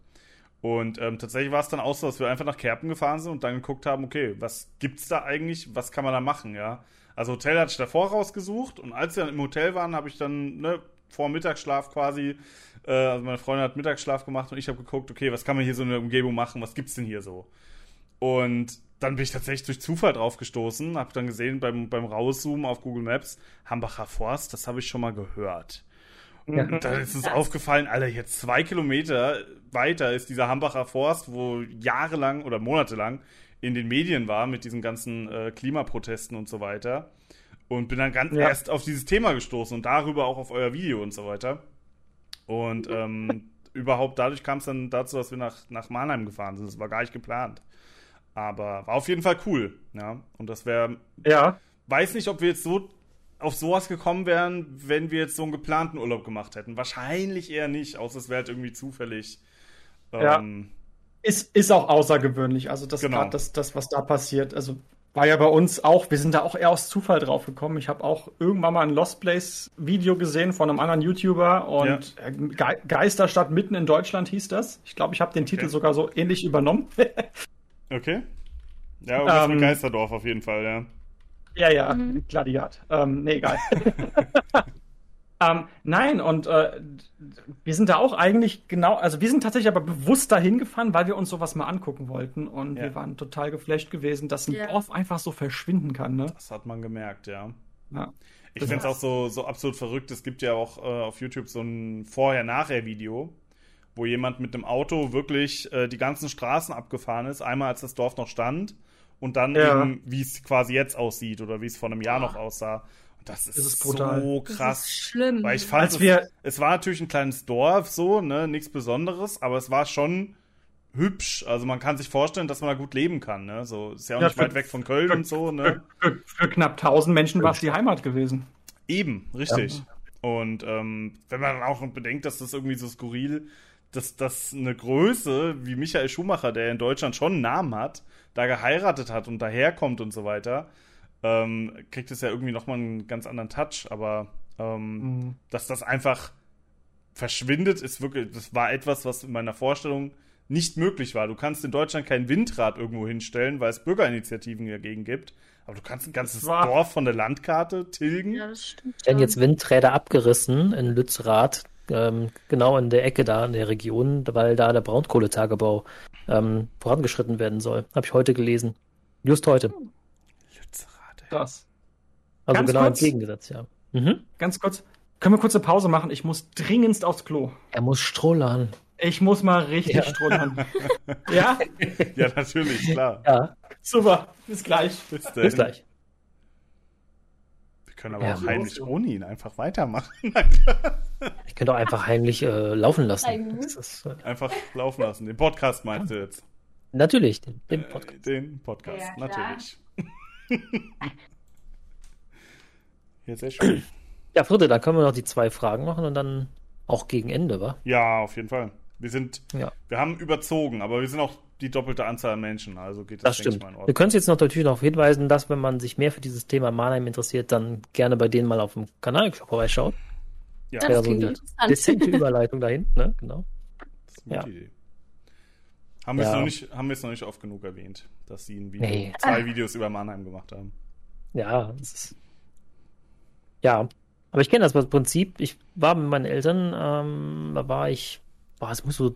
Und ähm, tatsächlich war es dann auch so, dass wir einfach nach Kerpen gefahren sind und dann geguckt haben, okay, was gibt's da eigentlich, was kann man da machen, ja? Also Hotel hatte ich davor rausgesucht und als wir dann im Hotel waren, habe ich dann ne, vor Mittagsschlaf quasi, äh, also meine Freundin hat Mittagsschlaf gemacht und ich habe geguckt, okay, was kann man hier so in der Umgebung machen, was gibt's denn hier so? Und dann bin ich tatsächlich durch Zufall drauf gestoßen, habe dann gesehen beim, beim Rauszoomen auf Google Maps, Hambacher Forst, das habe ich schon mal gehört. Ja. Und dann ist uns aufgefallen, Alter, jetzt zwei Kilometer weiter ist dieser Hambacher Forst, wo jahrelang oder monatelang in den Medien war mit diesen ganzen äh, Klimaprotesten und so weiter. Und bin dann ganz Ja. erst auf dieses Thema gestoßen und darüber auch auf euer Video und so weiter. Und ähm, überhaupt dadurch kam es dann dazu, dass wir nach, nach Mannheim gefahren sind. Das war gar nicht geplant. Aber war auf jeden Fall cool. Ja. Und das wäre Ja. weiß nicht, ob wir jetzt so auf sowas gekommen wären, wenn wir jetzt so einen geplanten Urlaub gemacht hätten. Wahrscheinlich eher nicht, außer es wäre halt irgendwie zufällig. Ja. Ähm, Ist, ist auch außergewöhnlich. Also das Genau. das, das, was da passiert. Also war ja bei uns auch, wir sind da auch eher aus Zufall drauf gekommen. Ich habe auch irgendwann mal ein Lost Place Video gesehen von einem anderen YouTuber und äh, Ge Geisterstadt mitten in Deutschland hieß das. Ich glaube, ich habe den Titel Okay. sogar so ähnlich übernommen. okay. Ja, irgendwas Ähm, mit Geisterdorf auf jeden Fall, ja. Ja, ja, Mhm. Gladiat. Ähm, nee, egal. ähm, nein, und äh, wir sind da auch eigentlich genau, also wir sind tatsächlich aber bewusst dahin gefahren, weil wir uns sowas mal angucken wollten. Und Ja. wir waren total geflasht gewesen, dass ein Ja. Dorf einfach so verschwinden kann, ne? Das hat man gemerkt, ja. Ja. Ich finde es auch so, so absolut verrückt. Es gibt ja auch äh, auf YouTube so ein Vorher-Nachher-Video, wo jemand mit einem Auto wirklich äh, die ganzen Straßen abgefahren ist. Einmal, als das Dorf noch stand und dann Ja. eben, wie es quasi jetzt aussieht oder wie es vor einem Jahr noch aussah. Und das ist, Das ist brutal. so Das krass. ist schlimm. Weil ich fand, es, wir- es war natürlich ein kleines Dorf, so, ne, nichts Besonderes, aber es war schon hübsch. Also man kann sich vorstellen, dass man da gut leben kann, ne. So, ist ja auch Ja, nicht für- weit weg von Köln und so, ne. Für, für, für knapp 1000 Menschen war es die Heimat gewesen. Eben, richtig. Und ähm, wenn man dann auch noch bedenkt, dass das irgendwie so skurril, dass, dass eine Größe wie Michael Schumacher, der in Deutschland schon einen Namen hat, da geheiratet hat und daherkommt und so weiter, ähm, kriegt es ja irgendwie nochmal einen ganz anderen Touch. Aber ähm, Mhm. dass das einfach verschwindet, ist wirklich, das war etwas, was in meiner Vorstellung nicht möglich war. Du kannst in Deutschland kein Windrad irgendwo hinstellen, weil es Bürgerinitiativen dagegen gibt. Aber du kannst ein ganzes Dorf von der Landkarte tilgen. ja, das stimmt. werden jetzt Windräder abgerissen in Lützerath, ähm, genau in der Ecke da in der Region, weil da der Braunkohletagebau ähm, vorangeschritten werden soll. Habe ich heute gelesen. Just heute. Lützerath, ey. Das. Also Ganz genau kurz. entgegengesetzt, ja. Mhm. Ganz kurz. Können wir kurze Pause machen? Ich muss dringendst aufs Klo. Er muss strollern. Ich muss mal richtig Ja. strullern. ja? Ja, natürlich, klar. Ja, Super. Bis gleich. Bis, bis gleich. Wir können aber Ja. auch heimlich ohne ihn einfach weitermachen. Ich könnte auch einfach heimlich äh, laufen lassen. Ist, äh, einfach laufen lassen. Den Podcast meinst du jetzt? Natürlich, den, den Äh, Podcast. Den Podcast, Ja, natürlich. ja, sehr schön. Ja, Fritte, dann können wir noch die zwei Fragen machen und dann auch gegen Ende, wa? Ja, auf jeden Fall. Wir sind, Ja. wir haben überzogen, aber wir sind auch die doppelte Anzahl an Menschen, also geht das, Das stimmt. ich mal in Wir können jetzt noch natürlich darauf hinweisen, dass wenn man sich mehr für dieses Thema Mannheim interessiert, dann gerne bei denen mal auf dem Kanal vorbeischaut. Ja, Ja, Ja, das so klingt die interessant. Dezente Überleitung dahin, ne? Genau. das ist eine gute ja. Idee. Haben wir es Ja. noch nicht, haben wir es noch nicht oft genug erwähnt, dass sie ein Video, Nee. zwei Videos über Mannheim gemacht haben. Ja, das ist. Ja, aber ich kenne das Prinzip. Ich war mit meinen Eltern, ähm, da war ich, boah, es muss so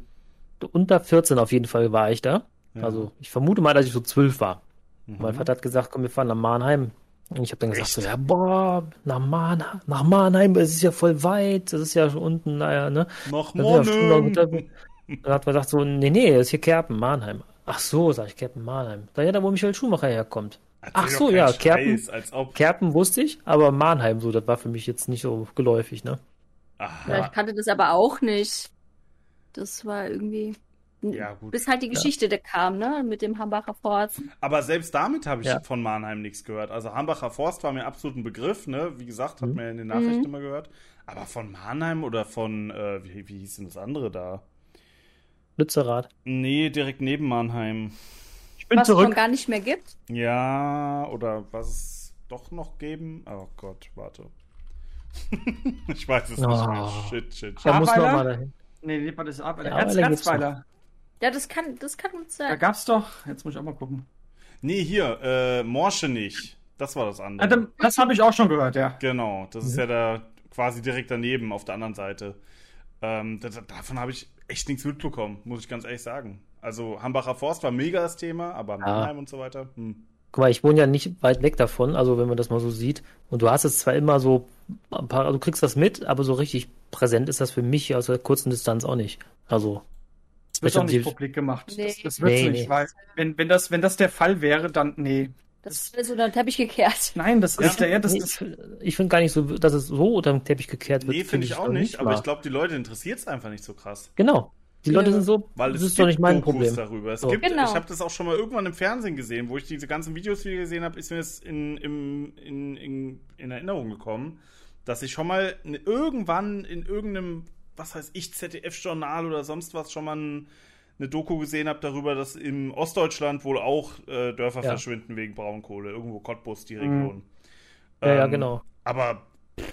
unter 14 auf jeden Fall war ich da. Ja. Also ich vermute mal, dass ich so 12 war. Mhm. Mein Vater hat gesagt, komm, wir fahren nach Mannheim. Und ich habe dann gesagt, so, ja, boah, nach Mannheim, nach Mannheim, es ist ja voll weit, das ist ja schon unten, naja, ne? Noch Das ist ja Dann hat man gesagt so, nee, nee, das ist hier Kerpen, Mannheim. Ach so, sag ich, Kerpen, Mannheim. Da ja, da wo Michael Schumacher herkommt. Erzähl Ach so, ja, Scheiß, Kerpen, Als ob. Kerpen wusste ich, aber Mannheim, so, das war für mich jetzt nicht so geläufig, ne? Aha. Ja, ich kannte das aber auch nicht. Das war irgendwie. Ja, gut. Bis halt die Geschichte da kam, ne? Mit dem Hambacher Forst. Aber selbst damit habe ich Ja. von Mannheim nichts gehört. Also Hambacher Forst war mir absolut ein Begriff, ne? Wie gesagt, hat Mhm. man ja in den Nachrichten Mhm. immer gehört. Aber von Mannheim oder von, äh, wie, wie hieß denn das andere da? Lützerath. Nee, direkt neben Mannheim. Ich bin Was es zurück. schon gar nicht mehr gibt. Ja, oder was es doch noch geben? Oh Gott, warte. ich weiß es nicht mehr. Oh. Shit, shit, shit. Da muss noch mal dahin. Nee, nee, das ist ab. Ja, Erz, Erzweiler. Ja, das kann, das kann Da sein. gab's doch. Jetzt muss ich auch mal gucken. Nee, hier, äh, Morschenich. Das war das Ah, andere. dann- Das habe ich auch schon gehört, ja. Genau, das ist ja da quasi direkt daneben auf der anderen Seite. Ähm, das, davon habe ich echt nichts mitbekommen, muss ich ganz ehrlich sagen. Also Hambacher Forst war mega das Thema, aber Mannheim und so weiter. Hm. Guck mal, ich wohne ja nicht weit weg davon, also wenn man das mal so sieht. Und du hast es zwar immer so, ein paar, also du kriegst das mit, aber so richtig präsent ist das für mich aus der kurzen Distanz auch nicht. Also, Das wird auch nicht die- publik gemacht. Nee. Das, das wird's Nee, nicht, nee. weil wenn, wenn, das, wenn das der Fall wäre, dann nee. Das ist unter den Teppich gekehrt. Nein, das ist der, das nee, ist, ich finde gar nicht so, dass es so unter den Teppich gekehrt wird. Nee, finde ich auch nicht, aber ich glaube, die Leute interessiert es einfach nicht so krass. Genau. Die Leute Ja. sind so, Weil das es ist doch nicht mein Dokus Problem. darüber. Es So. gibt, Genau. Ich habe das auch schon mal irgendwann im Fernsehen gesehen, wo ich diese ganzen Videos wieder gesehen habe, ist mir das in, in, in, in Erinnerung gekommen, dass ich schon mal in, irgendwann in irgendeinem, was heißt ich, ZDF-Journal oder sonst was schon mal ein, eine Doku gesehen habe darüber, dass im Ostdeutschland wohl auch äh, Dörfer Ja. verschwinden wegen Braunkohle. Irgendwo Cottbus, die Mhm. Region. Ja, ja, Ähm, genau. Aber pff,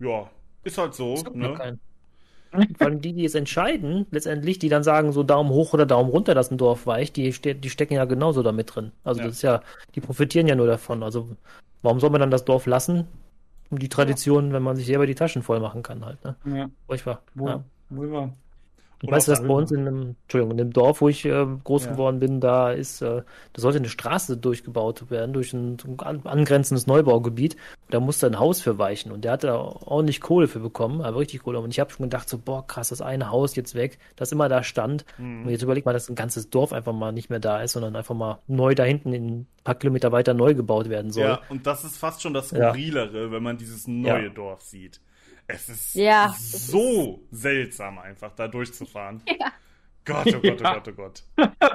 ja, ist halt so. Es gibt noch Ne? keinen. Vor allem die, die es entscheiden, letztendlich, die dann sagen, so Daumen hoch oder Daumen runter, dass ein Dorf weicht, die, ste die stecken ja genauso damit drin. Also Ja. das ist ja, die profitieren ja nur davon. Also warum soll man dann das Dorf lassen? Um die Tradition, wenn man sich selber die Taschen voll machen kann halt, ne? ja, Furchtbar. wohl, Ja. wohl wahr. Ich Oder weiß, auch dass bei uns in einem, Entschuldigung, in dem Dorf, wo ich äh, groß Ja. geworden bin, da ist, äh, da sollte eine Straße durchgebaut werden, durch ein, angrenzendes Neubaugebiet. Da musste ein Haus für weichen und der hat da ordentlich Kohle für bekommen, aber richtig Kohle. Und ich habe schon gedacht, so, boah, krass, das eine Haus jetzt weg, das immer da stand. Mhm. Und jetzt überleg mal, dass ein ganzes Dorf einfach mal nicht mehr da ist, sondern einfach mal neu da hinten in ein paar Kilometer weiter neu gebaut werden soll. Ja, und das ist fast schon das Ja. Skurrilere, wenn man dieses neue Ja. Dorf sieht. Es ist Ja, so seltsam, einfach da durchzufahren. Ja. Gott, oh Gott, oh Ja. Gott, oh Gott.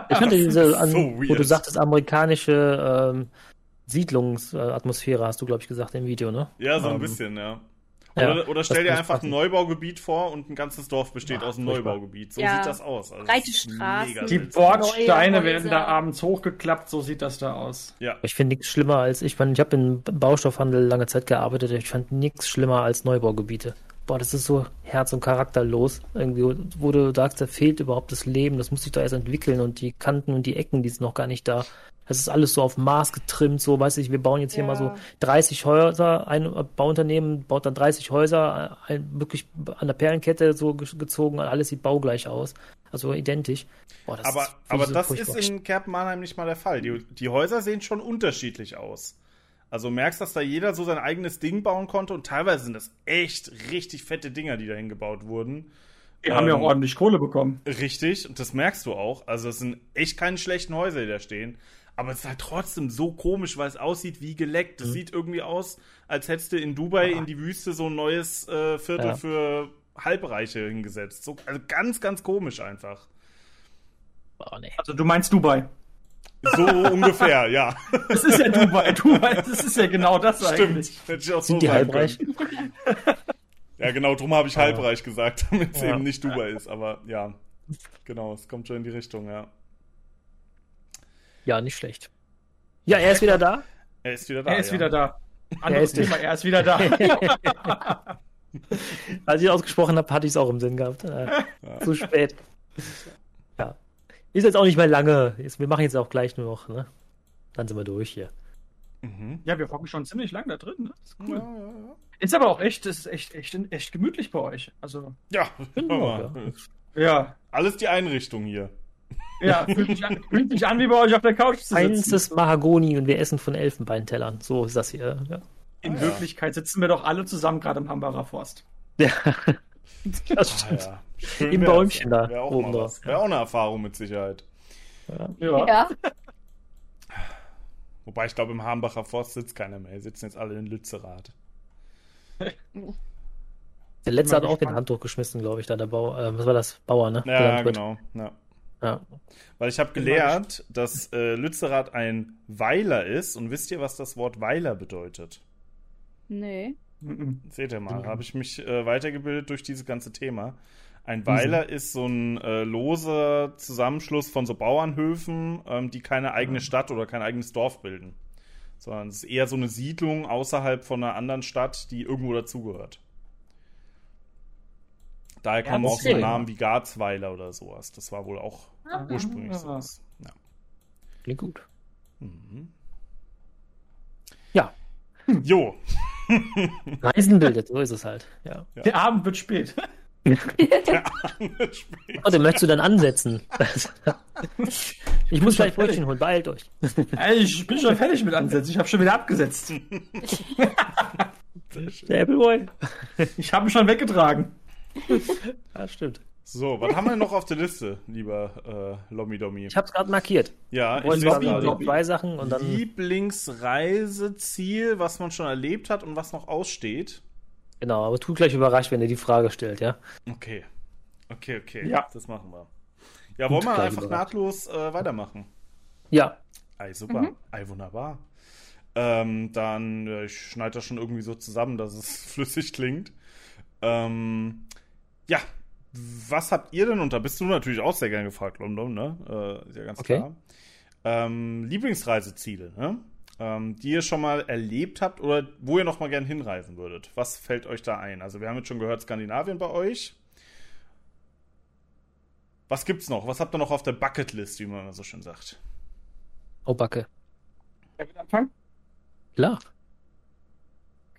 Ich fand Das diese, ist an, so wo du sagtest, amerikanische ähm, Siedlungsatmosphäre, hast du, glaube ich, gesagt im Video, ne? Ja, so ein Ähm, bisschen, ja. Ja, Oder, oder stell dir einfach passen. ein Neubaugebiet vor und ein ganzes Dorf besteht Ach, aus einem. Neubaugebiet. So Ja. sieht das aus. Also Breite Straßen. Die. Bordsteine werden da abends hochgeklappt, so sieht das da aus. Ja, Ich finde nichts schlimmer als, ich fand, ich habe im Baustoffhandel lange Zeit gearbeitet, ich fand nichts schlimmer als Neubaugebiete. Boah, das ist so herz- und charakterlos. Irgendwie, wo du sagst, da fehlt überhaupt das Leben, das muss sich da erst entwickeln und die Kanten und die Ecken, die sind noch gar nicht da. Das ist alles so auf Maß getrimmt, so, weiß ich, wir bauen jetzt hier Ja. mal so 30 Häuser, ein Bauunternehmen baut dann 30 Häuser, ein, wirklich an der Perlenkette so ge- gezogen, alles sieht baugleich aus. Also identisch. Boah, das aber, ist- aber so das furchtbar. ist in Kerpen-Mannheim nicht mal der Fall. Die, die Häuser sehen schon unterschiedlich aus. Also merkst, dass da jeder so sein eigenes Ding bauen konnte und teilweise sind das echt richtig fette Dinger, die da hingebaut wurden. Die haben ja Ähm, auch ordentlich Kohle bekommen. Richtig, und das merkst du auch. Also es sind echt keine schlechten Häuser, die da stehen. Aber es ist halt trotzdem so komisch, weil es aussieht wie geleckt. Mhm. Es sieht irgendwie aus, als hättest du in Dubai in die Wüste so ein neues äh, Viertel Ja. für Halbreiche hingesetzt. So, also ganz, ganz komisch einfach. Oh, nee. Also du meinst Dubai? So ungefähr, ja. Das ist ja Dubai. Dubai, das ist ja genau das Stimmt. eigentlich. Hätte ich auch so Sind die sagen halbreich? können. Ja, genau, drum habe ich halbreich gesagt, damit es Ja. eben nicht Dubai ist. Aber ja, genau, es kommt schon in die Richtung, ja. Ja, nicht schlecht. Ja, er ist wieder da. Er ist wieder da. Er ist ja. wieder da. Er Anderes ist Thema, er ist wieder da. Als ich ausgesprochen habe, hatte ich es auch im Sinn gehabt. Äh, Zu spät. Ja. Ist jetzt auch nicht mehr lange. Ist, wir machen jetzt auch gleich nur noch, ne? Dann sind wir durch hier. Mhm. ja, wir hocken schon ziemlich lang da drin. Ne? Das ist Ja, cool. ja, ja. Ist aber auch echt, ist echt, echt, echt gemütlich bei euch. Also, Ja, Genau, ja. ja. alles die Einrichtung hier. Ja, fühlt sich an, fühlt sich an wie bei euch auf der Couch zu Eins sitzen. ist Mahagoni und wir essen von Elfenbeintellern. So ist das hier. Ja. In Wirklichkeit sitzen wir doch alle zusammen gerade im Hambacher Forst. ja. Das Ah, stimmt. ja. Schön Im. Bäumchen da Wäre auch, oben mal drauf. Wäre auch eine Erfahrung mit Sicherheit. Ja. Ja. Wobei ich glaube, im Hambacher Forst sitzt keiner mehr. Die sitzen jetzt alle in Lützerath. Der letzte hat auch den. Handtuch geschmissen, glaube ich, da der Bauer. Äh, was war das? Bauer, ne? Ja, genau. Ja. Ja. Weil ich habe gelernt, dass äh, Lützerath ein Weiler ist. Und wisst ihr, was das Wort Weiler bedeutet? Nee. Mhm. Seht ihr mal, habe ich mich äh, weitergebildet durch dieses ganze Thema. Ein Weiler ist so ein äh, loser Zusammenschluss von so Bauernhöfen, ähm, die keine eigene Stadt oder kein eigenes Dorf bilden. Sondern es ist eher so eine Siedlung außerhalb von einer anderen Stadt, die irgendwo dazugehört. Daher Ja, kommen auch so deswegen. Namen wie Garzweiler oder sowas. Das war wohl auch Ah. ursprünglich Ah. sowas. Ja. Klingt gut. Mhm. Ja. Jo. Reisen bildet, so ist es halt. Ja. Der Abend wird spät. Warte, möchtest du dann ansetzen? ich muss gleich. Brötchen holen, beeilt euch. Ey, ich bin schon fertig mit Ansetzen. Ich habe schon wieder abgesetzt. Der Appleboy. Ich habe ihn schon weggetragen. Ja, stimmt. So, was haben wir noch auf der Liste, lieber äh, Lomidomi? Ich hab's gerade markiert. Ja, ich Lobby. Lobby. zwei Sachen und dann. Lieblingsreiseziel, was man schon erlebt hat und was noch aussteht. Genau, aber tu gleich überrascht, wenn er die Frage stellt, ja? Okay. Okay, okay. Ja. Das machen wir. Ja, wollen wir einfach überrascht. nahtlos äh, weitermachen? Ja. Ei, super. Ei, wunderbar. Ähm, dann, äh, ich schneide das schon irgendwie so zusammen, dass es flüssig klingt. Ähm, ja, was habt ihr denn, und da bist du natürlich auch sehr gern gefragt, London, ne? Äh, ist ja ganz Okay. klar. Ähm, Lieblingsreiseziele, ne? Ähm, die ihr schon mal erlebt habt oder wo ihr noch mal gern hinreisen würdet. Was fällt euch da ein? Also wir haben jetzt schon gehört, Skandinavien bei euch. Was gibt's noch? Was habt ihr noch auf der Bucketlist, wie man so schön sagt? Oh, Backe. Wer will anfangen? Klar.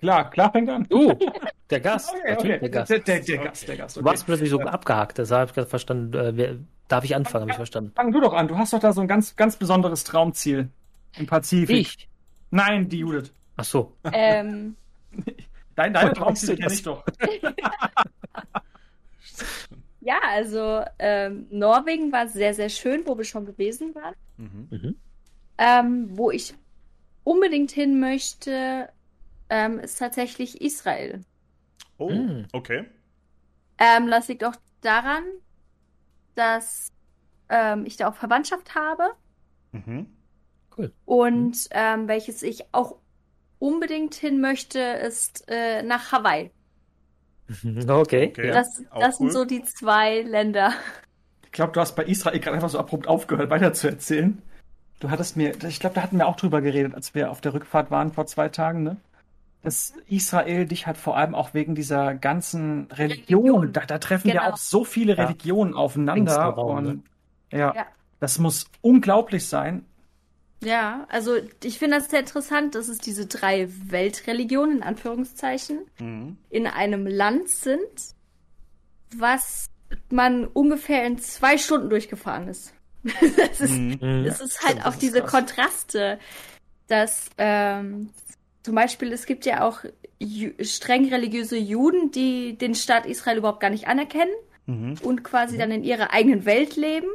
Klar, klar fängt an. Du, der Gast. Okay, okay. der Gast. Der, der, der Gast, der Gast. Du Okay. warst plötzlich so abgehakt, deshalb habe ich gerade verstanden. Äh, wer, darf ich anfangen, habe ich verstanden. Fang du doch an. Du hast doch da so ein ganz, ganz besonderes Traumziel im Pazifik. Ich? Nein, die Judith. Ach so. Ähm, Dein, deine Woher Traumziele weißt du kenne ich doch. ja, also ähm, Norwegen war sehr, sehr schön, wo wir schon gewesen waren. Mhm. Mhm. Ähm, wo ich unbedingt hin möchte, ähm, ist tatsächlich Israel. Oh, Mm. okay. Ähm, das liegt auch daran, dass ähm, ich da auch Verwandtschaft habe Mhm. und ähm, welches ich auch unbedingt hin möchte, ist äh, nach Hawaii. Okay. Okay. Das, das cool. sind so die zwei Länder. Ich glaube, du hast bei Israel gerade einfach so abrupt aufgehört, weiterzuerzählen. Du hattest mir, ich glaube, da hatten wir auch drüber geredet, als wir auf der Rückfahrt waren vor zwei Tagen, ne? Dass Israel dich halt vor allem auch wegen dieser ganzen Religion, Religion. da, da treffen ja Genau. auch so viele Ja. Religionen aufeinander Engster Raum, ne? und ja, Ja. das muss unglaublich sein. Ja, also ich finde das sehr interessant, dass es diese drei Weltreligionen in Anführungszeichen Mhm. in einem Land sind, was man ungefähr in zwei Stunden durchgefahren ist. das ist, Mhm. Mhm. es ist halt das auch ist diese krass. Kontraste, dass ähm, zum Beispiel es gibt ja auch streng religiöse Juden, die den Staat Israel überhaupt gar nicht anerkennen Mhm. und quasi dann in ihrer eigenen Welt leben.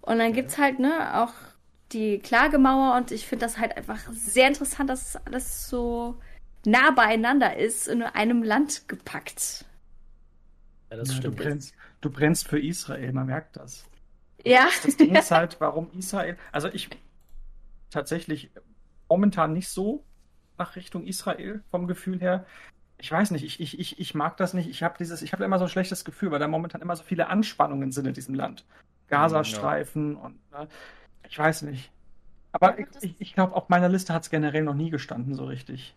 Und dann gibt's halt, ne, auch die Klagemauer und ich finde das halt einfach sehr interessant, dass es alles so nah beieinander ist, in einem Land gepackt. Ja, das Ja, du, stimmt. brennst, du brennst für Israel, man merkt das. Ja. Das Ding ist halt, warum Israel. Also ich tatsächlich momentan nicht so nach Richtung Israel vom Gefühl her. Ich weiß nicht, ich, ich, ich, ich mag das nicht. Ich habe dieses, ich habe immer so ein schlechtes Gefühl, weil da momentan immer so viele Anspannungen sind in diesem Land. Gazastreifen und ne, ich weiß nicht. Aber Ja, ich, ich, glaube, auf meiner Liste hat es generell noch nie gestanden, so richtig.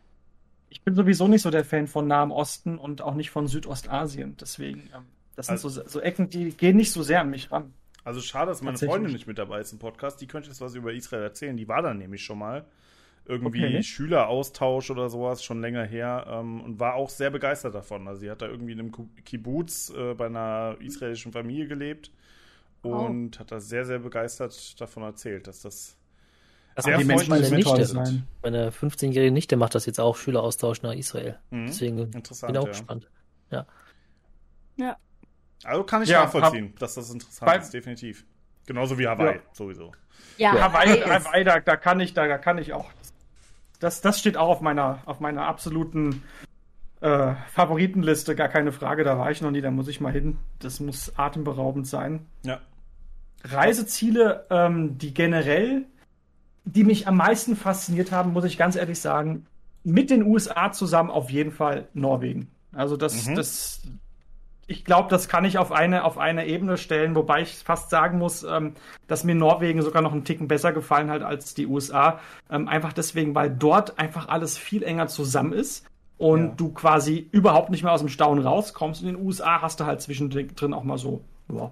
Ich bin sowieso nicht so der Fan von Nahem Osten und auch nicht von Südostasien. Deswegen, ähm, das sind Also- so, so Ecken, die gehen nicht so sehr an mich ran. Also schade, dass meine. Freundin nicht mit dabei ist im Podcast. Die könnte jetzt was über Israel erzählen. Die war da nämlich schon mal. Irgendwie Okay. Schüleraustausch oder sowas, schon länger her. Ähm, und war auch sehr begeistert davon. Also sie hat da irgendwie in einem Kibbutz äh, bei einer israelischen Familie gelebt. Und hat da sehr, sehr begeistert davon erzählt, dass das Das Sehr die Menschen meine Nichte. Meine 15-jährige Nichte macht das jetzt auch, Schüleraustausch nach Israel. Mhm. Deswegen Interessant, bin ich auch ja. gespannt. Also kann ich Ja, nachvollziehen, dass das interessant Bei- ist, definitiv. Genauso wie Hawaii, Ja. sowieso. Ja, Hawaii, Hawaii da, da kann ich, da, da kann ich auch. Das, das steht auch auf meiner, auf meiner absoluten äh, Favoritenliste, gar keine Frage. Da war ich noch nie, da muss ich mal hin. Das muss atemberaubend sein. Ja. Reiseziele, ähm, die generell, die mich am meisten fasziniert haben, muss ich ganz ehrlich sagen, mit den USA zusammen auf jeden Fall Norwegen. Also das, Mhm. das, ich glaube, das kann ich auf eine, auf eine Ebene stellen, wobei ich fast sagen muss, ähm, dass mir Norwegen sogar noch einen Ticken besser gefallen hat als die USA. Ähm, einfach deswegen, weil dort einfach alles viel enger zusammen ist und Ja. du quasi überhaupt nicht mehr aus dem Staunen rauskommst. In den USA hast du halt zwischendrin auch mal so, ja,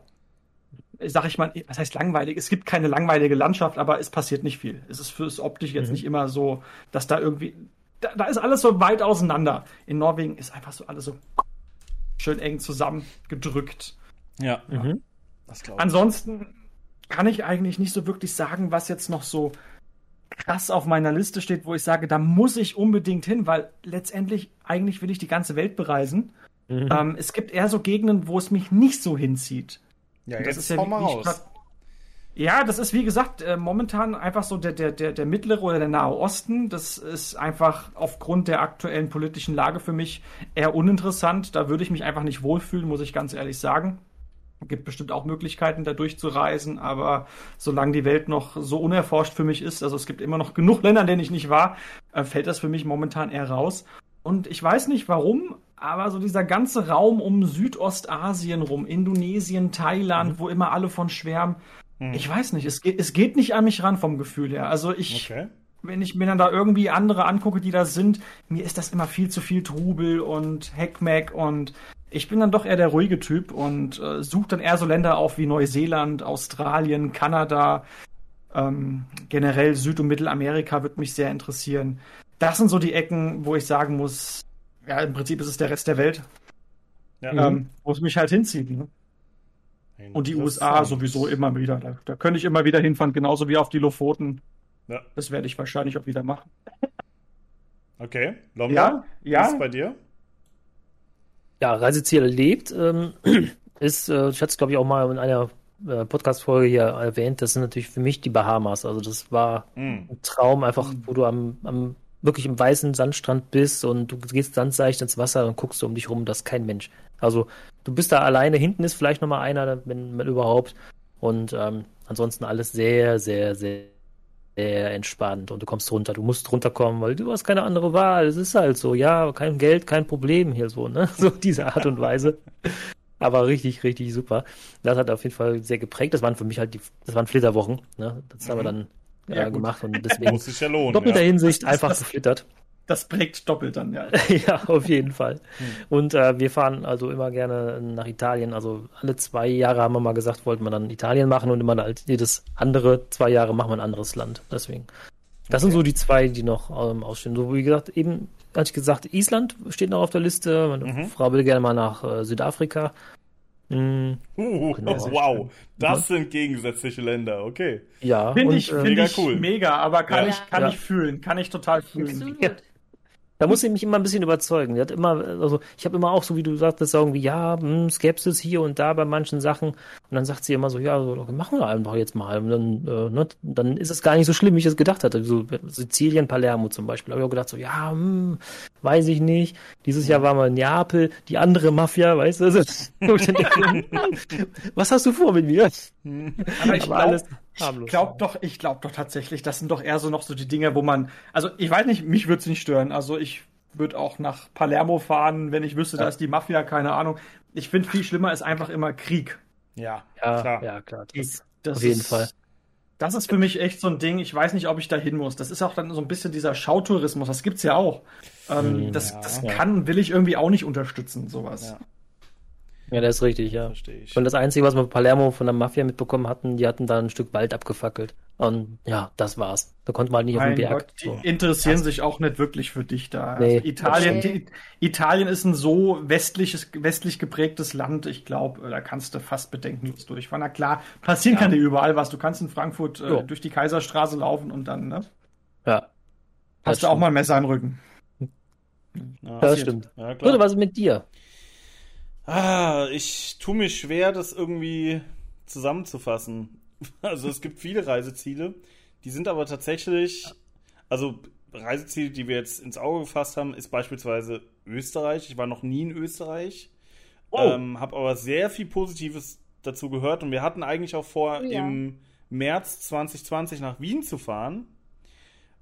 sag ich mal, was heißt langweilig? Es gibt keine langweilige Landschaft, aber es passiert nicht viel. Es ist fürs Optisch jetzt Mhm. nicht immer so, dass da irgendwie, da, da ist alles so weit auseinander. In Norwegen ist einfach so alles so schön eng zusammengedrückt. Ja. Mhm. Das glaube ich. Ansonsten kann ich eigentlich nicht so wirklich sagen, was jetzt noch so krass auf meiner Liste steht, wo ich sage, da muss ich unbedingt hin, weil letztendlich eigentlich will ich die ganze Welt bereisen. Mhm. Ähm, es gibt eher so Gegenden, wo es mich nicht so hinzieht. Ja, Das jetzt ist ja mal raus. Ja, das ist wie gesagt äh, momentan einfach so der, der, der, der mittlere oder der Nahe Osten. Das ist einfach aufgrund der aktuellen politischen Lage für mich eher uninteressant. Da würde ich mich einfach nicht wohlfühlen, muss ich ganz ehrlich sagen. Gibt bestimmt auch Möglichkeiten, da durchzureisen, aber solange die Welt noch so unerforscht für mich ist, also es gibt immer noch genug Länder, in denen ich nicht war, äh, fällt das für mich momentan eher raus. Und ich weiß nicht warum, aber so dieser ganze Raum um Südostasien rum, Indonesien, Thailand, wo immer alle von schwärmen, Hm. ich weiß nicht, es geht, es geht nicht an mich ran vom Gefühl her. Also ich, Okay. wenn ich mir dann da irgendwie andere angucke, die da sind, mir ist das immer viel zu viel Trubel und Heckmeck und ich bin dann doch eher der ruhige Typ und äh, suche dann eher so Länder auf wie Neuseeland, Australien, Kanada, ähm, generell Süd- und Mittelamerika wird mich sehr interessieren. Das sind so die Ecken, wo ich sagen muss, ja, im Prinzip ist es der Rest der Welt, Ja. ähm, wo es mich halt hinzieht. Ne? Und die USA sowieso immer wieder. Da, da könnte ich immer wieder hinfahren, genauso wie auf die Lofoten. Ja. Das werde ich wahrscheinlich auch wieder machen. Okay. Lomba, Ja, ja. Was ist bei dir? Ja, Reiseziel erlebt ähm, ist, äh, ich hatte es glaube ich auch mal in einer äh, Podcast-Folge hier erwähnt, das sind natürlich für mich die Bahamas. Also das war Hm. ein Traum, einfach, wo du am, am wirklich im weißen Sandstrand bist und du gehst ganz leicht ins Wasser und guckst um dich rum, das ist kein Mensch. Also du bist da alleine, hinten ist vielleicht nochmal einer, wenn, wenn überhaupt. Und ähm, ansonsten alles sehr, sehr, sehr, sehr entspannt und du kommst runter. Du musst runterkommen, weil du hast keine andere Wahl. Es ist halt so, ja, kein Geld, kein Problem hier so, ne? So diese Art und Weise. Aber richtig, richtig super. Das hat auf jeden Fall sehr geprägt. Das waren für mich halt die, das waren Flitterwochen, ne? Das haben wir dann Ja, äh, gemacht und deswegen Muss sich ja lohnen. doppelter Ja. Hinsicht einfach das- geflittert. Das prägt doppelt dann, ja. ja, auf jeden Fall. Hm. Und äh, wir fahren also immer gerne nach Italien. Also alle zwei Jahre haben wir mal gesagt, wollten wir dann Italien machen und immer halt jedes andere zwei Jahre machen wir ein anderes Land. Deswegen. Das sind Okay. so die zwei, die noch ähm, ausstehen. So wie gesagt, eben hatte ich gesagt, Island steht noch auf der Liste. Meine Mhm. Frau will gerne mal nach äh, Südafrika. Mm, Uh, Genau. wow, das sind gegensätzliche Länder, okay. ja, Finde ich, äh, find Mega ich cool. mega, aber kann Ja. ich, kann Ja. ich fühlen, kann ich total fühlen. Absolut. Da muss ich mich immer ein bisschen überzeugen. Die hat immer, also ich habe immer auch so, wie du sagtest, irgendwie, ja, hm, Skepsis hier und da bei manchen Sachen. Und dann sagt sie immer so, ja, so, machen wir einfach jetzt mal. Und dann, äh, ne, dann ist es gar nicht so schlimm, wie ich es gedacht hatte. So Sizilien, Palermo zum Beispiel. Da habe ich auch gedacht, so, ja, hm, weiß ich nicht. Dieses Jahr waren wir in Neapel, die andere Mafia, weißt du? Was hast du vor mit mir? Aber ich glaube glaub doch, ich glaube doch tatsächlich, das sind doch eher so noch so die Dinge, wo man, also ich weiß nicht, mich würde es nicht stören. Also ich würde auch nach Palermo fahren, wenn ich wüsste, ja. da ist die Mafia, keine Ahnung. Ich finde viel schlimmer ist einfach immer Krieg. Ja, ja klar. Ja, klar. Das, das auf jeden ist, Fall. Das ist für mich echt so ein Ding, ich weiß nicht, ob ich da hin muss. Das ist auch dann so ein bisschen dieser Schautourismus, das gibt's ja auch. Ähm, hm, das ja, das kann, will ich irgendwie auch nicht unterstützen, sowas. Ja. Das ist richtig, ja. Verstehe ich. Und das Einzige, was wir Palermo von der Mafia mitbekommen hatten, die hatten da ein Stück Wald abgefackelt. Und ja, das war's. Da konnte man halt nicht mein auf den Berg. Gott, die so. interessieren das sich auch nicht wirklich für dich da. Nee. Also Italien, die, Italien ist ein so westliches, westlich geprägtes Land, ich glaube, da kannst du fast bedenkenlos durchfahren. Na klar, passieren ja. kann dir überall was. Du kannst in Frankfurt äh, durch die Kaiserstraße laufen und dann, ne? Ja. Hast du auch mal ein Messer im Rücken. Ja, das stimmt. Ja, klar. was ist mit dir? Ah, ich tue mich schwer, das irgendwie zusammenzufassen. Also es gibt viele Reiseziele, die sind aber tatsächlich, also Reiseziele, die wir jetzt ins Auge gefasst haben, ist beispielsweise Österreich. Ich war noch nie in Österreich, oh. ähm, habe aber sehr viel Positives dazu gehört und wir hatten eigentlich auch vor, ja. im März 2020 nach Wien zu fahren.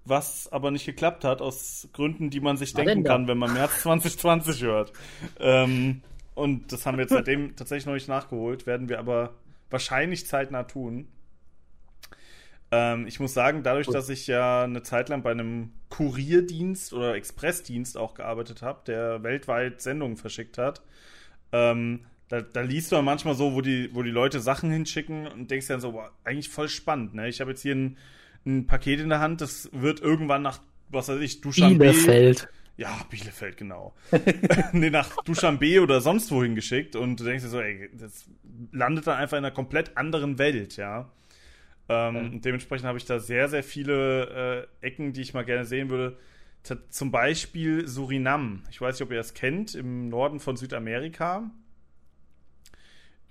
Was aber nicht geklappt hat, aus Gründen, die man sich denken kann, wenn man März 2020 hört. Ähm, und das haben wir jetzt seitdem tatsächlich noch nicht nachgeholt, werden wir aber wahrscheinlich zeitnah tun. Ähm, ich muss sagen, dadurch, dass ich ja eine Zeit lang bei einem Kurierdienst oder Expressdienst auch gearbeitet habe, der weltweit Sendungen verschickt hat, ähm, da, da, liest du manchmal so, wo die, wo die Leute Sachen hinschicken und denkst dann so, boah, eigentlich voll spannend. Ne? Ich habe jetzt hier ein, ein Paket in der Hand, das wird irgendwann nach, was weiß ich, Duschanbe. Bielefeld. Ja, Bielefeld, genau. nee, nach Duschanbe oder sonst wohin geschickt und du denkst dir so, ey, das landet dann einfach in einer komplett anderen Welt, ja. Ähm, ja. Dementsprechend habe ich da sehr, sehr viele äh, Ecken, die ich mal gerne sehen würde. T zum Beispiel Surinam. Ich weiß nicht, ob ihr das kennt, im Norden von Südamerika.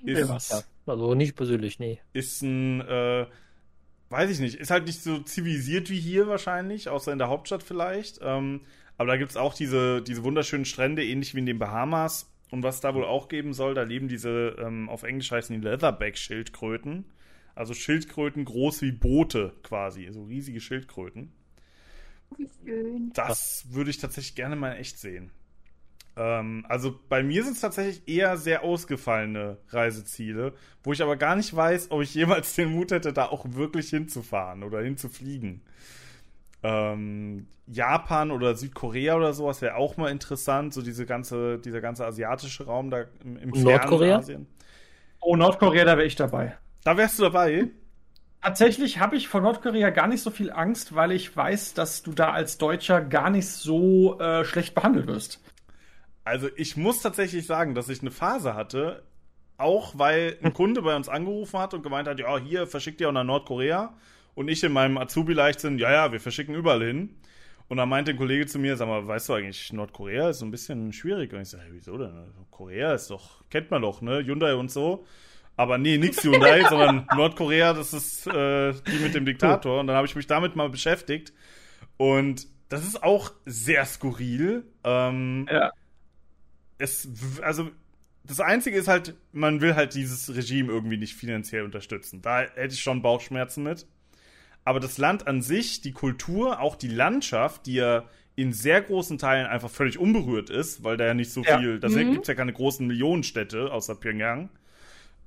Ist, ja, also nicht persönlich, nee. Ist ein, äh, weiß ich nicht, ist halt nicht so zivilisiert wie hier wahrscheinlich, außer in der Hauptstadt vielleicht. Ähm, aber da gibt es auch diese, diese wunderschönen Strände, ähnlich wie in den Bahamas. Und was da wohl auch geben soll, da leben diese, ähm, auf Englisch heißen die Leatherback-Schildkröten. Also Schildkröten groß wie Boote quasi, so riesige Schildkröten. Wie schön. Das würde ich tatsächlich gerne mal echt sehen. Ähm, also bei mir sind es tatsächlich eher sehr ausgefallene Reiseziele, wo ich aber gar nicht weiß, ob ich jemals den Mut hätte, da auch wirklich hinzufahren oder hinzufliegen. Ähm, Japan oder Südkorea oder sowas wäre auch mal interessant, so diese ganze, dieser ganze asiatische Raum da im, im Nordkorea? Asien. Oh, Nordkorea, da wäre ich dabei. Da wärst du dabei? Tatsächlich habe ich vor Nordkorea gar nicht so viel Angst, weil ich weiß, dass du da als Deutscher gar nicht so äh, schlecht behandelt wirst. Also ich muss tatsächlich sagen, dass ich eine Phase hatte, auch weil ein Kunde bei uns angerufen hat und gemeint hat, ja, hier verschickt ihr auch nach Nordkorea. Und ich in meinem Azubi-Leichtsinn, ja, ja, wir verschicken überall hin. Und dann meinte ein Kollege zu mir, sag mal, weißt du eigentlich, Nordkorea ist so ein bisschen schwierig. Und ich sage, wieso denn? Korea ist doch, kennt man doch, ne? Hyundai und so. Aber nee, nix Hyundai, sondern Nordkorea, das ist äh, die mit dem Diktator. Und dann habe ich mich damit mal beschäftigt. Und das ist auch sehr skurril. Ähm, ja. Es, also, das Einzige ist halt, man will halt dieses Regime irgendwie nicht finanziell unterstützen. Da hätte ich schon Bauchschmerzen mit aber das Land an sich, die Kultur, auch die Landschaft, die ja in sehr großen Teilen einfach völlig unberührt ist, weil da ja nicht so ja. viel, da mhm. gibt es ja keine großen Millionenstädte außer Pyongyang.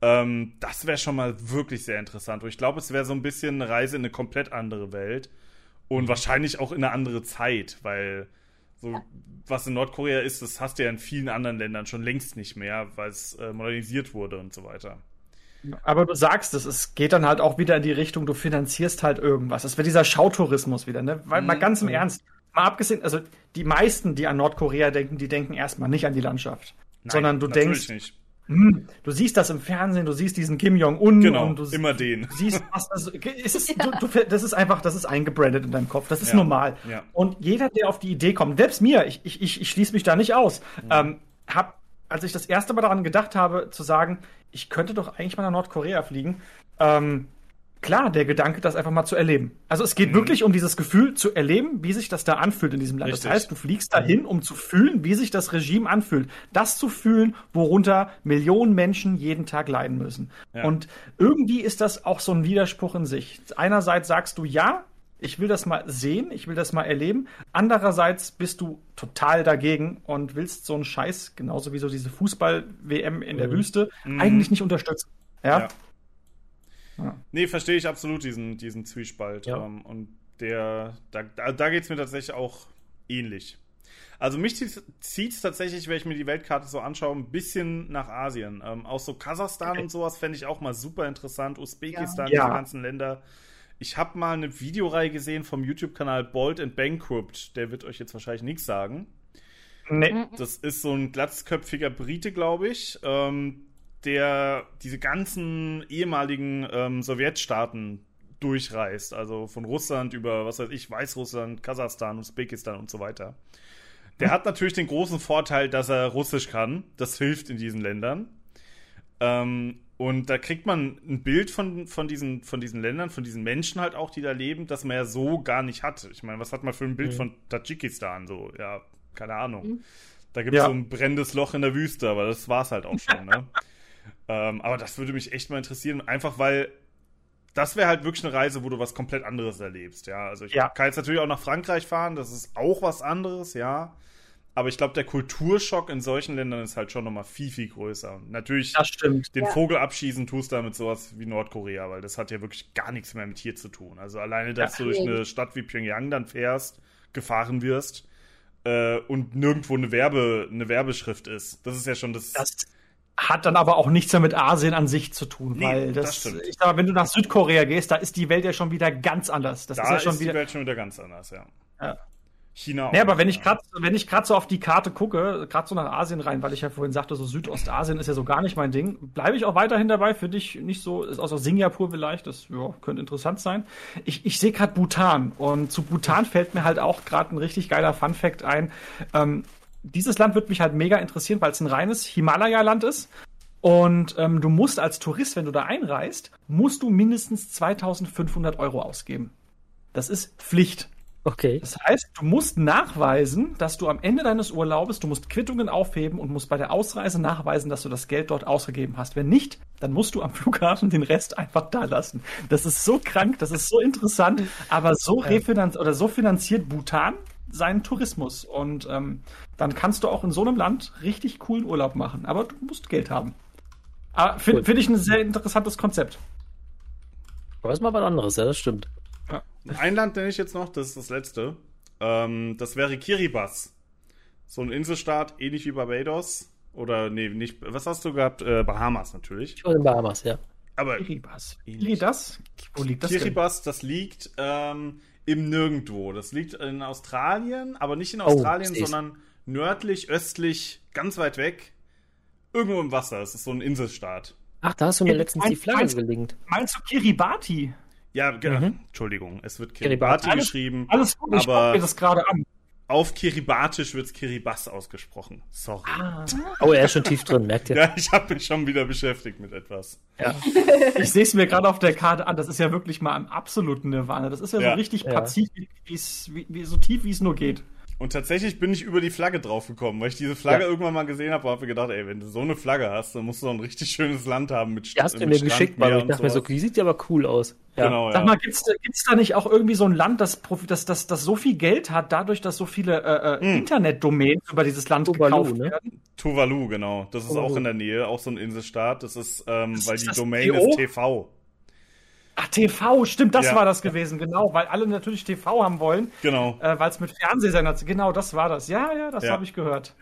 Ähm, das wäre schon mal wirklich sehr interessant. Und ich glaube, es wäre so ein bisschen eine Reise in eine komplett andere Welt und mhm. wahrscheinlich auch in eine andere Zeit, weil so was in Nordkorea ist, das hast du ja in vielen anderen Ländern schon längst nicht mehr, weil es äh, modernisiert wurde und so weiter. Aber du sagst es, es geht dann halt auch wieder in die Richtung, du finanzierst halt irgendwas. Es wird dieser Schautourismus wieder, ne? Weil mhm. mal ganz im mhm. Ernst, mal abgesehen, also die meisten, die an Nordkorea denken, die denken erstmal nicht an die Landschaft. Nein, sondern du denkst, nicht. Hm, du siehst das im Fernsehen, du siehst diesen Kim Jong-un Genau, und du immer den. siehst, was das es ist. Du, du, das ist einfach, das ist eingebrandet in deinem Kopf. Das ist Ja, normal. ja. Und jeder, der auf die Idee kommt, selbst mir, ich, ich, ich, ich schließe mich da nicht aus, Mhm. ähm, hab, als ich das erste Mal daran gedacht habe, zu sagen, ich könnte doch eigentlich mal nach Nordkorea fliegen, ähm, klar, der Gedanke, das einfach mal zu erleben. Also es geht Mhm. wirklich um dieses Gefühl zu erleben, wie sich das da anfühlt in diesem Land. Richtig. Das heißt, du fliegst dahin, um zu fühlen, wie sich das Regime anfühlt. Das zu fühlen, worunter Millionen Menschen jeden Tag leiden müssen. Ja. Und irgendwie ist das auch so ein Widerspruch in sich. Einerseits sagst du, ja, ich will das mal sehen, ich will das mal erleben. Andererseits bist du total dagegen und willst so einen Scheiß, genauso wie so diese Fußball-WM in der Wüste, eigentlich nicht unterstützen. Ja. Ja. Nee, verstehe ich absolut diesen, diesen Zwiespalt. Ja. Ähm, und der, da, da, da geht es mir tatsächlich auch ähnlich. Also mich zieht es tatsächlich, wenn ich mir die Weltkarte so anschaue, ein bisschen nach Asien. Ähm, auch so Kasachstan Okay. und sowas fände ich auch mal super interessant. Usbekistan, Ja. diese ganzen Länder. Ich habe mal eine Videoreihe gesehen vom YouTube-Kanal Bold and Bankrupt. Der wird euch jetzt wahrscheinlich nichts sagen. Nee. Das ist so ein glatzköpfiger Brite, glaube ich, ähm, der diese ganzen ehemaligen ähm, Sowjetstaaten durchreist. Also von Russland über, was weiß ich, Weißrussland, Kasachstan, Usbekistan und so weiter. Der hat natürlich den großen Vorteil, dass er Russisch kann. Das hilft in diesen Ländern. Ähm, und da kriegt man ein Bild von, von, diesen, von diesen Ländern, von diesen Menschen halt auch, die da leben, das man ja so gar nicht hat. Ich meine, was hat man für ein Bild Mhm. von Tadschikistan? So, ja, keine Ahnung. Da gibt es Ja. so ein brennendes Loch in der Wüste, aber das war's halt auch schon, ne? ähm, aber das würde mich echt mal interessieren, einfach weil das wäre halt wirklich eine Reise, wo du was komplett anderes erlebst, ja. Also ich Ja. kann jetzt natürlich auch nach Frankreich fahren, das ist auch was anderes, ja. Aber ich glaube, der Kulturschock in solchen Ländern ist halt schon nochmal viel, viel größer. Und natürlich, Das stimmt. den Ja. Vogel abschießen tust du damit sowas wie Nordkorea, weil das hat ja wirklich gar nichts mehr mit hier zu tun. Also alleine, dass Ja. du durch eine Stadt wie Pyongyang dann fährst, gefahren wirst äh, und nirgendwo eine, Werbe, eine Werbeschrift ist. Das ist ja schon das. Das hat dann aber auch nichts mehr mit Asien an sich zu tun, Nee, weil das das, ich sag mal, wenn du nach Südkorea gehst, da ist die Welt ja schon wieder ganz anders. Das da ist ja schon ist wieder. die Welt schon wieder ganz anders, ja. Ja. China. Nee, aber wenn ich gerade wenn ich gerade so auf die Karte gucke, gerade so nach Asien rein, weil ich ja vorhin sagte, so Südostasien ist ja so gar nicht mein Ding, bleibe ich auch weiterhin dabei. Finde ich nicht so, ist außer Singapur vielleicht, das ja, könnte interessant sein. Ich, ich sehe gerade Bhutan und zu Bhutan fällt mir halt auch gerade ein richtig geiler Fun Fact ein. Ähm, dieses Land wird mich halt mega interessieren, weil es ein reines Himalaya-Land ist. Und ähm, du musst als Tourist, wenn du da einreist, musst du mindestens 2500 Euro ausgeben. Das ist Pflicht. Okay. Das heißt, du musst nachweisen, dass du am Ende deines Urlaubes, du musst Quittungen aufheben und musst bei der Ausreise nachweisen, dass du das Geld dort ausgegeben hast. Wenn nicht, dann musst du am Flughafen den Rest einfach da lassen. Das ist so krank, das ist so interessant, aber so refinanziert oder so finanziert Bhutan seinen Tourismus. Und ähm, dann kannst du auch in so einem Land richtig coolen Urlaub machen. Aber du musst Geld haben. Aber finde Cool. find ich ein sehr interessantes Konzept. Aber ist mal was anderes, ja, das stimmt. Ein Land nenne ich jetzt noch, das ist das letzte. Ähm, das wäre Kiribati. So ein Inselstaat, ähnlich wie Barbados. Oder, nee, nicht, was hast du gehabt? Äh, Bahamas natürlich. Ich war in Bahamas, ja. Aber Kiribati. Kiribati? Wo liegt das denn? Kiribati, das liegt ähm, im Nirgendwo. Das liegt in Australien, aber nicht in Australien, seh's. sondern nördlich, östlich, ganz weit weg. Irgendwo im Wasser. Es ist so ein Inselstaat. Ach, da hast du mir Ja, letztens die Flagge gelinkt. Meinst du Kiribati? Ja, ge- Mhm. Entschuldigung, es wird Kiribati. Kiribati geschrieben. Alles gut, ich aber mir das gerade an. auf Kiribatisch wird es Kiribati ausgesprochen. Sorry. Oh, er ist schon tief drin, merkt ihr. Ja, ich habe mich schon wieder beschäftigt mit etwas. Ich sehe es mir gerade auf der Karte an. Das ist ja wirklich mal im absoluten Nirvana. Das ist ja, Ja. so richtig Ja. pazifik, wie, so tief wie es nur geht. Und tatsächlich bin ich über die Flagge draufgekommen, weil ich diese Flagge Ja. irgendwann mal gesehen habe und habe mir gedacht, ey, wenn du so eine Flagge hast, dann musst du doch ein richtig schönes Land haben mit Die hast du mir Strand, geschickt, weil ich dachte mir so, die sieht ja aber cool aus. Ja. Genau, Sag ja. mal, gibt's, gibt's da nicht auch irgendwie so ein Land, das, das, das, das so viel Geld hat, dadurch, dass so viele äh, äh, Internetdomains über dieses Land Tuvalu, gekauft ne? werden? Tuvalu, genau. Das ist Tuvalu. auch in der Nähe, auch so ein Inselstaat. Das ist, ähm, Das weil ist die Domain ist TV. Ach, TV, stimmt, das Ja. war das gewesen, genau, weil alle natürlich TV haben wollen, Genau, äh, weil es mit Fernsehsendern, genau, das war das. Ja, ja, das Ja. habe ich gehört.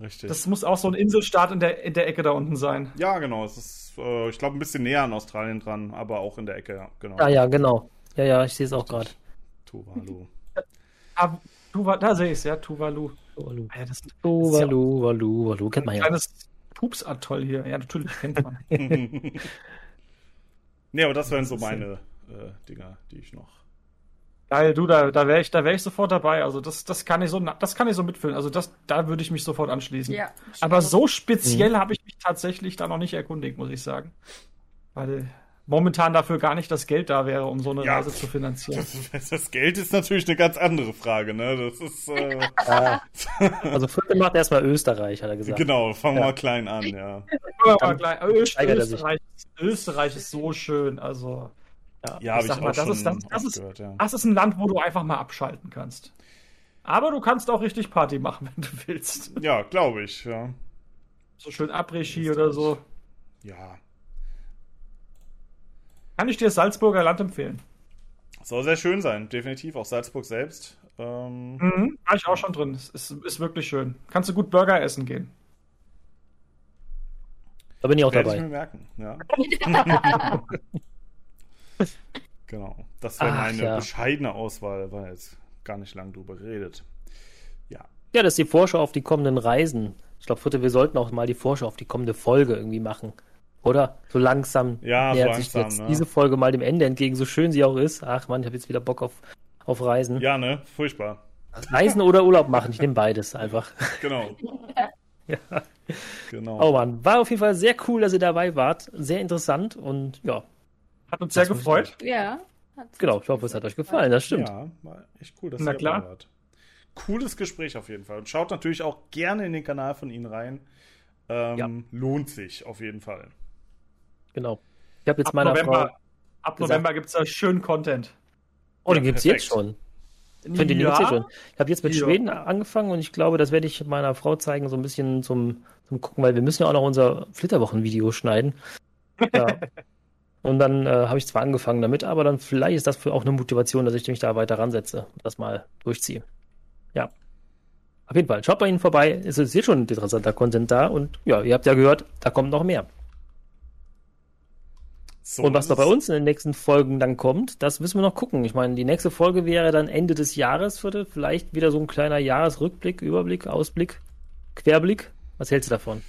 richtig. Das muss auch so ein Inselstaat in der, in der Ecke da unten sein. ja, genau. Es ist, äh, ich glaube, ein bisschen näher an Australien dran, aber auch in der Ecke, ja, genau. Ah ja, genau. Ja, ja, ich sehe es auch gerade. Tuvalu. Ah, Tuva, da sehe ich es, ja, Tuvalu. Tuvalu. Ah, ja, das ist Tuvalu, Walu, Walu, kennt man ein ja. kleines Pups-Atoll hier. Ja, natürlich kennt man. nee, aber das wären so meine äh, Dinger, die ich noch. Geil, du, da, da wäre ich, da wär ich sofort dabei. Also das, das kann ich so, das kann ich so mitfühlen. Also das, da würde ich mich sofort anschließen. Ja. Aber so speziell mhm. habe ich mich tatsächlich da noch nicht erkundigt, muss ich sagen. Weil momentan dafür gar nicht das Geld da wäre, um so eine ja, Reise zu finanzieren. Das, das, Geld ist natürlich eine ganz andere Frage, ne? Das ist. Äh... also Viertel macht erstmal Österreich, hat er gesagt. Genau, fangen wir ja. mal klein an, ja. Mal klein. Österreich, Österreich ist so schön, also. Ja, ja ich, ich mal, das, ist, das, das, ist, gehört, ja. das ist ein Land, wo du einfach mal abschalten kannst. Aber du kannst auch richtig Party machen, wenn du willst. Ja, glaube ich, ja. So schön Après-Ski oder so. Ja. Kann ich dir Salzburger Land empfehlen. Soll sehr schön sein, definitiv. Auch Salzburg selbst. Ähm, mhm, war ich auch schon drin. Es ist, ist wirklich schön. Kannst du gut Burger essen gehen. Da bin ich auch Werde dabei. Ich mir merken, ja. genau. Das wäre meine ja. bescheidene Auswahl, weil jetzt gar nicht lang drüber geredet. Ja. Ja, das ist die Vorschau auf die kommenden Reisen. Ich glaube, Fritte, wir sollten auch mal die Vorschau auf die kommende Folge irgendwie machen. Oder? So langsam ja, nähert so langsam, sich jetzt ne? diese Folge mal dem Ende entgegen, so schön sie auch ist. Ach man, ich habe jetzt wieder Bock auf, auf Reisen. Ja, ne? Furchtbar. Reisen oder Urlaub machen, ich nehme beides einfach. Genau. ja. Genau. Oh Mann, war auf jeden Fall sehr cool, dass ihr dabei wart. Sehr interessant und ja, hat uns sehr gefreut. Ja. Genau, ich hoffe, es hat euch gefallen, das stimmt. Ja, war echt cool, dass Na ihr klar. dabei wart. Cooles Gespräch auf jeden Fall. Und schaut natürlich auch gerne in den Kanal von Ihnen rein. Ähm, ja. Lohnt sich auf jeden Fall. Genau. Ich habe jetzt ab meiner November, Frau Ab November gibt es da schönen Content. Oh, den ja, gibt es jetzt schon. Finde den ja. jetzt schon. Ich habe jetzt mit ja. Schweden angefangen und ich glaube, das werde ich meiner Frau zeigen, so ein bisschen zum, zum Gucken, weil wir müssen ja auch noch unser Flitterwochen-Video schneiden. Ja. Und dann äh, habe ich zwar angefangen damit, aber dann vielleicht ist das für auch eine Motivation, dass ich mich da weiter ransetze und das mal durchziehe. Ja. Auf jeden Fall, schaut bei Ihnen vorbei. Es ist hier schon interessanter Content da und ja, ihr habt ja gehört, da kommt noch mehr. So und was da bei uns in den nächsten Folgen dann kommt, das müssen wir noch gucken. Ich meine, die nächste Folge wäre dann Ende des Jahres, Viertel. Vielleicht wieder so ein kleiner Jahresrückblick, Überblick, Ausblick, Querblick. Was hältst du davon?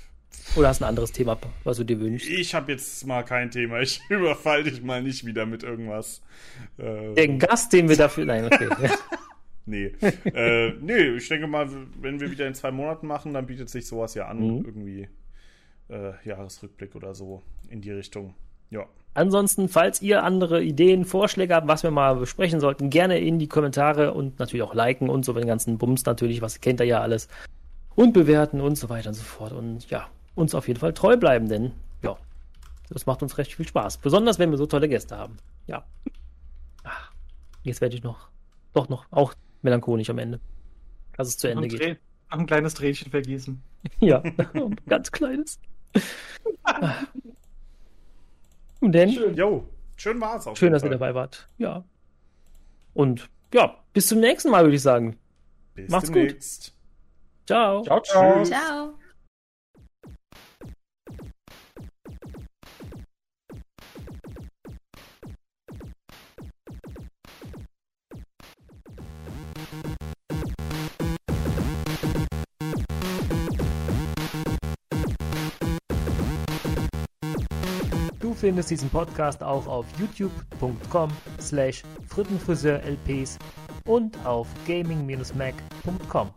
Oder hast du ein anderes Thema, was du dir wünschst? Ich habe jetzt mal kein Thema. Ich überfall dich mal nicht wieder mit irgendwas. Äh, Den Gast, den wir dafür. Nein, okay. nee. äh, nee, ich denke mal, wenn wir wieder in zwei Monaten machen, dann bietet sich sowas ja an. Mhm. Irgendwie äh, Jahresrückblick oder so in die Richtung. Ja. Ansonsten, falls ihr andere Ideen, Vorschläge habt, was wir mal besprechen sollten, gerne in die Kommentare und natürlich auch liken und so den ganzen Bums natürlich, was kennt ihr ja alles. Und bewerten und so weiter und so fort. Und ja, uns auf jeden Fall treu bleiben, denn ja, das macht uns recht viel Spaß. Besonders wenn wir so tolle Gäste haben. Ja. Ach, jetzt werde ich noch, doch noch, auch melancholisch am Ende. Dass es zu Ende geht. Noch ein kleines Tränchen vergießen. Ja, ganz kleines. Und denn? Schön, jo, schön war's auch. Schön, dass Fall. ihr dabei wart. Ja. Und ja, bis zum nächsten Mal, würde ich sagen. Bis Macht's demnächst. gut. Ciao. Ciao, ciao. Ciao. Findest diesen Podcast auch auf youtube.com slash frittenfriseurlps und auf gaming-mac.com.